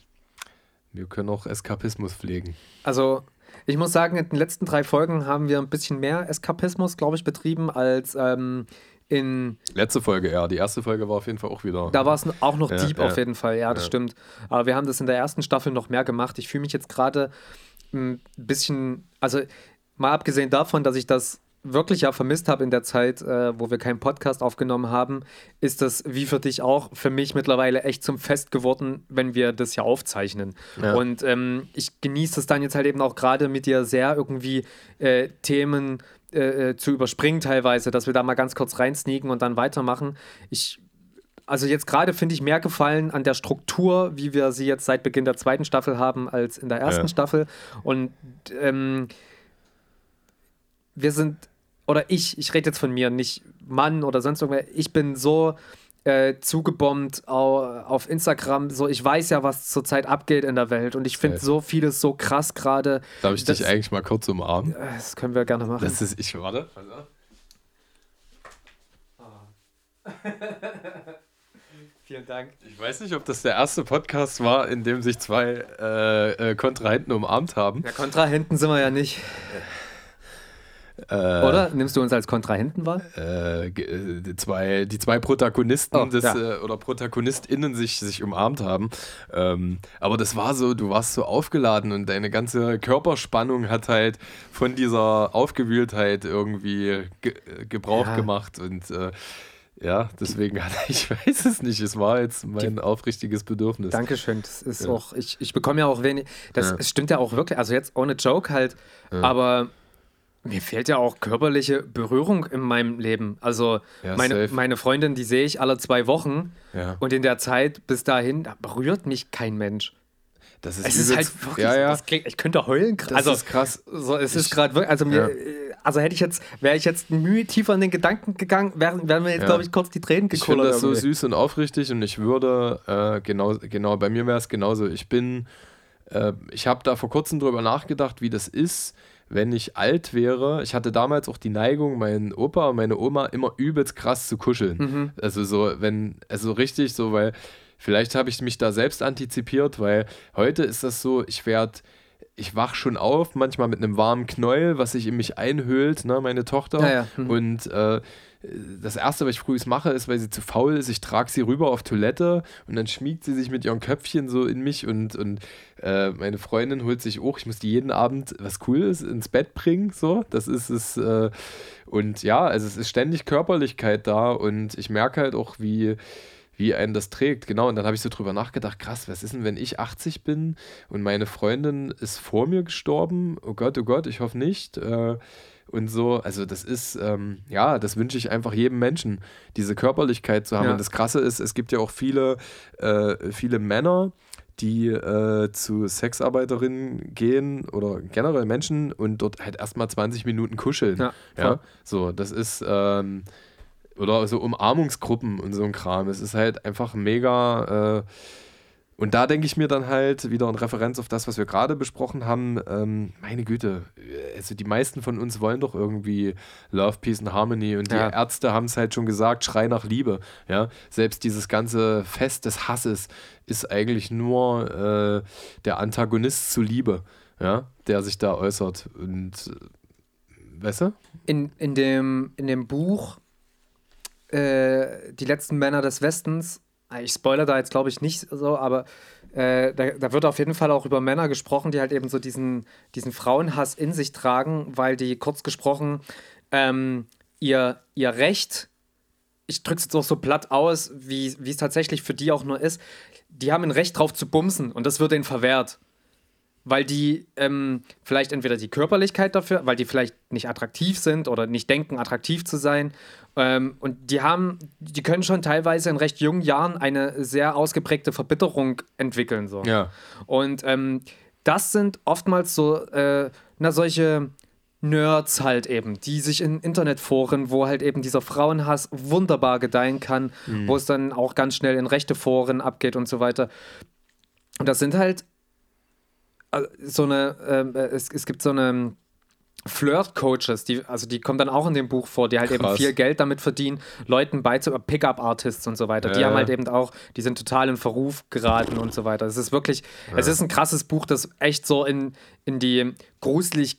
Wir können auch Eskapismus pflegen. Also, ich muss sagen, in den letzten drei Folgen haben wir ein bisschen mehr Eskapismus, glaube ich, betrieben als ähm, in. Letzte Folge, ja. Die erste Folge war auf jeden Fall auch wieder. Da war es auch noch Ja, deep ja. auf jeden Fall, ja, das Ja. stimmt. Aber wir haben das in der ersten Staffel noch mehr gemacht. Ich fühle mich jetzt gerade ein bisschen, also mal abgesehen davon, dass ich das wirklich ja vermisst habe in der Zeit, äh, wo wir keinen Podcast aufgenommen haben, ist das wie für dich auch für mich mittlerweile echt zum Fest geworden, wenn wir das ja aufzeichnen. Ja. Und ähm, ich genieße es dann jetzt halt eben auch gerade mit dir sehr irgendwie äh, Themen äh, äh, zu überspringen teilweise, dass wir da mal ganz kurz reinsneaken und dann weitermachen. Ich also jetzt gerade finde ich mehr gefallen an der Struktur, wie wir sie jetzt seit Beginn der zweiten Staffel haben, als in der ersten Ja. Staffel. Und ähm, wir sind, oder ich, ich rede jetzt von mir, nicht Mann oder sonst irgendwer, ich bin so äh, zugebombt au, auf Instagram, so ich weiß ja, was zurzeit abgeht in der Welt und ich finde so vieles so krass gerade. Darf ich Das- dich eigentlich mal kurz umarmen? Äh, Das können wir gerne machen. Das ist, ich warte. warte. <laughs> Vielen Dank. Ich weiß nicht, ob das der erste Podcast war, in dem sich zwei äh, äh, Kontrahenten umarmt haben. Ja, Kontrahenten sind wir ja nicht. <laughs> Äh, Oder? Nimmst du uns als Kontrahenten wahr? Äh, ge- äh, die, zwei, die zwei Protagonisten Oh, des, ja. äh, oder ProtagonistInnen sich, sich umarmt haben. Ähm, aber das war so, du warst so aufgeladen und deine ganze Körperspannung hat halt von dieser Aufgewühltheit irgendwie ge äh, Gebrauch Ja. gemacht und äh, ja, deswegen hatte <laughs> ich weiß es nicht. Es war jetzt mein aufrichtiges Bedürfnis. Dankeschön. Das ist Ja. auch, ich, ich bekomme ja auch wenig. Das Ja. stimmt ja auch wirklich, also jetzt ohne Joke halt, aber mir fehlt ja auch körperliche Berührung in meinem Leben. Also Ja, meine, safe. meine Freundin, die sehe ich alle zwei Wochen Ja. und in der Zeit bis dahin, da berührt mich kein Mensch. Das ist Es ist halt wirklich, ja, ja. Das klingt, ich könnte heulen. Das also, ist krass. So, es ist Ich- gerade wirklich, also mir, Ja. äh, also hätte ich jetzt, wäre ich jetzt Mühe tiefer in den Gedanken gegangen, wären, wären mir jetzt, Ja. glaube ich, kurz die Tränen Ich finde gekullert. das so süß und aufrichtig und ich würde, äh, genau, genau, bei mir wäre es genauso. Ich bin, äh, ich habe da vor kurzem drüber nachgedacht, wie das ist, wenn ich alt wäre. Ich hatte damals auch die Neigung, meinen Opa und meine Oma immer übelst krass zu kuscheln. Mhm. Also so, wenn, also richtig so, weil vielleicht habe ich mich da selbst antizipiert, weil heute ist das so, ich werde ich wach schon auf, manchmal mit einem warmen Knäuel, was sich in mich einhüllt, ne, meine Tochter. Ja, ja. Mhm. Und äh, das Erste, was ich früh mache, ist, weil sie zu faul ist, ich trage sie rüber auf Toilette und dann schmiegt sie sich mit ihrem Köpfchen so in mich und, und äh, meine Freundin holt sich auch, ich muss die jeden Abend, was cool ist, ins Bett bringen, so, das ist es. Äh, und ja, also es ist ständig Körperlichkeit da und ich merke halt auch, wie wie einen das trägt. Genau, und dann habe ich so drüber nachgedacht, krass, was ist denn, wenn ich 80 bin und meine Freundin ist vor mir gestorben? Oh Gott, oh Gott, ich hoffe nicht. Äh, und so, also das ist, ähm, ja, das wünsche ich einfach jedem Menschen, diese Körperlichkeit zu haben. Ja. Und das Krasse ist, es gibt ja auch viele, äh, viele Männer, die äh, zu Sexarbeiterinnen gehen oder generell Menschen und dort halt erstmal 20 Minuten kuscheln. Ja, Ja, so, das ist, ähm, oder so Umarmungsgruppen und so ein Kram. Es ist halt einfach mega. Äh, und da denke ich mir dann halt wieder in Referenz auf das, was wir gerade besprochen haben. Ähm, meine Güte, also die meisten von uns wollen doch irgendwie Love, Peace and Harmony. Und die Ja. Ärzte haben es halt schon gesagt: Schrei nach Liebe. Ja, selbst dieses ganze Fest des Hasses ist eigentlich nur äh, der Antagonist zu Liebe, ja, der sich da äußert. Und äh, weißt du? in, in, dem, in dem Buch äh, Die letzten Männer des Westens, ich spoilere da jetzt glaube ich nicht so, aber äh, da, da wird auf jeden Fall auch über Männer gesprochen, die halt eben so diesen, diesen Frauenhass in sich tragen, weil die kurz gesprochen ähm, ihr, ihr Recht, ich drücke es jetzt auch so platt aus, wie wie es tatsächlich für die auch nur ist, die haben ein Recht drauf zu bumsen und das wird ihnen verwehrt weil die ähm, vielleicht entweder die Körperlichkeit dafür, weil die vielleicht nicht attraktiv sind oder nicht denken, attraktiv zu sein. Ähm, und die haben, die können schon teilweise in recht jungen Jahren eine sehr ausgeprägte Verbitterung entwickeln. So. Ja. Und ähm, das sind oftmals so, äh, na, solche Nerds halt eben, die sich in Internetforen, wo halt eben dieser Frauenhass wunderbar gedeihen kann, wo es dann auch ganz schnell in rechte Foren abgeht und so weiter. Und das sind halt so eine, ähm, äh, es, es gibt so eine, Flirt-Coaches, die, also die kommen dann auch in dem Buch vor, die halt Krass. eben viel Geld damit verdienen, Leuten beizubringen, Pickup-Artists und so weiter. Die haben halt eben auch, die sind total in Verruf geraten und so weiter. Es ist wirklich, ja. es ist ein krasses Buch, das echt so in, in die Gruseligkeit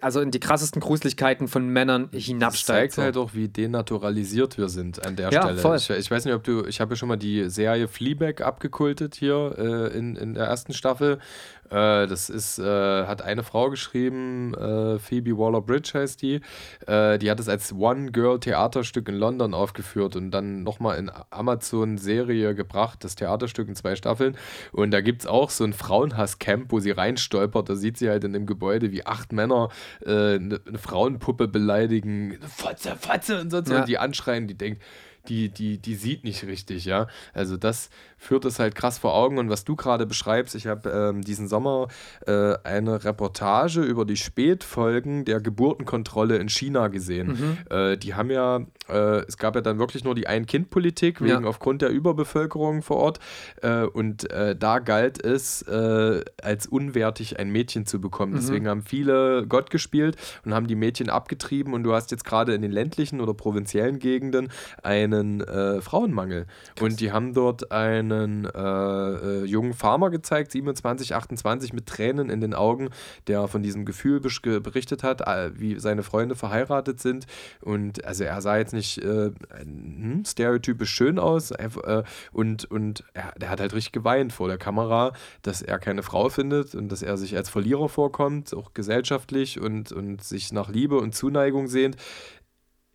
also in die krassesten Gruseligkeiten von Männern hinabsteigt. Das zeigt halt auch, wie denaturalisiert wir sind an der ja, Stelle. Voll. Ich, ich, weiß nicht, ob du, ich habe ja schon mal die Serie Fleabag abgekultet hier äh, in, in der ersten Staffel äh, das ist, äh, hat eine Frau geschrieben, äh, Phoebe Waller-Bridge heißt die. Äh, die hat es als One-Girl-Theaterstück in London aufgeführt und dann nochmal in Amazon-Serie gebracht, das Theaterstück in zwei Staffeln. Und da gibt es auch so ein Frauenhass-Camp, wo sie reinstolpert. Da sieht sie halt in dem Gebäude, wie acht Männer eine, äh, eine Frauenpuppe beleidigen. Fotze, Fotze und so. Ja. Und die anschreien, die denkt, die, die, die sieht nicht richtig, ja. Also das führt es halt krass vor Augen. Und was du gerade beschreibst, ich habe ähm, diesen Sommer äh, eine Reportage über die Spätfolgen der Geburtenkontrolle in China gesehen. Mhm. Äh, die haben ja, äh, es gab ja dann wirklich nur die Ein-Kind-Politik, wegen ja. aufgrund der Überbevölkerung vor Ort. Äh, und äh, da galt es, äh, als unwertig ein Mädchen zu bekommen. Mhm. Deswegen haben viele Gott gespielt und haben die Mädchen abgetrieben. Und du hast jetzt gerade in den ländlichen oder provinziellen Gegenden einen Frauenmangel. Krass. Und die haben dort eine einen äh, äh, jungen Farmer gezeigt, 27, 28, mit Tränen in den Augen, der von diesem Gefühl berichtet hat, äh, wie seine Freunde verheiratet sind. Und also er sah jetzt nicht äh, hm, stereotypisch schön aus äh, und, und er, der hat halt richtig geweint vor der Kamera, dass er keine Frau findet und dass er sich als Verlierer vorkommt, auch gesellschaftlich und, und sich nach Liebe und Zuneigung sehnt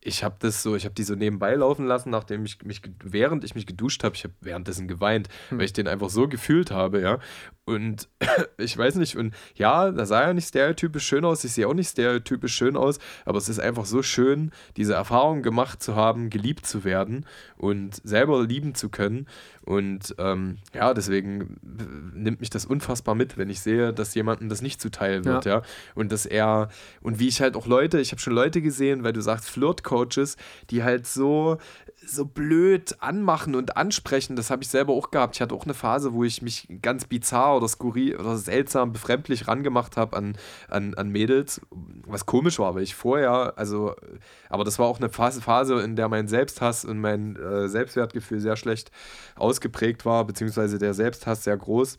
ich habe das so, ich habe die so nebenbei laufen lassen, nachdem ich mich, während ich mich geduscht habe, ich habe währenddessen geweint, hm. weil ich den einfach so gefühlt habe, ja. Und <laughs> ich weiß nicht, und ja, da sah ja nicht stereotypisch schön aus, ich sehe auch nicht stereotypisch schön aus, aber es ist einfach so schön, diese Erfahrung gemacht zu haben, geliebt zu werden und selber lieben zu können. Und ähm, ja, deswegen nimmt mich das unfassbar mit, wenn ich sehe, dass jemandem das nicht zuteil wird, ja. ja? Und dass er, und wie ich halt auch Leute, ich habe schon Leute gesehen, weil du sagst Flirt-Coaches, die halt so so blöd anmachen und ansprechen, das habe ich selber auch gehabt. Ich hatte auch eine Phase, wo ich mich ganz bizarr oder skurril oder seltsam befremdlich rangemacht habe an, an, an Mädels, was komisch war, weil ich vorher, also, aber das war auch eine Phase, in der mein Selbsthass und mein äh, Selbstwertgefühl sehr schlecht ausgeprägt war, beziehungsweise der Selbsthass sehr groß.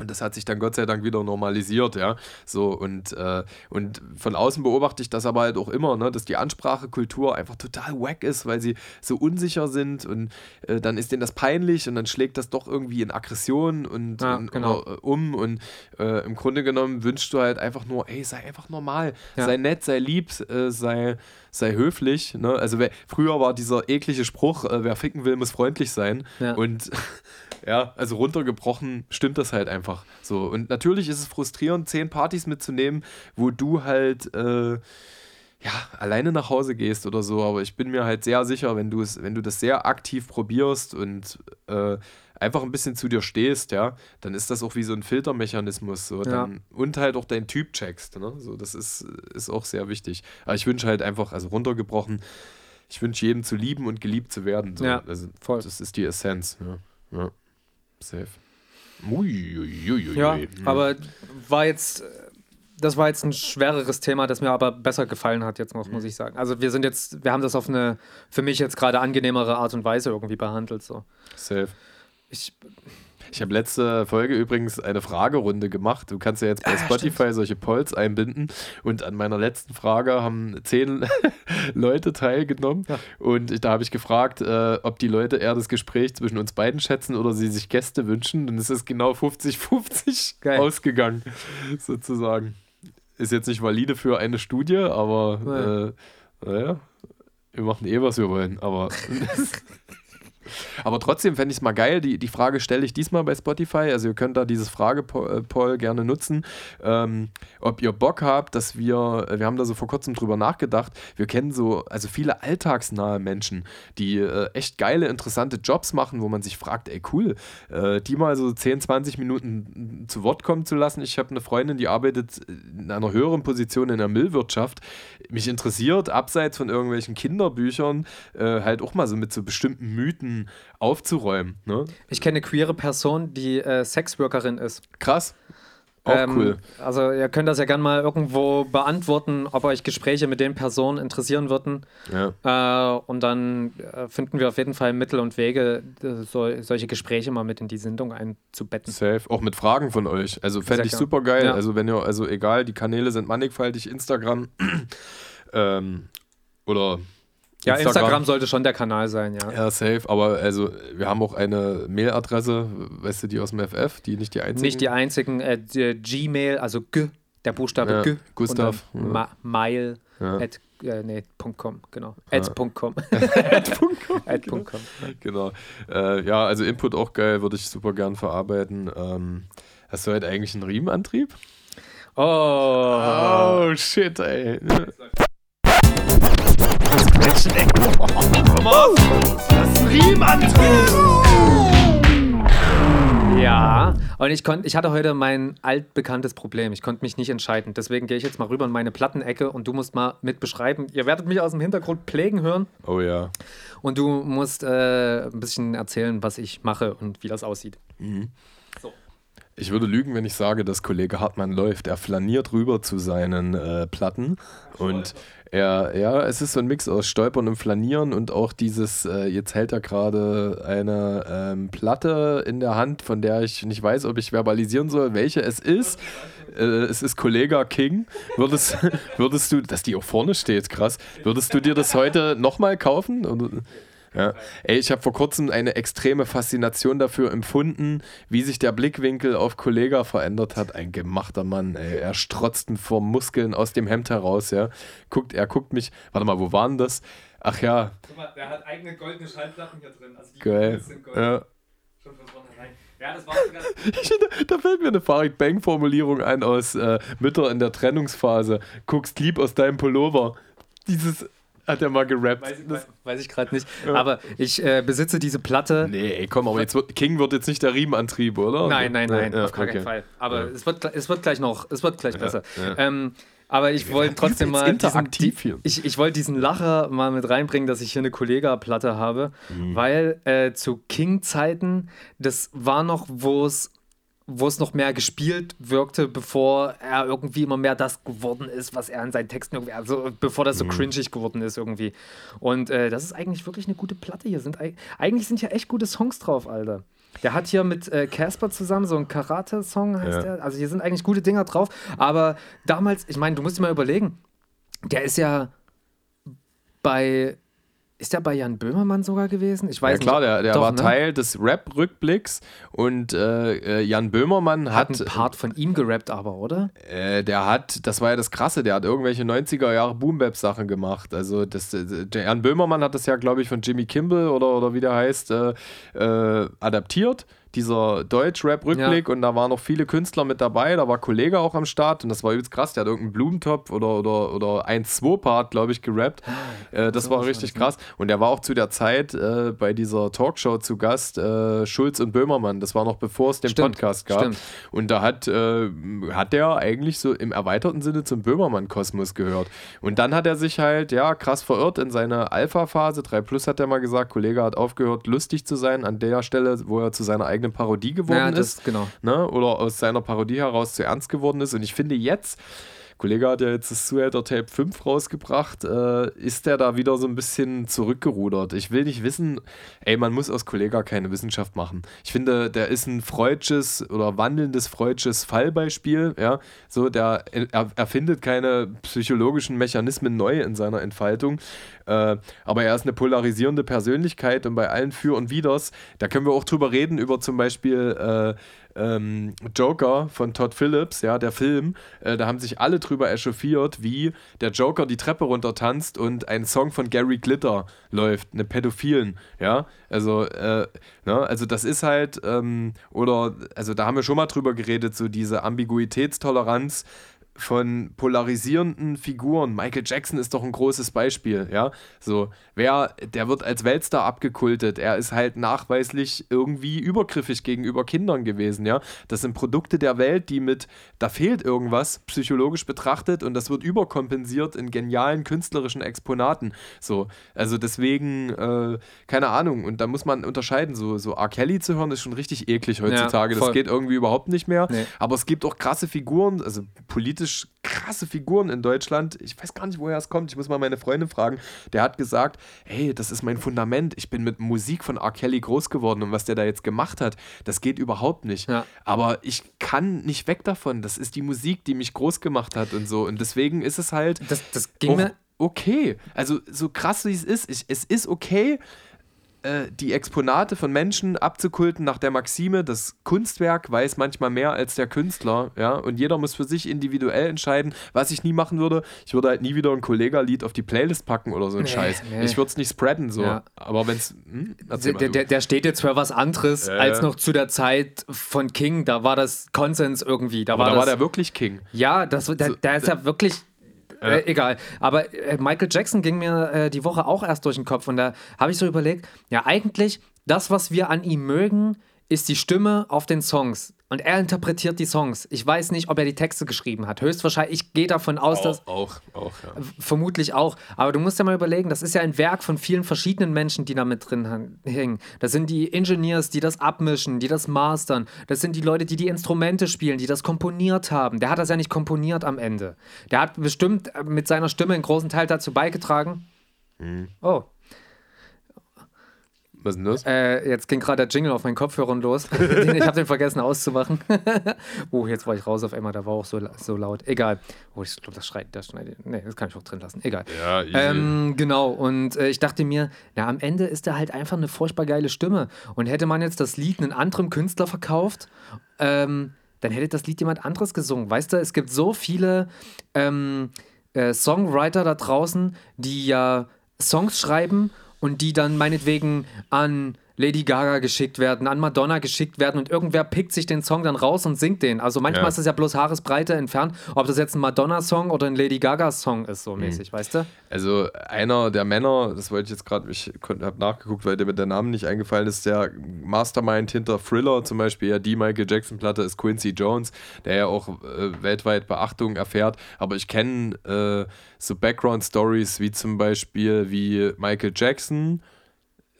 Und das hat sich dann Gott sei Dank wieder normalisiert, ja. So, und, äh, und von außen beobachte ich das aber halt auch immer, ne, dass die Ansprachekultur einfach total wack ist, weil sie so unsicher sind und äh, dann ist denen das peinlich und dann schlägt das doch irgendwie in Aggression und, ja, und genau. äh, um. Und äh, im Grunde genommen wünschst du halt einfach nur, ey, sei einfach normal, ja. sei nett, sei lieb, äh, sei, sei höflich. Ne? Also wer, früher war dieser eklige Spruch, äh, wer ficken will, muss freundlich sein. Ja. Und <laughs> ja, also runtergebrochen stimmt das halt einfach so. Und natürlich ist es frustrierend, zehn Partys mitzunehmen, wo du halt äh, ja, alleine nach Hause gehst oder so, aber ich bin mir halt sehr sicher, wenn du es, wenn du das sehr aktiv probierst und äh, einfach ein bisschen zu dir stehst, ja, dann ist das auch wie so ein Filtermechanismus. So, dann, ja. Und halt auch deinen Typ checkst. Ne? So, das ist, ist auch sehr wichtig. Aber ich wünsche halt einfach, also runtergebrochen, ich wünsche jedem zu lieben und geliebt zu werden. So. Ja, also, voll. Das ist die Essenz. Ja. ja. Safe. Uiuiuiui. Ja, aber war jetzt, das war jetzt ein schwereres Thema, das mir aber besser gefallen hat, jetzt muss, muss ich sagen. Also wir sind jetzt, wir haben das auf eine für mich jetzt gerade angenehmere Art und Weise irgendwie behandelt. So. Safe. Ich, ich habe letzte Folge übrigens eine Fragerunde gemacht. Du kannst ja jetzt bei ah, Spotify stimmt. solche Polls einbinden. Und an meiner letzten Frage haben zehn <laughs> Leute teilgenommen. Ja. Und da habe ich gefragt, äh, ob die Leute eher das Gespräch zwischen uns beiden schätzen oder sie sich Gäste wünschen. Und es ist genau 50-50 ausgegangen, <laughs> sozusagen. Ist jetzt nicht valide für eine Studie, aber äh, naja, wir machen eh, was wir wollen. Aber. <laughs> Aber trotzdem fände ich es mal geil. Die, die Frage stelle ich diesmal bei Spotify. Also ihr könnt da dieses Fragepoll gerne nutzen. Ähm, ob ihr Bock habt, dass wir, wir haben da so vor kurzem drüber nachgedacht, wir kennen so, also viele alltagsnahe Menschen, die äh, echt geile, interessante Jobs machen, wo man sich fragt, ey cool, äh, die mal so 10, 20 Minuten zu Wort kommen zu lassen. Ich habe eine Freundin, die arbeitet in einer höheren Position in der Müllwirtschaft. Mich interessiert, abseits von irgendwelchen Kinderbüchern, äh, halt auch mal so mit so bestimmten Mythen aufzuräumen. Ne? Ich kenne eine queere Person, die äh, Sexworkerin ist. Krass. Auch cool. Also ihr könnt das ja gerne mal irgendwo beantworten, ob euch Gespräche mit den Personen interessieren würden. Ja. Äh, und dann äh, finden wir auf jeden Fall Mittel und Wege, äh, so, solche Gespräche mal mit in die Sendung einzubetten. Safe. Auch mit Fragen von euch. Also fände ich super geil. Ja. Also wenn ihr, also egal, die Kanäle sind mannigfaltig, Instagram <clears throat> ähm, oder Ja, Instagram. sollte schon der Kanal sein, ja. Ja, safe, aber also wir haben auch eine Mailadresse, weißt du, die aus dem FF, die nicht die einzige. Nicht die einzigen, äh, die Gmail, also G, der Buchstabe Ja, G. Gustav, ja. ma mail, Ja. at, äh, nee, .com, genau. At .com. <laughs> at .com. <laughs> Genau. Äh, ja, also Input auch geil, würde ich super gern verarbeiten. Ähm, hast du heute eigentlich einen Riemenantrieb? Oh. Oh, shit, ey. Ja, und ich konnte, ich hatte heute mein altbekanntes Problem. Ich konnte mich nicht entscheiden. Deswegen gehe ich jetzt mal rüber in meine Plattenecke und du musst mal mit beschreiben. Ihr werdet mich aus dem Hintergrund pflegen hören Oh ja. und du musst äh, ein bisschen erzählen, was ich mache und wie das aussieht. Ich würde lügen, wenn ich sage, dass Kollege Hartmann läuft. Er flaniert rüber zu seinen äh, Platten und er, ja, es ist so ein Mix aus Stolpern und Flanieren und auch dieses, äh, jetzt hält er gerade eine ähm, Platte in der Hand, von der ich nicht weiß, ob ich verbalisieren soll, welche es ist. Äh, es ist Kollega King. Würdest, <laughs> würdest du, dass die auch vorne steht, krass, würdest du dir das heute nochmal kaufen? Oder? Ja. Ey, ich habe vor kurzem eine extreme Faszination dafür empfunden, wie sich der Blickwinkel auf Kollega verändert hat. Ein gemachter Mann, ey. Er strotzt vor Muskeln aus dem Hemd heraus, ja. Guckt, er guckt mich. Warte mal, wo waren das? Ach ja, Guck mal, der hat eigene goldene Schallplatten hier drin. Also die geil. Ja. Schon von vornherein. Ja, das war sogar. <laughs> Da fällt mir eine Farid Bang-Formulierung ein aus äh, Mütter in der Trennungsphase. Guckst lieb aus deinem Pullover. Dieses hat er mal gerappt. Weiß ich, weiß ich gerade nicht. Aber ich äh, besitze diese Platte. nee, komm, aber jetzt wird, King wird jetzt nicht der Riemenantrieb, oder? Nein, nein, nein, Ja, auf gar keinen okay. Fall. Aber es, wird, es wird gleich noch, es wird gleich besser. ja. Ähm, aber ich wollte trotzdem mal diesen, interaktiv die, hier. ich, ich wollte diesen Lacher mal mit reinbringen, dass ich hier eine Kollega-Platte habe, Mhm. weil äh, zu King-Zeiten, das war noch, wo es wo es noch mehr gespielt wirkte, bevor er irgendwie immer mehr das geworden ist, was er in seinen Texten irgendwie, also bevor das so Mhm. cringig geworden ist irgendwie. Und äh, das ist eigentlich wirklich eine gute Platte hier. Sind, eig- eigentlich sind hier echt gute Songs drauf, Alter. Der hat hier mit äh, Casper zusammen so einen Karate-Song, heißt Ja. der. Also hier sind eigentlich gute Dinger drauf. Aber damals, ich meine, du musst dir mal überlegen, der ist ja bei. Ist der bei Jan Böhmermann sogar gewesen? Ich Ja weiß klar, nicht. der, der Doch, war ne? Teil des Rap-Rückblicks und äh, äh, Jan Böhmermann Hat hat, einen Part von ihm gerappt, aber, oder? äh, der hat, das war ja das Krasse, der hat irgendwelche 90er Jahre Boom-Bap-Sachen gemacht. Also das, äh, der Jan Böhmermann hat das ja, glaube ich, von Jimmy Kimball oder, oder wie der heißt, äh, äh, adaptiert. Dieser Deutsch-Rap-Rückblick und da waren noch viele Künstler mit dabei, da war Kollege auch am Start und das war übelst krass, der hat irgendeinen Blumentopf oder, oder, oder 1-2-Part, glaube ich, gerappt. Äh, das war richtig krass. Und der war auch zu der Zeit äh, bei dieser Talkshow zu Gast, äh, Schulz und Böhmermann. Das war noch bevor es den Stimmt, Podcast gab. stimmt. Und da hat, äh, hat der eigentlich so im erweiterten Sinne zum Böhmermann-Kosmos gehört. Und dann hat er sich halt, ja, krass verirrt in seine Alpha-Phase. 3 Plus hat er mal gesagt, Kollege hat aufgehört, lustig zu sein an der Stelle, wo er zu seiner eigenen Parodie geworden Ja, ist das, genau. ne? oder aus seiner Parodie heraus zu ernst geworden ist. Und ich finde jetzt, Kollege hat ja jetzt das Zuhälter Tape 5 rausgebracht, äh, ist der da wieder so ein bisschen zurückgerudert. Ich will nicht wissen, ey, man muss aus Kollega keine Wissenschaft machen. Ich finde, der ist ein freudsches oder wandelndes freudsches Fallbeispiel, ja, so, der er, erfindet keine psychologischen Mechanismen neu in seiner Entfaltung, äh, aber er ist eine polarisierende Persönlichkeit und bei allen Für und Widers, da können wir auch drüber reden, über zum Beispiel äh, ähm, Joker von Todd Phillips, ja, der Film, äh, da haben sich alle drüber echauffiert, wie der Joker die Treppe runter tanzt und ein Song von Gary Glitter läuft, eine Pädophilen, ja, also, äh, ne, also das ist halt, ähm, oder, also da haben wir schon mal drüber geredet, so diese Ambiguitätstoleranz von polarisierenden Figuren. Michael Jackson ist doch ein großes Beispiel, ja. So, wer, der wird als Weltstar abgekultet. Er ist halt nachweislich irgendwie übergriffig gegenüber Kindern gewesen, ja. Das sind Produkte der Welt, die mit, da fehlt irgendwas, psychologisch betrachtet und das wird überkompensiert in genialen künstlerischen Exponaten. So, also deswegen, äh, keine Ahnung, und da muss man unterscheiden, so, so R. Kelly zu hören, ist schon richtig eklig heutzutage. Ja, das geht irgendwie überhaupt nicht mehr. Nee. Aber es gibt auch krasse Figuren, also politisch politisch krasse Figuren in Deutschland. Ich weiß gar nicht, woher es kommt. Ich muss mal meine Freundin fragen. Der hat gesagt, hey, das ist mein Fundament. Ich bin mit Musik von R. Kelly groß geworden und was der da jetzt gemacht hat, das geht überhaupt nicht. Ja. Aber ich kann nicht weg davon. Das ist die Musik, die mich groß gemacht hat und so. Und deswegen ist es halt das, das ging mir okay. Also so krass wie es ist, ich, es ist okay, äh, die Exponate von Menschen abzukulten nach der Maxime, das Kunstwerk weiß manchmal mehr als der Künstler, ja, und jeder muss für sich individuell entscheiden, was ich nie machen würde. Ich würde halt nie wieder ein Kollega-Lied auf die Playlist packen oder so ein nee, Scheiß. Nee. Ich würde es nicht spreaden, so. Ja. Aber wenn es. Hm, der, der, der, steht jetzt für was anderes äh. als noch zu der Zeit von King. Da war das Konsens irgendwie. Da, war, da das, war der wirklich King. Ja, das, der, der ist ja wirklich äh, egal. Aber äh, Michael Jackson ging mir äh, die Woche auch erst durch den Kopf und da habe ich so überlegt, ja eigentlich, das, was wir an ihm mögen, ist die Stimme auf den Songs. Und er interpretiert die Songs. Ich weiß nicht, ob er die Texte geschrieben hat. Höchstwahrscheinlich, ich gehe davon aus, auch, dass. Auch, auch, ja. Vermutlich auch. Aber du musst ja mal überlegen, das ist ja ein Werk von vielen verschiedenen Menschen, die da mit drin hängen. Das sind die Engineers, die das abmischen, die das mastern. Das sind die Leute, die die Instrumente spielen, die das komponiert haben. Der hat das ja nicht komponiert am Ende. Der hat bestimmt mit seiner Stimme einen großen Teil dazu beigetragen. Mhm. Oh, was ist denn das? Äh, jetzt ging gerade der Jingle auf meinen Kopfhörern los. <laughs> ich habe den vergessen auszumachen. <laughs> oh, jetzt war ich raus auf einmal, da war auch so, so laut. Egal. Oh, ich glaube, das schreit, das schneidet. Nee, das kann ich auch drin lassen. Egal. Ja, ähm, genau. Und äh, ich dachte mir, na, am Ende ist er halt einfach eine furchtbar geile Stimme. Und hätte man jetzt das Lied einem anderen Künstler verkauft, ähm, dann hätte das Lied jemand anderes gesungen. Weißt du, es gibt so viele ähm, äh, Songwriter da draußen, die ja Songs schreiben und die dann meinetwegen an Lady Gaga geschickt werden, an Madonna geschickt werden und irgendwer pickt sich den Song dann raus und singt den. Also manchmal ja. ist es ja bloß Haaresbreite entfernt, ob das jetzt ein Madonna-Song oder ein Lady Gaga-Song ist, so mhm. mäßig, weißt du? Also einer der Männer, das wollte ich jetzt gerade, ich habe nachgeguckt, weil der mit der Namen nicht eingefallen ist, der Mastermind hinter Thriller zum Beispiel, ja die Michael Jackson-Platte ist Quincy Jones, der ja auch äh, weltweit Beachtung erfährt, aber ich kenne äh, so Background-Stories wie zum Beispiel wie Michael Jackson,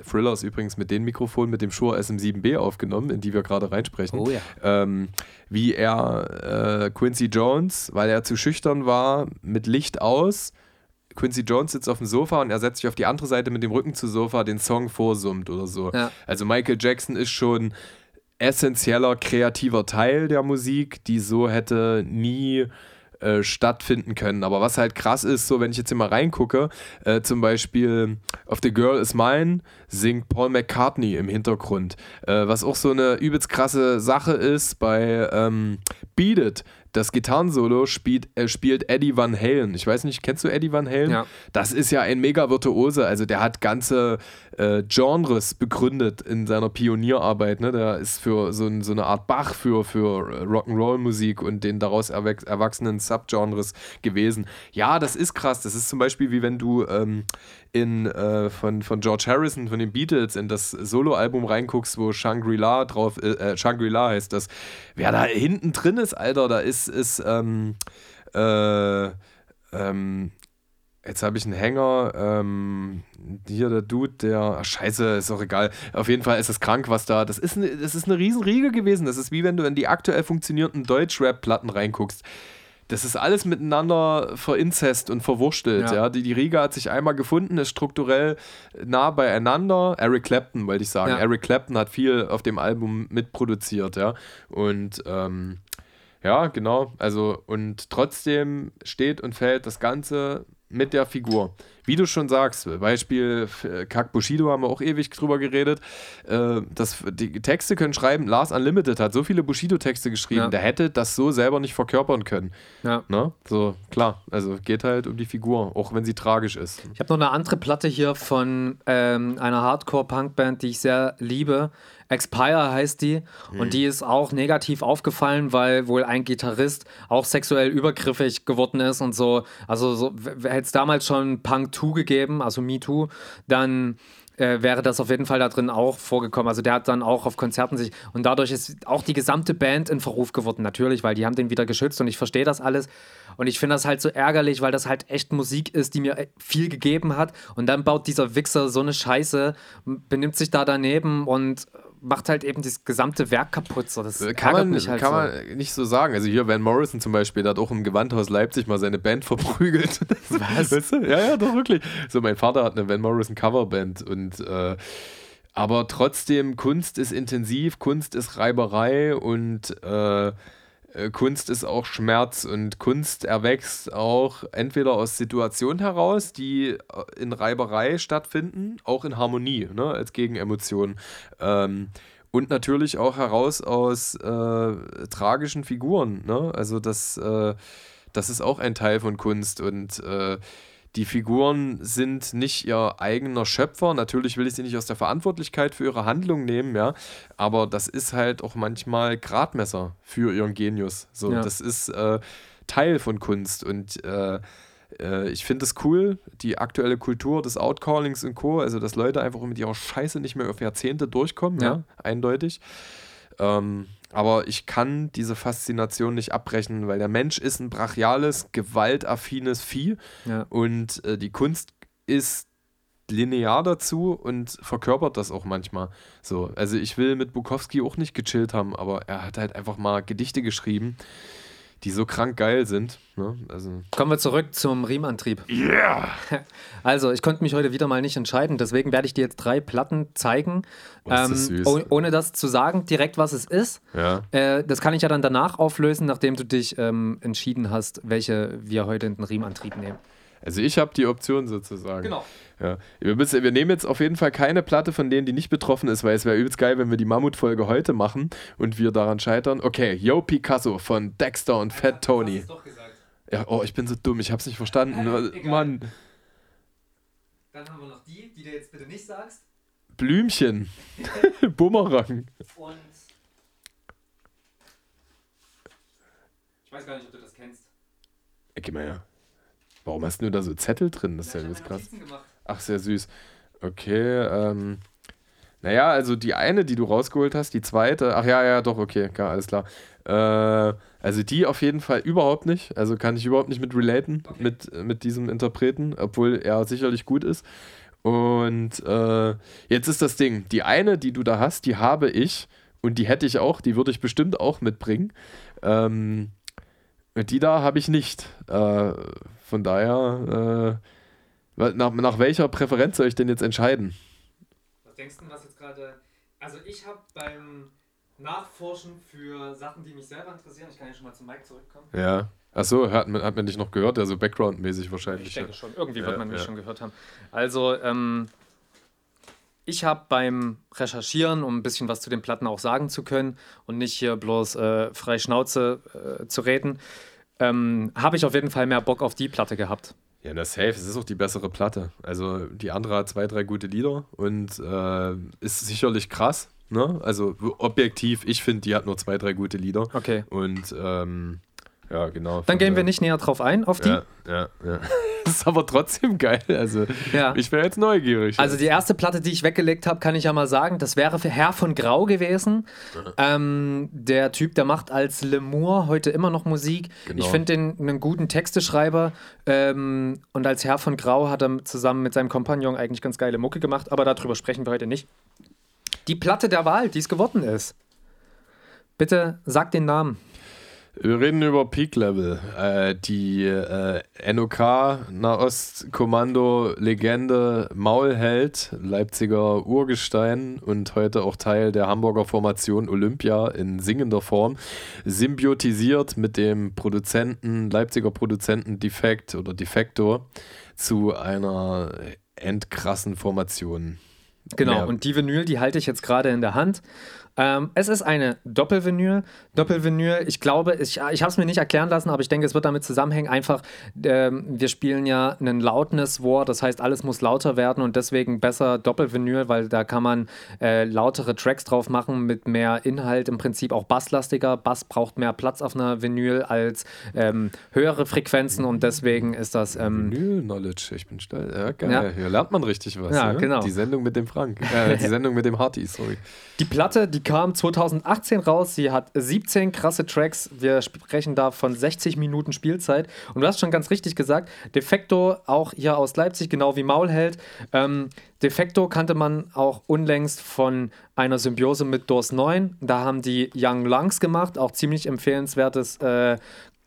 Thriller ist übrigens mit dem Mikrofon, mit dem Shure SM7B aufgenommen, in die wir gerade reinsprechen. Oh ja. Ähm, wie er äh, Quincy Jones, weil er zu schüchtern war, mit Licht aus. Quincy Jones sitzt auf dem Sofa und er setzt sich auf die andere Seite mit dem Rücken zu Sofa den Song vorsummt oder so. Ja. Also Michael Jackson ist schon essentieller kreativer Teil der Musik, die so hätte nie äh, stattfinden können. Aber was halt krass ist, so wenn ich jetzt hier mal reingucke, äh, zum Beispiel auf The Girl Is Mine singt Paul McCartney im Hintergrund. Äh, was auch so eine übelst krasse Sache ist bei ähm, Beat It das Gitarrensolo spielt, äh, spielt Eddie Van Halen. Ich weiß nicht, kennst du Eddie Van Halen? Ja. Das ist ja ein mega Virtuose. Also der hat ganze äh, Genres begründet in seiner Pionierarbeit. Ne? Der ist für so, ein, so eine Art Bach für, für Rock'n'Roll-Musik und den daraus erwachsenen Subgenres gewesen. Ja, das ist krass. Das ist zum Beispiel wie wenn du ähm, in, äh, von, von George Harrison, von den Beatles, in das Soloalbum reinguckst, wo Shangri-La drauf, äh, Shangri-La heißt das. Wer da hinten drin ist, Alter, da ist, ist, ähm, äh, ähm, Jetzt habe ich einen Hänger. Ähm, hier der Dude, der. Ach, scheiße, ist auch egal. Auf jeden Fall ist es krank, was da. Das ist, eine, das ist eine Riesenriege gewesen. Das ist wie wenn du in die aktuell funktionierenden Deutsch-Rap-Platten reinguckst das ist alles miteinander verinzest und verwurschtelt. Ja. ja. Die, die Riga hat sich einmal gefunden, ist strukturell nah beieinander. Eric Clapton, wollte ich sagen. Ja. Eric Clapton hat viel auf dem Album mitproduziert, ja. Und ähm, ja, genau. Also, und trotzdem steht und fällt das Ganze mit der Figur. wie du schon sagst, Beispiel äh, Kack Bushido haben wir auch ewig drüber geredet. Äh, das, die Texte können schreiben, Lars Unlimited hat so viele Bushido-Texte geschrieben, Ja. der hätte das so selber nicht verkörpern können. Ja. Ne? So, klar, also geht halt um die Figur, auch wenn sie tragisch ist. Ich habe noch eine andere Platte hier von ähm, einer Hardcore-Punk-Band, die ich sehr liebe. Expire heißt die. Und die ist auch negativ aufgefallen, weil wohl ein Gitarrist auch sexuell übergriffig geworden ist und so. Also so, hätte es damals schon Punk 2 gegeben, also Me Too, dann äh, wäre das auf jeden Fall da drin auch vorgekommen. Also der hat dann auch auf Konzerten sich und dadurch ist auch die gesamte Band in Verruf geworden, natürlich, weil die haben den wieder geschützt und ich verstehe das alles. Und ich finde das halt so ärgerlich, weil das halt echt Musik ist, die mir äh, viel gegeben hat. Und dann baut dieser Wichser so eine Scheiße, benimmt sich da daneben und macht halt eben das gesamte Werk kaputt. So, das Äh, Kann, man, mich halt kann so. man nicht so sagen. Also hier Van Morrison zum Beispiel, der hat auch im Gewandhaus Leipzig mal seine Band verprügelt. <laughs> Was? Weißt du? Ja, ja, doch wirklich. So, mein Vater hat eine Van Morrison Coverband und äh, aber trotzdem, Kunst ist intensiv, Kunst ist Reiberei und äh, Kunst ist auch Schmerz und Kunst erwächst auch entweder aus Situationen heraus, die äh, in Reiberei stattfinden, auch in Harmonie, ne, als Gegenemotion. Ähm, und natürlich auch heraus aus äh, tragischen Figuren. Ne? Also das, äh, das ist auch ein Teil von Kunst und äh, die Figuren sind nicht ihr eigener Schöpfer. Natürlich will ich sie nicht aus der Verantwortlichkeit für ihre Handlung nehmen, ja. Aber das ist halt auch manchmal Gradmesser für ihren Genius. So, Ja. das ist äh, Teil von Kunst. Und äh, äh, ich finde es cool, die aktuelle Kultur des Outcallings und Co., also dass Leute einfach mit ihrer Scheiße nicht mehr auf Jahrzehnte durchkommen, ja, Ja. eindeutig. Ähm, aber ich kann diese Faszination nicht abbrechen, weil der Mensch ist ein brachiales, gewaltaffines Vieh Ja. und äh, die Kunst ist linear dazu und verkörpert das auch manchmal. So, also ich will mit Bukowski auch nicht gechillt haben, aber er hat halt einfach mal Gedichte geschrieben, die so krank geil sind. Ne? Also Kommen wir zurück zum Riemenantrieb. Yeah! Also, ich konnte mich heute wieder mal nicht entscheiden, deswegen werde ich dir jetzt drei Platten zeigen, Oh, ist das süß. oh, ohne das zu sagen, direkt was es ist. ja. Äh, das kann ich ja dann danach auflösen, nachdem du dich ähm, entschieden hast, welche wir heute in den Riemenantrieb nehmen. Also ich habe die Option sozusagen. Genau. Ja. Wir, müssen, wir nehmen jetzt auf jeden Fall keine Platte von denen, die nicht betroffen ist, weil es wäre übelst geil, wenn wir die Mammutfolge heute machen und wir daran scheitern. Okay, Yo Picasso von Dexter und Fat Tony. doch gesagt. Ja, oh, ich bin so dumm, ich hab's nicht verstanden. Äh, egal. Mann, Dann haben wir noch die, die du jetzt bitte nicht sagst. Blümchen. <laughs> Bumerang. Und. Ich weiß gar nicht, ob du das kennst. Ey, geh mal her. Warum hast du da so Zettel drin? Das ist ja übelst krass. Ach, sehr süß. Okay, ähm. Naja, also die eine, die du rausgeholt hast, die zweite. Ach ja, ja, doch, okay, klar, alles klar. Äh, also die auf jeden Fall überhaupt nicht. Also kann ich überhaupt nicht mit relaten, Okay. mit, mit diesem Interpreten, obwohl er sicherlich gut ist. Und äh, jetzt ist das Ding, die eine, die du da hast, die habe ich und die hätte ich auch, die würde ich bestimmt auch mitbringen. Ähm, die da habe ich nicht. Äh, von daher, äh, nach, nach welcher Präferenz soll ich denn jetzt entscheiden? Was denkst du, was jetzt gerade. Also, ich habe beim Nachforschen für Sachen, die mich selber interessieren, ich kann ja schon mal zum Mike zurückkommen. Ja. Achso, hat man, hat man dich noch gehört? Also Background-mäßig wahrscheinlich. Ich denke schon. Irgendwie Ja, wird man mich ja. schon gehört haben. Also, ähm, ich habe beim Recherchieren, um ein bisschen was zu den Platten auch sagen zu können und nicht hier bloß äh, frei Schnauze äh, zu reden, ähm, habe ich auf jeden Fall mehr Bock auf die Platte gehabt. Ja, das Safe, es ist auch die bessere Platte. Also die andere hat zwei, drei gute Lieder und äh, ist sicherlich krass. Ne? Also objektiv, ich finde, die hat nur zwei, drei gute Lieder. Okay. Und ähm, ja, genau. Dann gehen wir nicht näher drauf ein, auf die. Ja, ja, ja. Das <laughs> ist aber trotzdem geil. Also Ja. ich wäre jetzt neugierig. Also die erste Platte, die ich weggelegt habe, kann ich ja mal sagen, das wäre für Herr von Grau gewesen. Ähm, der Typ, der macht als Lemur heute immer noch Musik. Genau. Ich finde den einen guten Texteschreiber. Ähm, und als Herr von Grau hat er zusammen mit seinem Kompagnon eigentlich ganz geile Mucke gemacht, aber darüber sprechen wir heute nicht. Die Platte der Wahl, die es geworden ist. Bitte sag den Namen. Wir reden über Peak Level. Äh, die äh, NOK Nahostkommando Legende Maulheld, Leipziger Urgestein und heute auch Teil der Hamburger Formation Olympia in singender Form, symbiotisiert mit dem Produzenten, Leipziger Produzenten Defekt oder Defektor zu einer endkrassen Formation. Genau, Mehr- und die Vinyl, die halte ich jetzt gerade in der Hand. Ähm, es ist eine Doppelvinyl. Doppelvinyl, ich glaube, ich, ich habe es mir nicht erklären lassen, aber ich denke, es wird damit zusammenhängen. Einfach, ähm, wir spielen ja einen Loudness War, das heißt, alles muss lauter werden und deswegen besser Doppelvinyl, weil da kann man äh, lautere Tracks drauf machen mit mehr Inhalt, im Prinzip auch basslastiger. Bass braucht mehr Platz auf einer Vinyl als ähm, höhere Frequenzen und deswegen ist das. Ähm, Vinyl Knowledge, ich bin stolz. Ja, geil. Ja. Hier lernt man richtig was. Ja, ne? genau. Die Sendung mit dem Frank. <laughs> Äh, die Sendung mit dem Harty, sorry. Die Platte, die kam 2018 raus. Sie hat 17 krasse Tracks. Wir sprechen da von 60 Minuten Spielzeit. Und du hast schon ganz richtig gesagt, Defecto auch hier aus Leipzig, genau wie Maulheld. Ähm, Defecto kannte man auch unlängst von einer Symbiose mit DOS 9. Da haben die Young Lungs gemacht, auch ziemlich empfehlenswertes äh,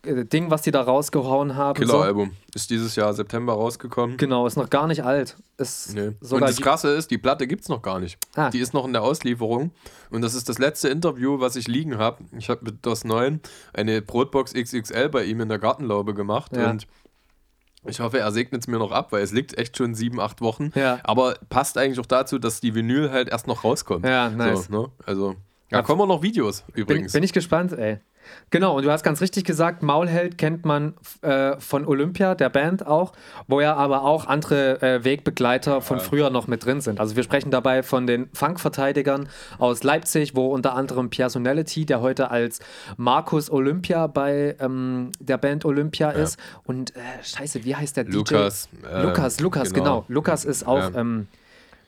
Ding, was die da rausgehauen haben. So. Killer-Album. Ist dieses Jahr September rausgekommen. Genau, ist noch gar nicht alt. Ist Nee. Und das Krasse ist, die Platte gibt es noch gar nicht. Ah. Die ist noch in der Auslieferung. Und das ist das letzte Interview, was ich liegen habe. Ich habe mit DOS 9 eine Brotbox XXL bei ihm in der Gartenlaube gemacht. Ja. Und ich hoffe, er segnet es mir noch ab, weil es liegt echt schon sieben, acht Wochen. Ja. Aber passt eigentlich auch dazu, dass die Vinyl halt erst noch rauskommt. Ja, nice. So, ne? Also, da kommen auch noch Videos Bin, übrigens. bin ich gespannt, ey. Genau, und du hast ganz richtig gesagt, Maulheld kennt man äh, von Olympia, der Band auch, wo ja aber auch andere äh, Wegbegleiter von früher noch mit drin sind. Also wir sprechen dabei von den Funkverteidigern aus Leipzig, wo unter anderem Personality, der heute als Markus Olympia bei ähm, der Band Olympia ist. Und äh, scheiße, wie heißt der Lukas, DJ? äh, Lukas, Lukas, genau. genau. Lukas ist auch. Ja. Ähm,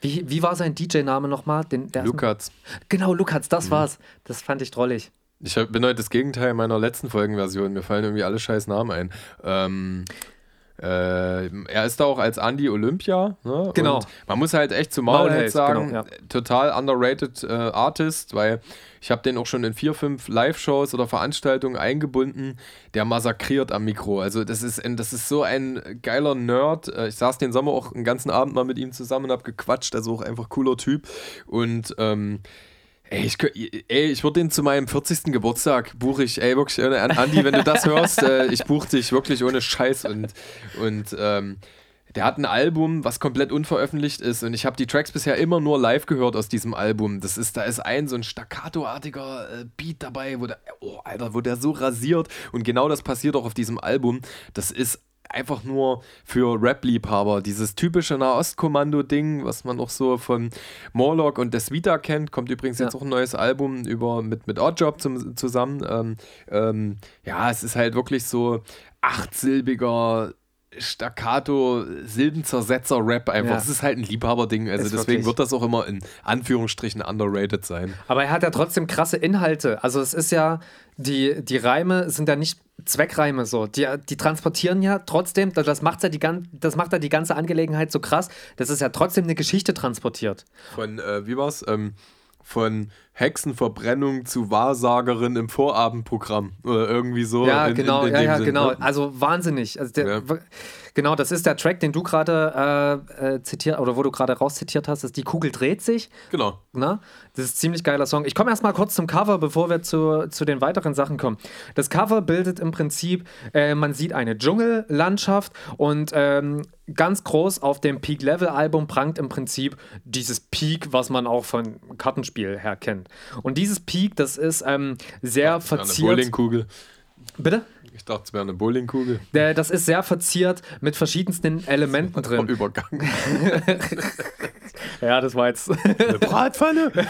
wie, wie war sein DJ-Name nochmal? Den, Lukas. Genau, Lukas, Mhm. das war's. Das fand ich drollig. Ich hab, bin heute das Gegenteil meiner letzten Folgenversion. Mir fallen irgendwie alle scheiß Namen ein. Ähm, äh, er ist da auch als Andy Olympia. Ne? Genau. Und man muss halt echt zu Maulheld Maulheld, sagen, genau, ja. total underrated äh, Artist, weil ich habe den auch schon in vier, fünf Live-Shows oder Veranstaltungen eingebunden. Der massakriert am Mikro. Also das ist, ein, das ist so ein geiler Nerd. Äh, Ich saß den Sommer auch einen ganzen Abend mal mit ihm zusammen und habe gequatscht. Also auch einfach cooler Typ. Und ähm, Ey, ich, ey, ich würde den zu meinem 40. Geburtstag buche ich, ey, wirklich, An- Andi, wenn du das hörst, äh, ich buche dich wirklich ohne Scheiß und, und ähm, der hat ein Album, was komplett unveröffentlicht ist und ich habe die Tracks bisher immer nur live gehört aus diesem Album. Das ist, da ist ein so ein staccato-artiger äh, Beat dabei, wo der, oh, Alter, wo der so rasiert und genau das passiert auch auf diesem Album. Das ist einfach nur für Rap-Liebhaber. Dieses typische Nahost-Kommando-Ding, was man auch so von Morlock und Desvita kennt, kommt übrigens Ja. jetzt auch ein neues Album über, mit, mit Oddjob zum, zusammen. Ähm, ähm, ja, es ist halt wirklich so achtsilbiger Staccato, Silbenzersetzer Rap einfach. Ja. Es ist halt ein Liebhaberding. Also Ist deswegen wirklich. wird das auch immer in Anführungsstrichen underrated sein. Aber er hat ja trotzdem krasse Inhalte. Also es ist ja, die, die Reime sind ja nicht Zweckreime so. Die, die transportieren ja trotzdem, das macht ja die, gan- das macht ja die ganze Angelegenheit so krass, dass es ja trotzdem eine Geschichte transportiert. Von, äh, wie war's? Ähm, von Hexenverbrennung zu Wahrsagerin im Vorabendprogramm. Oder irgendwie so. Ja, in- in- genau, in ja, dem ja, Sinn, genau. ne? Also wahnsinnig. Also der, Ja. Genau, das ist der Track, den du gerade äh, äh, zitiert, oder wo du gerade rauszitiert hast, ist Die Kugel dreht sich. Genau. Na, das ist ein ziemlich geiler Song. Ich komme erstmal kurz zum Cover, bevor wir zu, zu den weiteren Sachen kommen. Das Cover bildet im Prinzip, äh, man sieht eine Dschungellandschaft und ähm, ganz groß auf dem Peak-Level-Album prangt im Prinzip dieses Peak, was man auch von Kartenspiel her kennt. Und dieses Peak, das ist ähm, sehr Das wäre eine verziert. Bowlingkugel. Bitte? Ich dachte, es wäre eine Bowlingkugel. Äh, Das ist sehr verziert mit verschiedensten Elementen drin. <laughs> Übergang. <laughs> Ja, das war jetzt. Eine Bratpfanne. <laughs>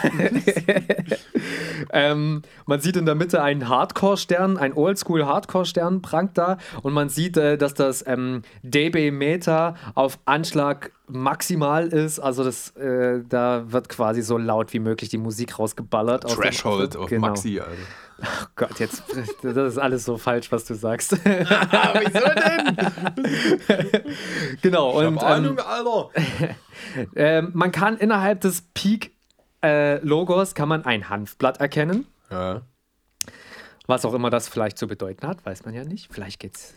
Ähm, man sieht in der Mitte einen Hardcore-Stern, ein Oldschool-Hardcore-Stern prangt da und man sieht, äh, dass das ähm, dB-Meter auf Anschlag maximal ist. Also das, äh, da wird quasi so laut wie möglich die Musik rausgeballert. dem- Threshold auf genau. Maxi, Alter. Oh Gott, jetzt, das ist alles so falsch, was du sagst. <laughs> Wieso denn? genau, und Und, ähm, Ahnung, Alter. <laughs> ähm, man kann innerhalb des Peak-Logos kann man ein Hanfblatt erkennen. Ja. Was auch immer das vielleicht zu bedeuten hat, weiß man ja nicht. Vielleicht geht's.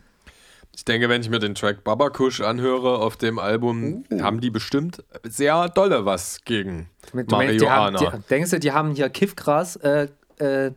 Ich denke, wenn ich mir den Track Babakush anhöre auf dem Album, haben die bestimmt sehr dolle was gegen Du meinst, die haben, Marihuana. die, denkst du, die haben hier Kiffgras äh, äh,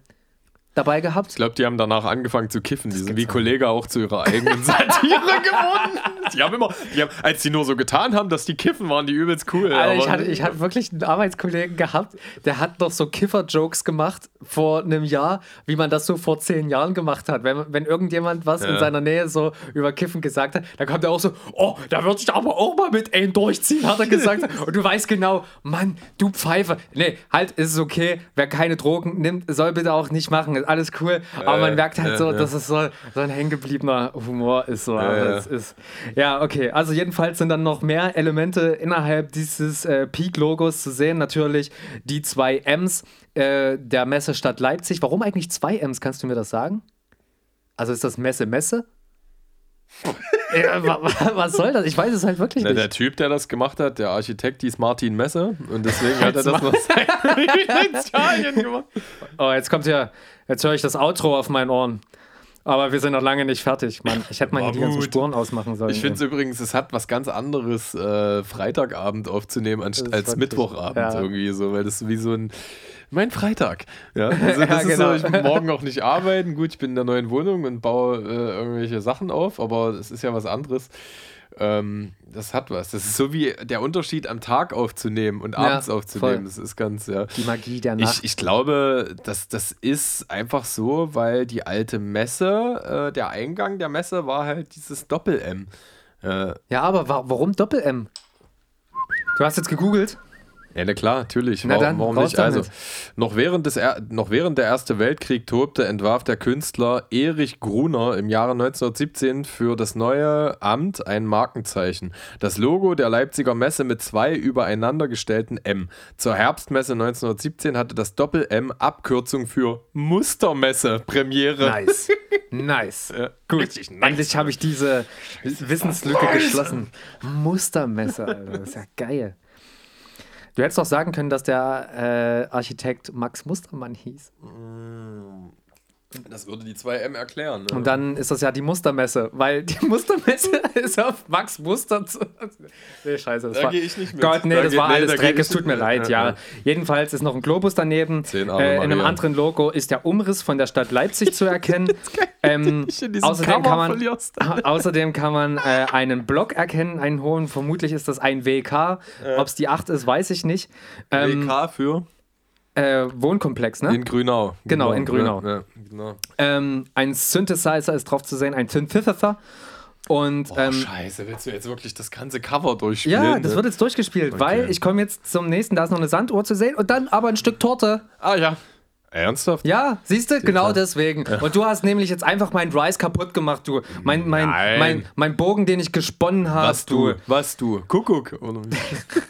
dabei gehabt? Ich glaube, die haben danach angefangen zu kiffen. Die sind wie Kollege auch zu ihrer eigenen <laughs> Satire geworden. Die haben immer, die haben, als die nur so getan haben, dass die kiffen, waren die übelst cool. Alter, ich, hatte, ich hatte wirklich einen Arbeitskollegen gehabt, der hat noch so Kiffer-Jokes gemacht vor einem Jahr, wie man das so vor zehn Jahren gemacht hat. Wenn, wenn irgendjemand was in Ja. seiner Nähe so über Kiffen gesagt hat, dann kommt er auch so, oh, da würde ich aber auch mal mit ein durchziehen, hat er gesagt. <laughs> Und du weißt genau, Mann, du Pfeife. Nee, halt, ist es okay. Wer keine Drogen nimmt, soll bitte auch nicht machen. Alles cool. Aber man merkt halt so, dass es so, so ein hängengebliebener Humor ist. So. Ja, ist, ja, okay. Also jedenfalls sind dann noch mehr Elemente innerhalb dieses äh, Peak-Logos zu sehen. Natürlich die zwei M's äh, der Messestadt Leipzig. Warum eigentlich zwei M's? Kannst du mir das sagen? Also ist das Messe Messe? <laughs> ja, wa- wa- was soll das? Ich weiß es halt wirklich Na, nicht. der Typ, der das gemacht hat, der Architekt, hieß Martin Messe und deswegen hat er das noch sein <laughs> Initialien gemacht. Oh, jetzt kommt ja, jetzt höre ich das Outro auf meinen Ohren. Aber wir sind noch lange nicht fertig, Mann. Ich hätte mal hier die ganzen. Spuren ausmachen sollen. Ich finde es übrigens, es hat was ganz anderes, äh, Freitagabend aufzunehmen als wirklich- Mittwochabend ja. irgendwie so, weil das ist wie so ein mein Freitag. Ja, <laughs> also das Ja, ist genau. so, ich will morgen auch nicht arbeiten. Gut, ich bin in der neuen Wohnung und baue äh, irgendwelche Sachen auf, aber es ist ja was anderes. Ähm, das hat was. Das ist so wie der Unterschied am Tag aufzunehmen und Ja, abends aufzunehmen. voll. Das ist ganz, ja. Die Magie der Nacht. Ich, ich glaube, dass das ist einfach so, weil die alte Messe, äh, der Eingang der Messe war halt dieses Doppel-M. Äh, ja, aber wa warum Doppel-M? Du hast jetzt gegoogelt? Ja, na klar, natürlich. Na Warum, dann, warum nicht? Also, noch während, des er noch während der Erste Weltkrieg tobte, entwarf der Künstler Erich Gruner im Jahre 1917 für das neue Amt ein Markenzeichen. Das Logo der Leipziger Messe mit zwei übereinander gestellten M. Zur Herbstmesse 1917 hatte das Doppel-M Abkürzung für Mustermesse Premiere. Nice. <laughs> Nice. Ja, Gut. richtig nice. Endlich habe ich diese Wissenslücke geschlossen. Mustermesser, Alter. Das ist ja geil. Du hättest doch sagen können, dass der äh, Architekt Max Mustermann hieß. Das würde die 2M erklären. Ne? Und dann ist das ja die Mustermesse, weil die <laughs> Mustermesse ist auf Max Muster zu. Nee, scheiße. Das Da war, ich nicht mit. Gott, nee, Da das geht- war nee, alles da Dreck. Es tut mir leid, ja. Jedenfalls ist noch ein Globus daneben. Zehn Ave Äh, in einem anderen Logo ist der Umriss von der Stadt Leipzig zu erkennen. <laughs> ähm, außerdem, kann man, <laughs> außerdem kann man äh, einen Block erkennen, einen hohen. Vermutlich ist das ein WK. Ob es die 8 ist, weiß ich nicht. Ähm, WK für äh, Wohnkomplex, ne? in Grünau. Genau, in Grünau. Ja, ja, genau. Ähm, ein Synthesizer ist drauf zu sehen, ein Synthesizer. Und Oh, ähm, scheiße, willst du jetzt wirklich das ganze Cover durchspielen? ja, das ne? wird jetzt durchgespielt, weil ich komme jetzt zum nächsten, da ist noch eine Sanduhr zu sehen und dann aber ein Stück Torte. Ah ja. Ernsthaft? Ja, siehst du, genau deswegen. <laughs> Und du hast nämlich jetzt einfach meinen Rice kaputt gemacht, du. Mein, mein, Nein. mein, mein Bogen, den ich gesponnen habe, Was du? Was du? Kuckuck. Wie?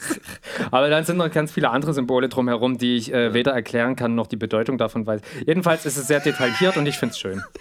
<laughs> Aber dann sind noch ganz viele andere Symbole drumherum, die ich äh, weder erklären kann, noch die Bedeutung davon weiß. Jedenfalls ist es sehr detailliert und ich finde es schön. <laughs>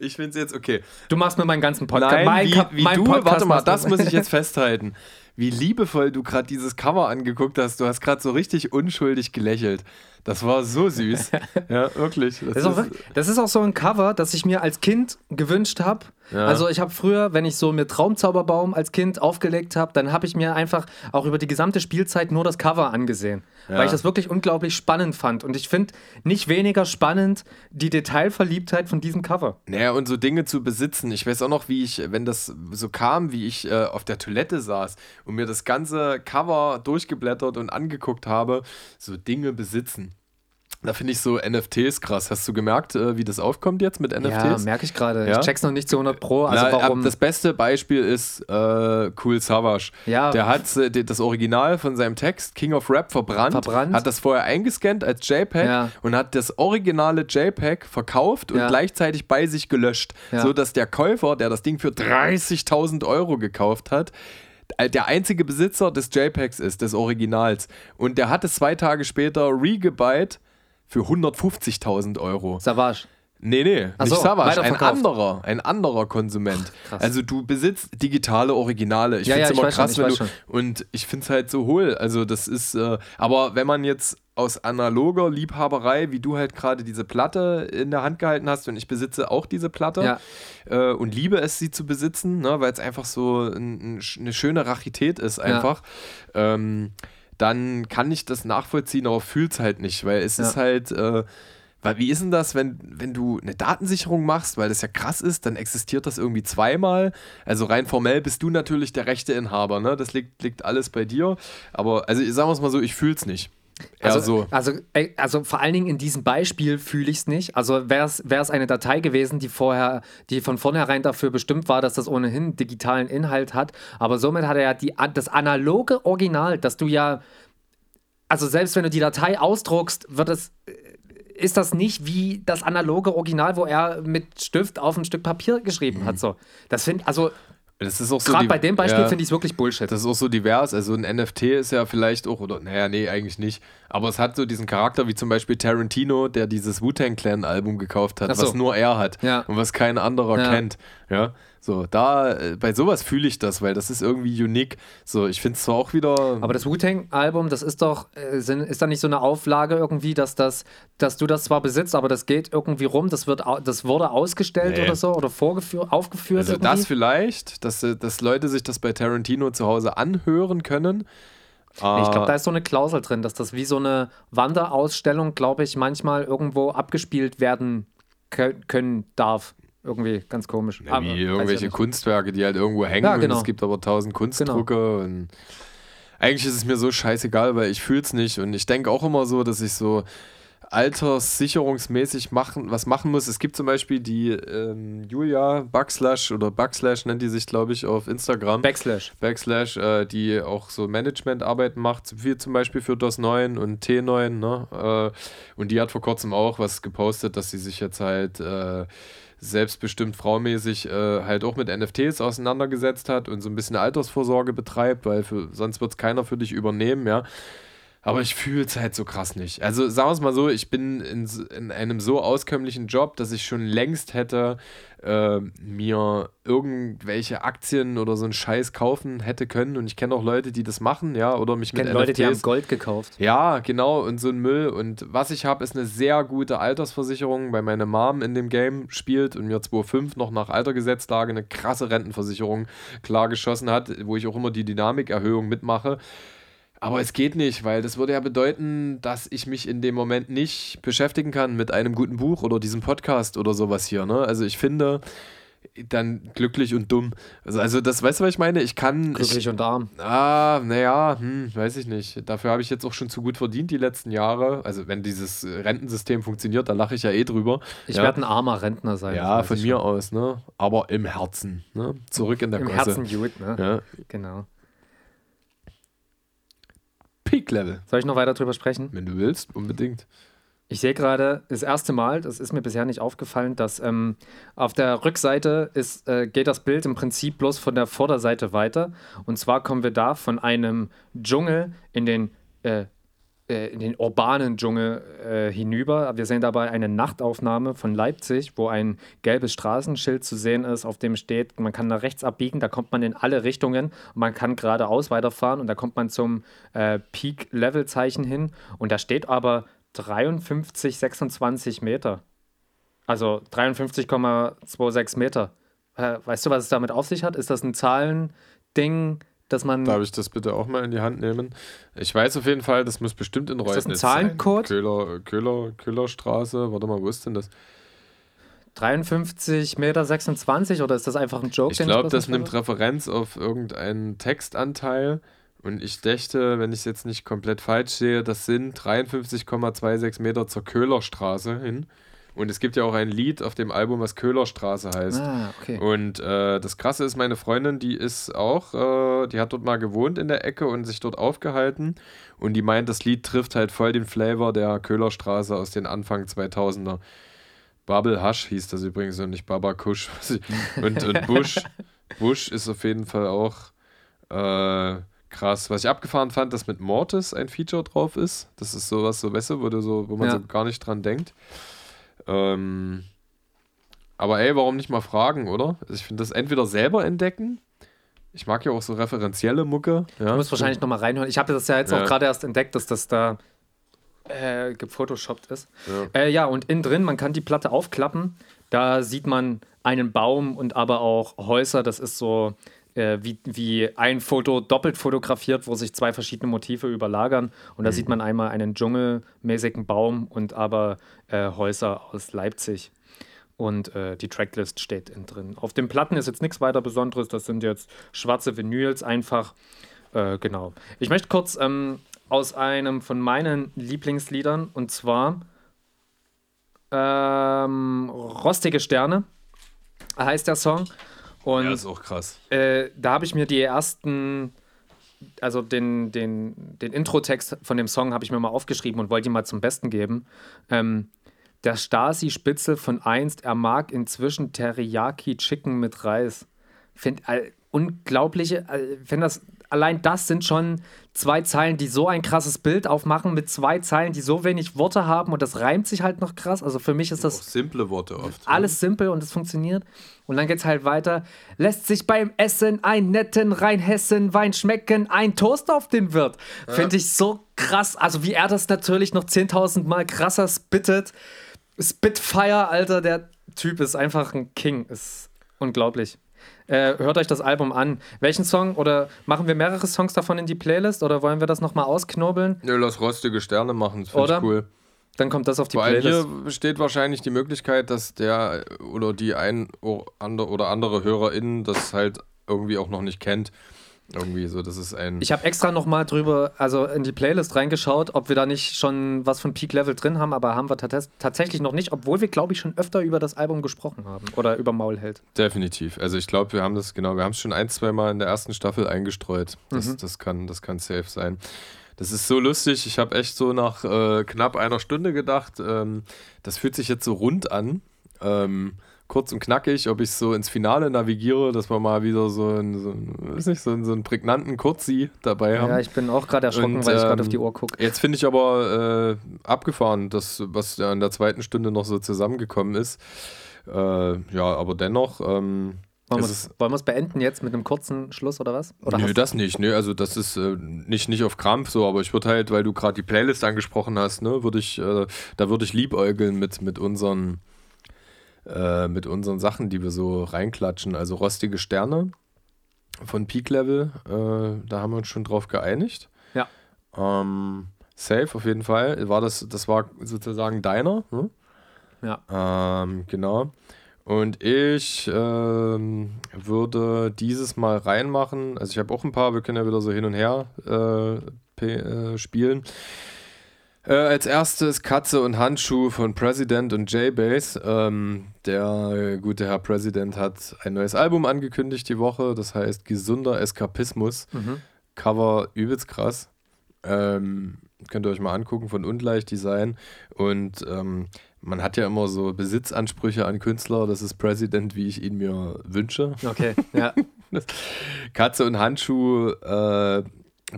Ich finde es jetzt okay. Du machst mir meinen ganzen Podcast. Nein, mein wie, wie mein du, Podcast warte mal, das muss ich jetzt festhalten. Wie liebevoll du gerade dieses Cover angeguckt hast. Du hast gerade so richtig unschuldig gelächelt. Das war so süß. <laughs> ja, wirklich. Das Das ist, auch, wirklich- das ist auch so ein Cover, das ich mir als Kind gewünscht habe. Ja. Also ich habe früher, wenn ich so mir Traumzauberbaum als Kind aufgelegt habe, dann habe ich mir einfach auch über die gesamte Spielzeit nur das Cover angesehen. Weil ich das wirklich unglaublich spannend fand. Und ich finde nicht weniger spannend die Detailverliebtheit von diesem Cover. Naja, und so Dinge zu besitzen. Ich weiß auch noch, wie ich, wenn das so kam, wie ich äh, auf der Toilette saß und mir das ganze Cover durchgeblättert und angeguckt habe, so Dinge besitzen. Da finde ich so NFTs krass. Hast du gemerkt, äh, wie das aufkommt jetzt mit Ja, NFTs? merke ich gerade. Ja? Ich check's noch nicht zu 100 Pro. Also Na, warum? Das beste Beispiel ist äh, Cool Savage. Ja. Der hat äh, das Original von seinem Text King of Rap verbrannt, Verbrannt. hat das vorher eingescannt als JPEG Ja. und hat das originale JPEG verkauft und Ja. gleichzeitig bei sich gelöscht, Ja. so dass der Käufer, der das Ding für 30.000 Euro gekauft hat, äh, der einzige Besitzer des JPEGs ist, des Originals. Und der hat es zwei Tage später regebyte für 150.000 Euro. Savage. Nee, nee, Ach nicht so, Savage, ein anderer, ein anderer Konsument. krass. also du besitzt digitale Originale. Ich Ja, finde es ja, immer schon, krass, ich wenn du schon. und ich finde es halt so hohl. Also das ist, äh, aber wenn man jetzt aus analoger Liebhaberei, wie du halt gerade diese Platte in der Hand gehalten hast und ich besitze auch diese Platte Ja. äh, und liebe es, sie zu besitzen, ne, weil es einfach so ein, ein, eine schöne Rarität ist einfach. Ähm, dann kann ich das nachvollziehen, aber fühlt es halt nicht, weil es Ja. ist halt, äh, weil wie ist denn das, wenn, wenn du eine Datensicherung machst, weil das ja krass ist, dann existiert das irgendwie zweimal. Also rein formell bist du natürlich der Rechteinhaber, ne? Das liegt, liegt alles bei dir. Aber, also sagen wir es mal so, ich fühle es nicht. Also, so. also, ey, also vor allen Dingen in diesem Beispiel fühle ich es nicht. Also wäre es eine Datei gewesen, die vorher, die von vornherein dafür bestimmt war, dass das ohnehin digitalen Inhalt hat. Aber somit hat er ja die, das analoge Original, dass du ja, also selbst wenn du die Datei ausdruckst, wird es, ist das nicht wie das analoge Original, wo er mit Stift auf ein Stück Papier geschrieben hat. So. Das finde also Das ist auch so gerade bei dem Beispiel ja. finde ich es wirklich Bullshit. Das ist auch so divers. Also ein NFT ist ja vielleicht auch, oder naja, nee, eigentlich nicht. Aber es hat so diesen Charakter wie zum Beispiel Tarantino, der dieses Wu-Tang Clan-Album gekauft hat, so. was nur er hat Ja. und was kein anderer Ja. kennt. Ja. So, da, äh, bei sowas fühle ich das, weil das ist irgendwie unique. So, ich finde es zwar auch wieder. Aber das Wu-Tang-Album, das ist doch, äh, ist da nicht so eine Auflage irgendwie, dass, das, dass du das zwar besitzt, aber das geht irgendwie rum, das, wird, das wurde ausgestellt Nee. oder so oder vorgeführt, aufgeführt also irgendwie? das vielleicht, dass, äh, dass Leute sich das bei Tarantino zu Hause anhören können. ich glaube, Ah, da ist so eine Klausel drin, dass das wie so eine Wanderausstellung, glaube ich, manchmal irgendwo abgespielt werden kö- können darf. Irgendwie ganz komisch. Ja, Aber wie irgendwelche ja. Kunstwerke, die halt irgendwo hängen Ja, und genau. es gibt aber tausend Kunstdrucke und eigentlich ist es mir so scheißegal, weil ich fühle es nicht und ich denke auch immer so, dass ich so alterssicherungsmäßig machen, was machen muss. Es gibt zum Beispiel die ähm, Julia Backslash oder Backslash nennt die sich, glaube ich, auf Instagram. Backslash. Backslash, äh, die auch so Managementarbeiten macht, wie zum Beispiel für DOS 9 und T9, ne? Äh, und die hat vor kurzem auch was gepostet, dass sie sich jetzt halt äh, selbstbestimmt fraumäßig äh, halt auch mit NFTs auseinandergesetzt hat und so ein bisschen Altersvorsorge betreibt, weil für, sonst wird es keiner für dich übernehmen, ja. Aber ich fühle es halt so krass nicht. Also sagen wir es mal so, ich bin in, in einem so auskömmlichen Job, dass ich schon längst hätte äh, mir irgendwelche Aktien oder so einen Scheiß kaufen hätte können. Und ich kenne auch Leute, die das machen, ja, oder mich Ich mit kenne Leute, die haben Gold gekauft. ja, genau, und so ein Müll. Und was ich habe, ist eine sehr gute Altersversicherung, weil meine Mom in dem Game spielt und mir 2.5 noch nach Altergesetzlage eine krasse Rentenversicherung klar geschossen hat, wo ich auch immer die Dynamikerhöhung mitmache. Aber es geht nicht, weil das würde ja bedeuten, dass ich mich in dem Moment nicht beschäftigen kann mit einem guten Buch oder diesem Podcast oder sowas hier. Ne? Also ich finde dann glücklich und dumm. Also, also das, weißt du, was ich meine? Ich kann. Ich, Glücklich und arm. Ah, naja, hm, weiß ich nicht. Dafür habe ich jetzt auch schon zu gut verdient die letzten Jahre. Also wenn dieses Rentensystem funktioniert, da lache ich ja eh drüber. Ich ja. werde ein armer Rentner sein. Ja, von ich mir schon. aus, ne? Aber im Herzen, ne? Zurück in der Im Gosse. Herzen gut, ne? Ja. Genau. Peak-Level. Soll ich noch weiter drüber sprechen? Wenn du willst, unbedingt. Ich sehe gerade das erste Mal, das ist mir bisher nicht aufgefallen, dass ähm, auf der Rückseite ist, äh, geht das Bild im Prinzip bloß von der Vorderseite weiter. Und zwar kommen wir da von einem Dschungel in den, äh, in den urbanen Dschungel äh, hinüber. Wir sehen dabei eine Nachtaufnahme von Leipzig, wo ein gelbes Straßenschild zu sehen ist, auf dem steht, man kann nach rechts abbiegen, da kommt man in alle Richtungen und man kann geradeaus weiterfahren und da kommt man zum äh, Peak-Level-Zeichen hin und da steht aber 53, 26 Meter. Also 53,26 Meter. Äh, weißt du, was es damit auf sich hat? Ist das ein Zahlending, dass man. Darf ich das bitte auch mal in die Hand nehmen? Ich weiß auf jeden Fall, das muss bestimmt in das ein Zahlencode? sein. Köhler, Köhler, Köhlerstraße. Warte mal, wo ist denn das? 53 Meter 26 oder ist das einfach ein Joke? Ich glaube, das nimmt Referenz auf irgendeinen Textanteil. Und ich dächte, wenn ich es jetzt nicht komplett falsch sehe, das sind 53,26 Meter zur Köhlerstraße hin. Und es gibt ja auch ein Lied auf dem Album, was Köhlerstraße heißt. Ah, okay. Und äh, das Krasse ist, meine Freundin, die ist auch, äh, die hat dort mal gewohnt in der Ecke und sich dort aufgehalten. Und die meint, das Lied trifft halt voll den Flavor der Köhlerstraße aus den Anfang 2000er. Bubble Hush hieß das übrigens und nicht Baba Kush. <laughs> Und, und <laughs> Bush, Bush ist auf jeden Fall auch äh, krass. Was ich abgefahren fand, dass mit Mortis ein Feature drauf ist. Das ist sowas, so, weißt du, wo, du so, wo man Ja. so gar nicht dran denkt. Ähm, aber ey, warum nicht mal fragen, oder? Also ich finde das entweder selber entdecken. Ich mag ja auch so referenzielle Mucke. Ja. Du musst wahrscheinlich nochmal reinhören. Ich habe das ja jetzt Ja. auch gerade erst entdeckt, dass das da äh, gefotoshoppt ist. Ja. Äh, ja, und innen drin, man kann die Platte aufklappen. Da sieht man einen Baum und aber auch Häuser. Das ist so äh, wie, wie ein Foto doppelt fotografiert, wo sich zwei verschiedene Motive überlagern. Und da mhm. sieht man einmal einen dschungelmäßigen Baum und aber äh, Häuser aus Leipzig. Und äh, die Tracklist steht innen drin. Auf den Platten ist jetzt nichts weiter Besonderes. Das sind jetzt schwarze Vinyls einfach. Äh, genau. Ich möchte kurz ähm, aus einem von meinen Lieblingsliedern und zwar ähm, Rostige Sterne heißt der Song. Und, ja, ist auch krass. Äh, da habe ich mir die ersten, also den, den, den Intro-Text von dem Song habe ich mir mal aufgeschrieben und wollte ihn mal zum Besten geben. Ähm, der Stasi-Spitzel von einst, er mag inzwischen Teriyaki-Chicken mit Reis. Find, äh, unglaubliche, äh, wenn das allein das sind schon zwei Zeilen, die so ein krasses Bild aufmachen, mit zwei Zeilen, die so wenig Worte haben und das reimt sich halt noch krass. Also für mich ist das. Auch simple Worte oft. Alles simpel und es funktioniert. Und dann geht es halt weiter. Lässt sich beim Essen ein netten Rheinhessen Wein schmecken, ein Toast auf den Wirt. Ja. Finde ich so krass. Also wie er das natürlich noch 10.000 Mal krasser spittet. Spitfire, Alter, der Typ ist einfach ein King. Ist unglaublich. Äh, hört euch das Album an. Welchen Song oder machen wir mehrere Songs davon in die Playlist oder wollen wir das nochmal ausknobeln? Nö, lass rostige Sterne machen, das finde ich cool. Dann kommt das auf die Vor allem Playlist. Hier besteht wahrscheinlich die Möglichkeit, dass der oder die ein oder andere HörerInnen das halt irgendwie auch noch nicht kennt. Irgendwie so, das ist ein. Ich habe extra nochmal drüber, also in die Playlist reingeschaut, ob wir da nicht schon was von Peak Level drin haben, aber haben wir tatsächlich noch nicht, obwohl wir, glaube ich, schon öfter über das Album gesprochen haben oder über Maulheld. Definitiv. Also ich glaube, wir haben das, genau, wir haben es schon ein, zwei Mal in der ersten Staffel eingestreut. Das, mhm. das, kann, das kann safe sein. Das ist so lustig. Ich habe echt so nach äh, knapp einer Stunde gedacht, ähm, das fühlt sich jetzt so rund an. Ähm, kurz und knackig, ob ich so ins Finale navigiere, dass wir mal wieder so einen, so einen, nicht, so einen, so einen prägnanten Kurzi dabei haben. Ja, ich bin auch gerade erschrocken, und, weil ich gerade auf die Uhr gucke. Jetzt finde ich aber äh, abgefahren, dass, was ja in der zweiten Stunde noch so zusammengekommen ist. Äh, ja, aber dennoch. Ähm, wollen wir es beenden jetzt mit einem kurzen Schluss oder was? Oder nö, das nicht. Nö, also das ist äh, nicht, nicht auf Krampf so, aber ich würde halt, weil du gerade die Playlist angesprochen hast, ne, würde ich, äh, da würde ich liebäugeln mit, mit unseren äh, mit unseren Sachen, die wir so reinklatschen. Also rostige Sterne von Peak Level, äh, da haben wir uns schon drauf geeinigt. Ja. Ähm, safe auf jeden Fall. War das, das war sozusagen deiner. Hm? Ja. Ähm, genau. Und ich ähm, würde dieses Mal reinmachen. Also ich habe auch ein paar, wir können ja wieder so hin und her äh, äh, spielen. Äh, als erstes Katze und Handschuh von President und J-Bass. Ähm, der gute Herr President hat ein neues Album angekündigt die Woche, das heißt Gesunder Eskapismus. Mhm. Cover übelst krass. Ähm, könnt ihr euch mal angucken von Ungleich Design. Und ähm, man hat ja immer so Besitzansprüche an Künstler. Das ist President, wie ich ihn mir wünsche. Okay, ja. <laughs> Katze und Handschuh äh,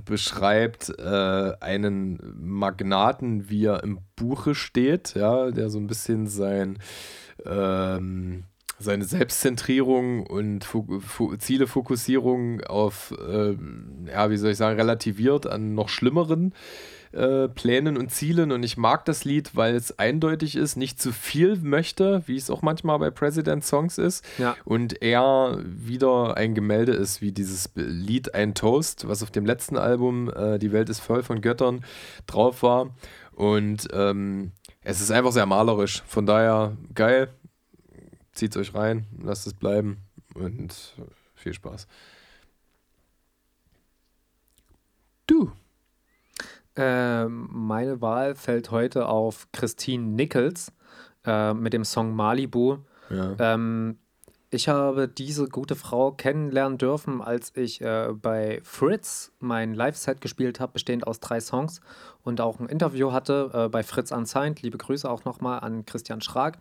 beschreibt äh, einen Magnaten, wie er im Buche steht, ja, der so ein bisschen sein ähm, seine Selbstzentrierung und Fo Fo Zielefokussierung auf, äh, ja, wie soll ich sagen, relativiert an noch schlimmeren äh, Plänen und Zielen und ich mag das Lied, weil es eindeutig ist, nicht zu viel möchte, wie es auch manchmal bei President Songs ist ja. und er wieder ein Gemälde ist, wie dieses Lied Ein Toast, was auf dem letzten Album äh, Die Welt ist voll von Göttern drauf war und ähm, es ist einfach sehr malerisch, von daher geil, zieht euch rein, lasst es bleiben und viel Spaß. Du. Äh, meine Wahl fällt heute auf Christine Nichols äh, mit dem Song Malibu. Ja. Ähm, ich habe diese gute Frau kennenlernen dürfen, als ich äh, bei Fritz mein Live-Set gespielt habe, bestehend aus drei Songs und auch ein Interview hatte äh, bei Fritz Unsigned. Liebe Grüße auch nochmal an Christian Schrag.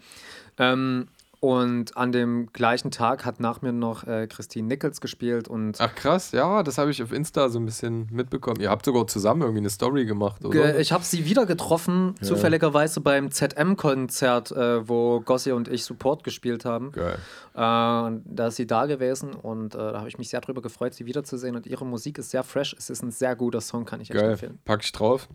Ähm, und an dem gleichen Tag hat nach mir noch äh, Christine Nichols gespielt und. Ach krass, ja, das habe ich auf Insta so ein bisschen mitbekommen. Ihr habt sogar zusammen irgendwie eine Story gemacht, oder? Ich habe sie wieder getroffen, ja. zufälligerweise beim ZM-Konzert, äh, wo Gossi und ich Support gespielt haben. Geil. Äh, da ist sie da gewesen und äh, da habe ich mich sehr drüber gefreut, sie wiederzusehen. Und ihre Musik ist sehr fresh. Es ist ein sehr guter Song, kann ich echt Geil. empfehlen. Pack ich drauf.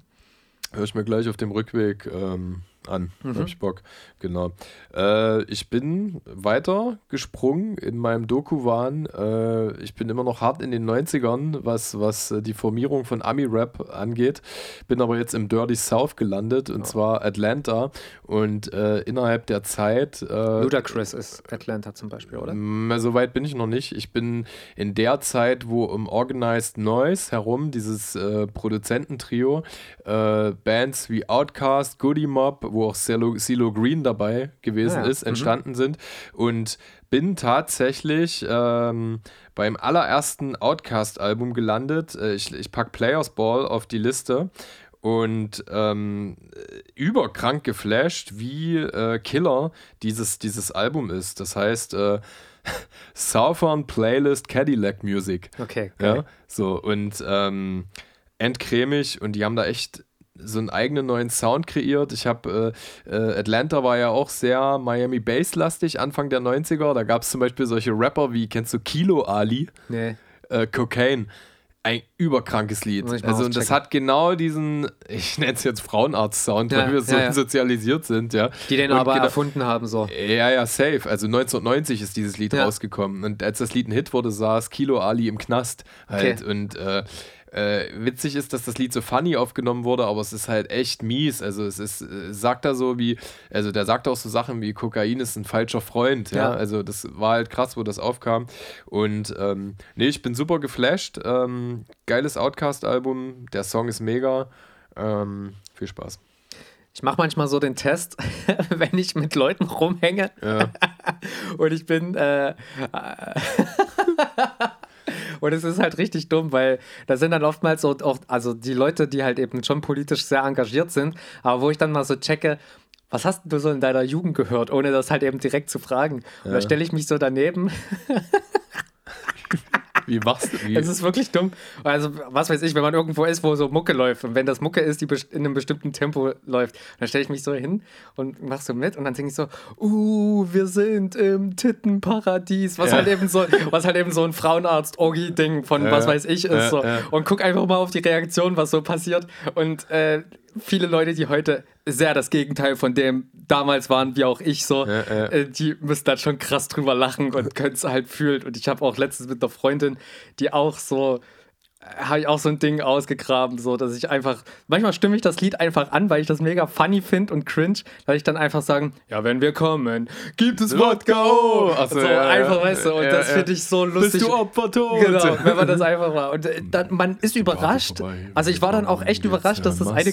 Hör ich mir gleich auf dem Rückweg ähm, an. Mhm. Hab ich Bock. Genau. Äh, ich bin weiter gesprungen in meinem Doku-Wahn. Äh, ich bin immer noch hart in den 90ern, was, was äh, die Formierung von Ami-Rap angeht. Bin aber jetzt im Dirty South gelandet und zwar Atlanta. Und äh, innerhalb der Zeit. Äh, Ludacris ist Atlanta zum Beispiel, oder? Mm, So weit bin ich noch nicht. Ich bin in der Zeit, wo um Organized Noise herum, dieses äh, Produzententrio, äh, Bands wie Outkast, Goody Mob, wo auch CeeLo, Green dabei gewesen Ah, ja. ist, entstanden sind. Und bin tatsächlich ähm, beim allerersten Outkast-Album gelandet. Äh, ich, ich pack Players Ball auf die Liste und ähm, überkrank geflasht, wie äh, Killer dieses, dieses Album ist. Das heißt, äh, <laughs> Southern Playlist Cadillac Music. Okay, Ja, geil. so und ähm, endcremig und die haben da echt so einen eigenen neuen Sound kreiert. Ich habe, äh, äh, Atlanta war ja auch sehr Miami Bass-lastig, Anfang der 90er. Da gab es zum Beispiel solche Rapper wie, kennst du Kilo Ali? Nee. äh, Cocaine. Ein überkrankes Lied. Also, und das hat genau diesen, ich nenne es jetzt Frauenarzt-Sound, Ja, weil wir so ja, ja. sozialisiert sind, ja. Die den Und aber genau- erfunden haben, so. ja, ja, safe. Also 1990 ist dieses Lied rausgekommen. Und als das Lied ein Hit wurde, saß Kilo Ali im Knast halt. Okay. Und äh, äh, witzig ist, dass das Lied so funny aufgenommen wurde, aber es ist halt echt mies. Also es ist, äh, sagt er so wie, also der sagt auch so Sachen wie Kokain ist ein falscher Freund. Ja, Ja. also das war halt krass, wo das aufkam. Und ähm, nee, ich bin super geflasht. Ähm, geiles Outcast-Album. Der Song ist mega. Ähm, viel Spaß. Ich mache manchmal so den Test, <laughs> wenn ich mit Leuten rumhänge Ja. <laughs> und ich bin. Äh, <laughs> und es ist halt richtig dumm, weil da sind dann oftmals so auch, also die Leute, die halt eben schon politisch sehr engagiert sind, aber wo ich dann mal so checke, was hast du so in deiner Jugend gehört, ohne das halt eben direkt zu fragen. Und da stelle ich mich so daneben. <laughs> Wie machst du? Wie, Es ist wirklich dumm. Also, was weiß ich, wenn man irgendwo ist, wo so Mucke läuft und wenn das Mucke ist, die in einem bestimmten Tempo läuft, dann stelle ich mich so hin und mach so mit und dann denke ich so, uh, wir sind im Tittenparadies, was Ja. halt eben so, was halt eben so ein Frauenarzt-Orgi-Ding von Ja, was weiß ich ist. ja, so. ja. Und guck einfach mal auf die Reaktion, was so passiert. Und äh, viele Leute, die heute sehr das Gegenteil von dem damals waren, wie auch ich so, Ja, ja. äh, die müssen dann schon krass drüber lachen und <laughs> können es halt fühlen. Und ich habe auch letztens mit einer Freundin, die auch so, habe ich auch so ein Ding ausgegraben, so dass ich einfach, manchmal stimme ich das Lied einfach an, weil ich das mega funny finde und cringe, weil ich dann einfach sagen, ja, wenn wir kommen, gibt es Wodka. Ach so, ja, einfach, weißt du, und Ja, das finde ich so lustig. Bist du Opfertot? Genau, wenn man das einfach war. Und äh, dann, man ist überrascht. Also ich war dann auch echt überrascht, dass das eine.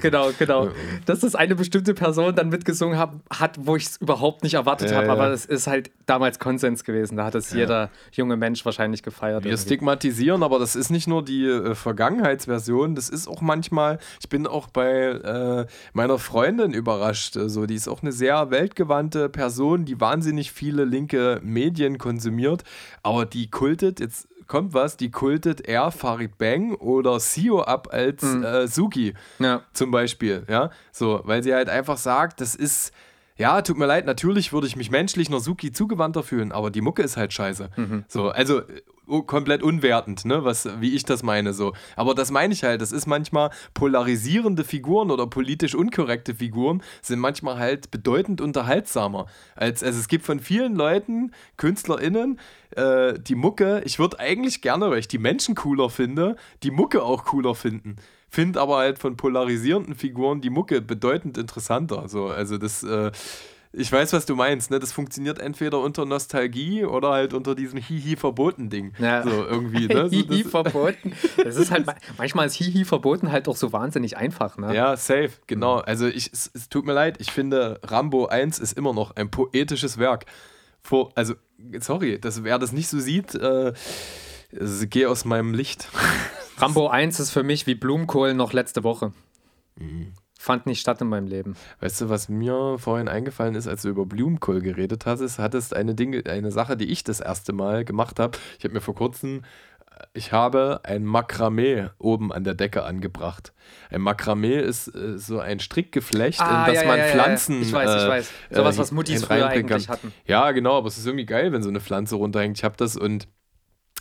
Genau, genau. Dass das eine bestimmte Person dann mitgesungen hat, hat wo ich es überhaupt nicht erwartet habe. Aber es ist halt damals Konsens gewesen. Da hat es jeder junge Mensch wahrscheinlich gefeiert. Wir irgendwie. stigmatisieren, aber das ist nicht nur die äh, Vergangenheitsversion, das ist auch manchmal, ich bin auch bei äh, meiner Freundin überrascht, äh, so, die ist auch eine sehr weltgewandte Person, die wahnsinnig viele linke Medien konsumiert, aber die kultet, jetzt kommt was, die kultet eher Farid Bang oder Sio ab als äh, Suki Ja. zum Beispiel, ja, so, weil sie halt einfach sagt, das ist, ja, tut mir leid, natürlich würde ich mich menschlich einer Suki zugewandter fühlen, aber die Mucke ist halt scheiße. So, also komplett unwertend, ne, was, wie ich das meine, so. Aber das meine ich halt, das ist manchmal polarisierende Figuren oder politisch unkorrekte Figuren sind manchmal halt bedeutend unterhaltsamer. Als, also es gibt von vielen Leuten, KünstlerInnen, äh, die Mucke, ich würde eigentlich gerne, weil ich die Menschen cooler finde, die Mucke auch cooler finden. Finde aber halt von polarisierenden Figuren die Mucke bedeutend interessanter. So, also das, äh, ich weiß, was du meinst, ne? Das funktioniert entweder unter Nostalgie oder halt unter diesem Hihi-Verboten-Ding. Ja. So irgendwie, <laughs> ne? So, Hihi das, ist halt, manchmal ist Hihi verboten halt auch so wahnsinnig einfach, ne? ja, safe, genau. Also ich, es, es tut mir leid, ich finde, Rambo 1 ist immer noch ein poetisches Werk. Vor, also, sorry, das, wer das nicht so sieht, äh, also, geh aus meinem Licht. <laughs> Rambo 1 ist für mich wie Blumenkohl noch letzte Woche. Mhm. Fand nicht statt in meinem Leben. Weißt du, was mir vorhin eingefallen ist, als du über Blumenkohl geredet hast, hattest eine Dinge, eine Sache, die ich das erste Mal gemacht habe. Ich habe mir vor kurzem, ich habe ein Makramee oben an der Decke angebracht. Ein Makramee ist äh, so ein Strickgeflecht, in das man Pflanzen. Ah, Ich weiß, ich äh, weiß. Sowas, äh, was Muttis früher eigentlich kann. hatten. Ja, genau, aber es ist irgendwie geil, wenn so eine Pflanze runterhängt. Ich habe das und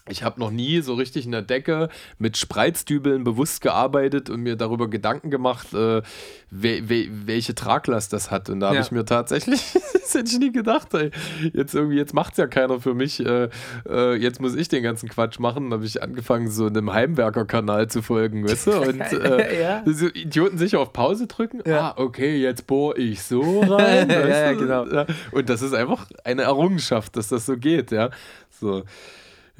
Ich habe noch nie so richtig in der Decke mit Spreizdübeln bewusst gearbeitet und mir darüber Gedanken gemacht, äh, we we welche Traglast das hat. Und da habe Ja. ich mir tatsächlich, <laughs> das hätte ich nie gedacht, ey. Jetzt irgendwie, jetzt macht es ja keiner für mich. Äh, äh, jetzt muss ich den ganzen Quatsch machen. Da habe ich angefangen, so einem Heimwerker-Kanal zu folgen, weißt du? Und <laughs> äh, Ja. so Idioten sicher auf Pause drücken. Ja. Ah, okay, jetzt bohr ich so rein. <laughs> Ja, genau. Und das ist einfach eine Errungenschaft, dass das so geht, ja. So.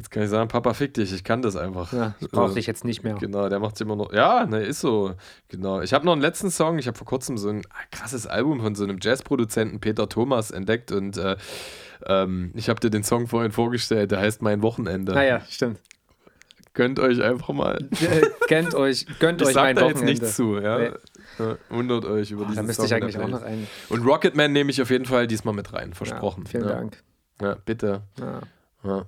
Jetzt kann ich sagen, Papa, fick dich, ich kann das einfach. Ja, ich brauche dich jetzt nicht mehr. Genau, der macht es immer noch. Ja, ne, ist so. Genau. Ich habe noch einen letzten Song. Ich habe vor kurzem so ein krasses Album von so einem Jazzproduzenten Peter Thomas entdeckt und äh, ähm, ich habe dir den Song vorhin vorgestellt. Der heißt Mein Wochenende. Naja, Ah stimmt. Gönnt euch einfach mal. Gönnt euch, gönnt Ich euch mein da jetzt Wochenende. nichts zu. Ja? Nee. Ja, wundert euch über Da diesen müsste Song ich eigentlich auch noch einen. Und Rocketman nehme ich auf jeden Fall diesmal mit rein. Versprochen. Ja, vielen ja. Dank. Ja, bitte. Ja.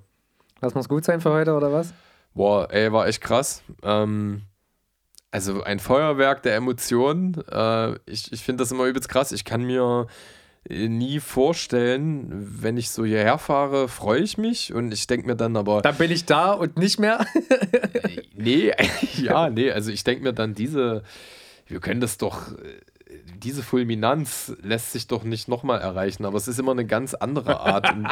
Lass muss gut sein für heute, oder was? Boah, ey, war echt krass. Ähm, also ein Feuerwerk der Emotionen. Äh, ich ich finde das immer übelst krass. Ich kann mir äh, nie vorstellen, wenn ich so hierher fahre, freue ich mich und ich denke mir dann aber, Dann bin ich da und nicht mehr. äh, nee, <laughs> ja, nee, also ich denke mir dann, diese, wir können das doch, äh, diese Fulminanz lässt sich doch nicht nochmal erreichen, aber es ist immer eine ganz andere Art und,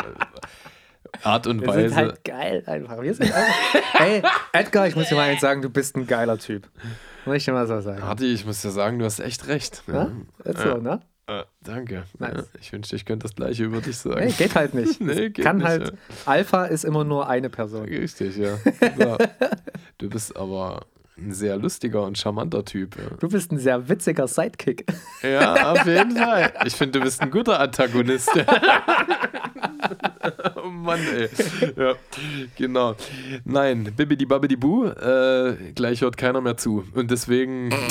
Art und Wir Weise. sind halt geil einfach. Wir sind einfach. <laughs> Ey, Edgar, ich muss dir mal eins sagen, du bist ein geiler Typ. Muss ich dir mal so sagen. Harti, ich muss dir sagen, du hast echt recht. Ja? Ist so, ne? Äh, danke. Nice. Ja, ich wünschte, ich könnte das gleiche über dich sagen. Nee, geht halt nicht. <laughs> Nee, geht Kann nicht, halt. ja. Alpha ist immer nur eine Person. Richtig, ja. <laughs> ja. Du bist aber ein sehr lustiger und charmanter Typ. Du bist ein sehr witziger Sidekick. Ja, auf jeden Fall. Ich finde, du bist ein guter Antagonist. <laughs> oh Mann, ey. Ja, genau. Nein, Bibidi Babidi Bu, äh, gleich hört keiner mehr zu. Und deswegen. <laughs>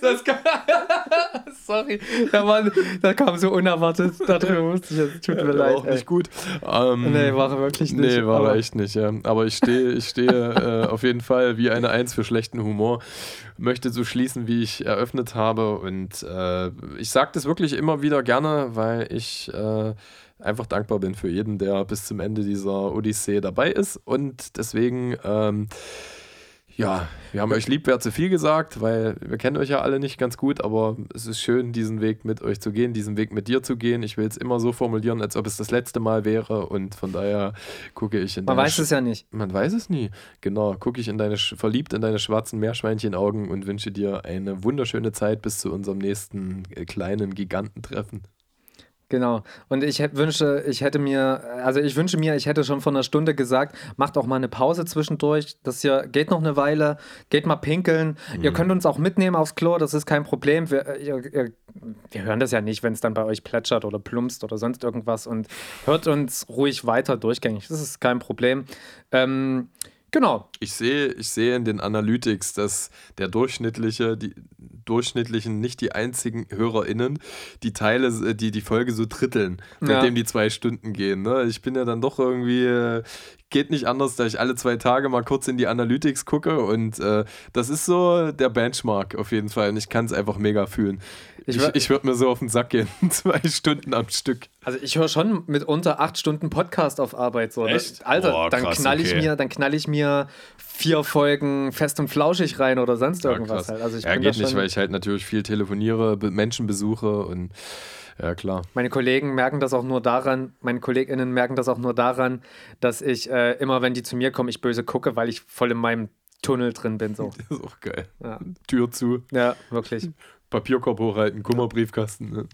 Das kam, <laughs> Sorry, der Mann, das kam so unerwartet. Darüber musste ich jetzt. Tut mir war leid. auch ey. nicht gut. Ähm, Nee, war er wirklich nicht. Nee, war aber- er echt nicht, ja. Aber ich stehe, ich stehe äh, auf jeden Fall wie eine Eins für schlechten Humor. Möchte so schließen, wie ich eröffnet habe. Und äh, ich sage das wirklich immer wieder gerne, weil ich äh, einfach dankbar bin für jeden, der bis zum Ende dieser Odyssee dabei ist. Und deswegen. Ähm, ja, wir haben euch lieb, wer zu viel gesagt, weil wir kennen euch ja alle nicht ganz gut, aber es ist schön, diesen Weg mit euch zu gehen, diesen Weg mit dir zu gehen. Ich will es immer so formulieren, als ob es das letzte Mal wäre und von daher gucke ich in Man weiß es ja nicht. man weiß es nie. Genau, gucke ich in deine sch- verliebt in deine schwarzen Meerschweinchenaugen und wünsche dir eine wunderschöne Zeit bis zu unserem nächsten äh, kleinen Gigantentreffen. Genau. Und ich wünsche, ich hätte mir, also ich wünsche mir, ich hätte schon vor einer Stunde gesagt, macht auch mal eine Pause zwischendurch. Das hier geht noch eine Weile, geht mal pinkeln. Ihr könnt uns auch mitnehmen aufs Klo, das ist kein Problem. Wir, ihr, ihr, wir hören das ja nicht, wenn es dann bei euch plätschert oder plumpst oder sonst irgendwas und hört uns ruhig weiter durchgängig. Das ist kein Problem. Ähm, genau. Ich sehe, ich sehe in den Analytics, dass der durchschnittliche, die durchschnittlichen, nicht die einzigen HörerInnen, die Teile, äh, die die Folge so dritteln, Ja. nachdem die zwei Stunden gehen. Ne? Ich bin ja dann doch irgendwie, äh, geht nicht anders, da ich alle zwei Tage mal kurz in die Analytics gucke und äh, das ist so der Benchmark auf jeden Fall und ich kann es einfach mega fühlen. Ich Ich, ich, würde mir so auf den Sack gehen, <laughs> zwei Stunden am Stück. Also ich höre schon mit unter acht Stunden Podcast auf Arbeit so. ne? Echt? Alter, Boah, dann krass, knall ich okay. mir, dann knall ich mir vier Folgen fest und flauschig rein oder sonst irgendwas krass. halt. Also ich ja, bin geht nicht, weil ich halt natürlich viel telefoniere, Menschen besuche und ja klar. meine Kollegen merken das auch nur daran, meine KollegInnen merken das auch nur daran, dass ich äh, immer, wenn die zu mir kommen, ich böse gucke, weil ich voll in meinem Tunnel drin bin. So. <laughs> Das ist auch geil. Ja, Tür zu, ja wirklich. Papierkorb hochhalten, Kummerbriefkasten. Ne?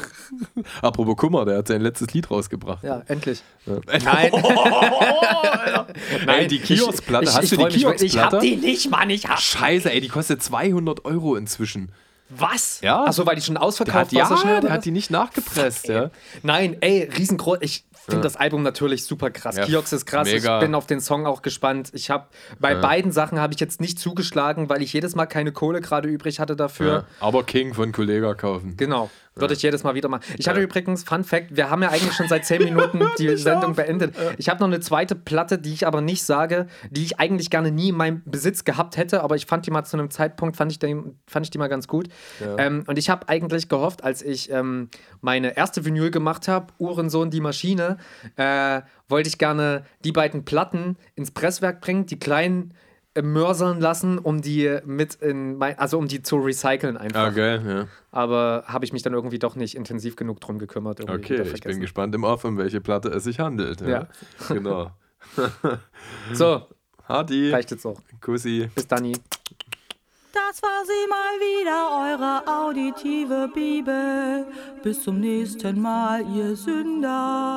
<laughs> Apropos Kummer, der hat sein letztes Lied rausgebracht. Ja, endlich. Ja. Nein. <laughs> Ey, die Kioskplatte, Ich, hast ich, du die wirklich. Ich hab Kioskplatte? die nicht, Mann, ich hab. Scheiße, ey, die kostet 200 Euro inzwischen. Was? Ja. Achso, weil die schon Der ausverkauft hat, ja, war so schnell, der hat die nicht nachgepresst, ja. Nein, ey, riesengroß. Ich finde das Album natürlich super krass. Ja, Kiox ist krass. mega. Ich bin auf den Song auch gespannt. Ich habe bei beiden Sachen habe ich jetzt nicht zugeschlagen, weil ich jedes Mal keine Kohle gerade übrig hatte dafür. ja. Aber King von Kollega kaufen. Genau. Würde ich jedes Mal wieder machen. Ich hatte übrigens, Fun Fact, wir haben ja eigentlich schon seit 10 <laughs> Minuten die Sendung beendet. Ich habe noch eine zweite Platte, die ich aber nicht sage, die ich eigentlich gerne nie in meinem Besitz gehabt hätte, aber ich fand die mal zu einem Zeitpunkt, fand ich die, fand ich die mal ganz gut. Ähm, und ich habe eigentlich gehofft, als ich ähm, meine erste Vinyl gemacht habe, Uhrensohn die Maschine, äh, wollte ich gerne die beiden Platten ins Presswerk bringen, die kleinen mörsern lassen, um die mit in mein, also um die zu recyceln einfach. Okay, ja. Aber habe ich mich dann irgendwie doch nicht intensiv genug drum gekümmert. irgendwie Okay, ich bin gespannt im Off, um welche Platte es sich handelt. Ja. Ja. <laughs> Genau. So, Hardy, reicht jetzt auch. Kussi. Bis dann. Das war sie mal wieder, eure auditive Bibel. Bis zum nächsten Mal, ihr Sünder.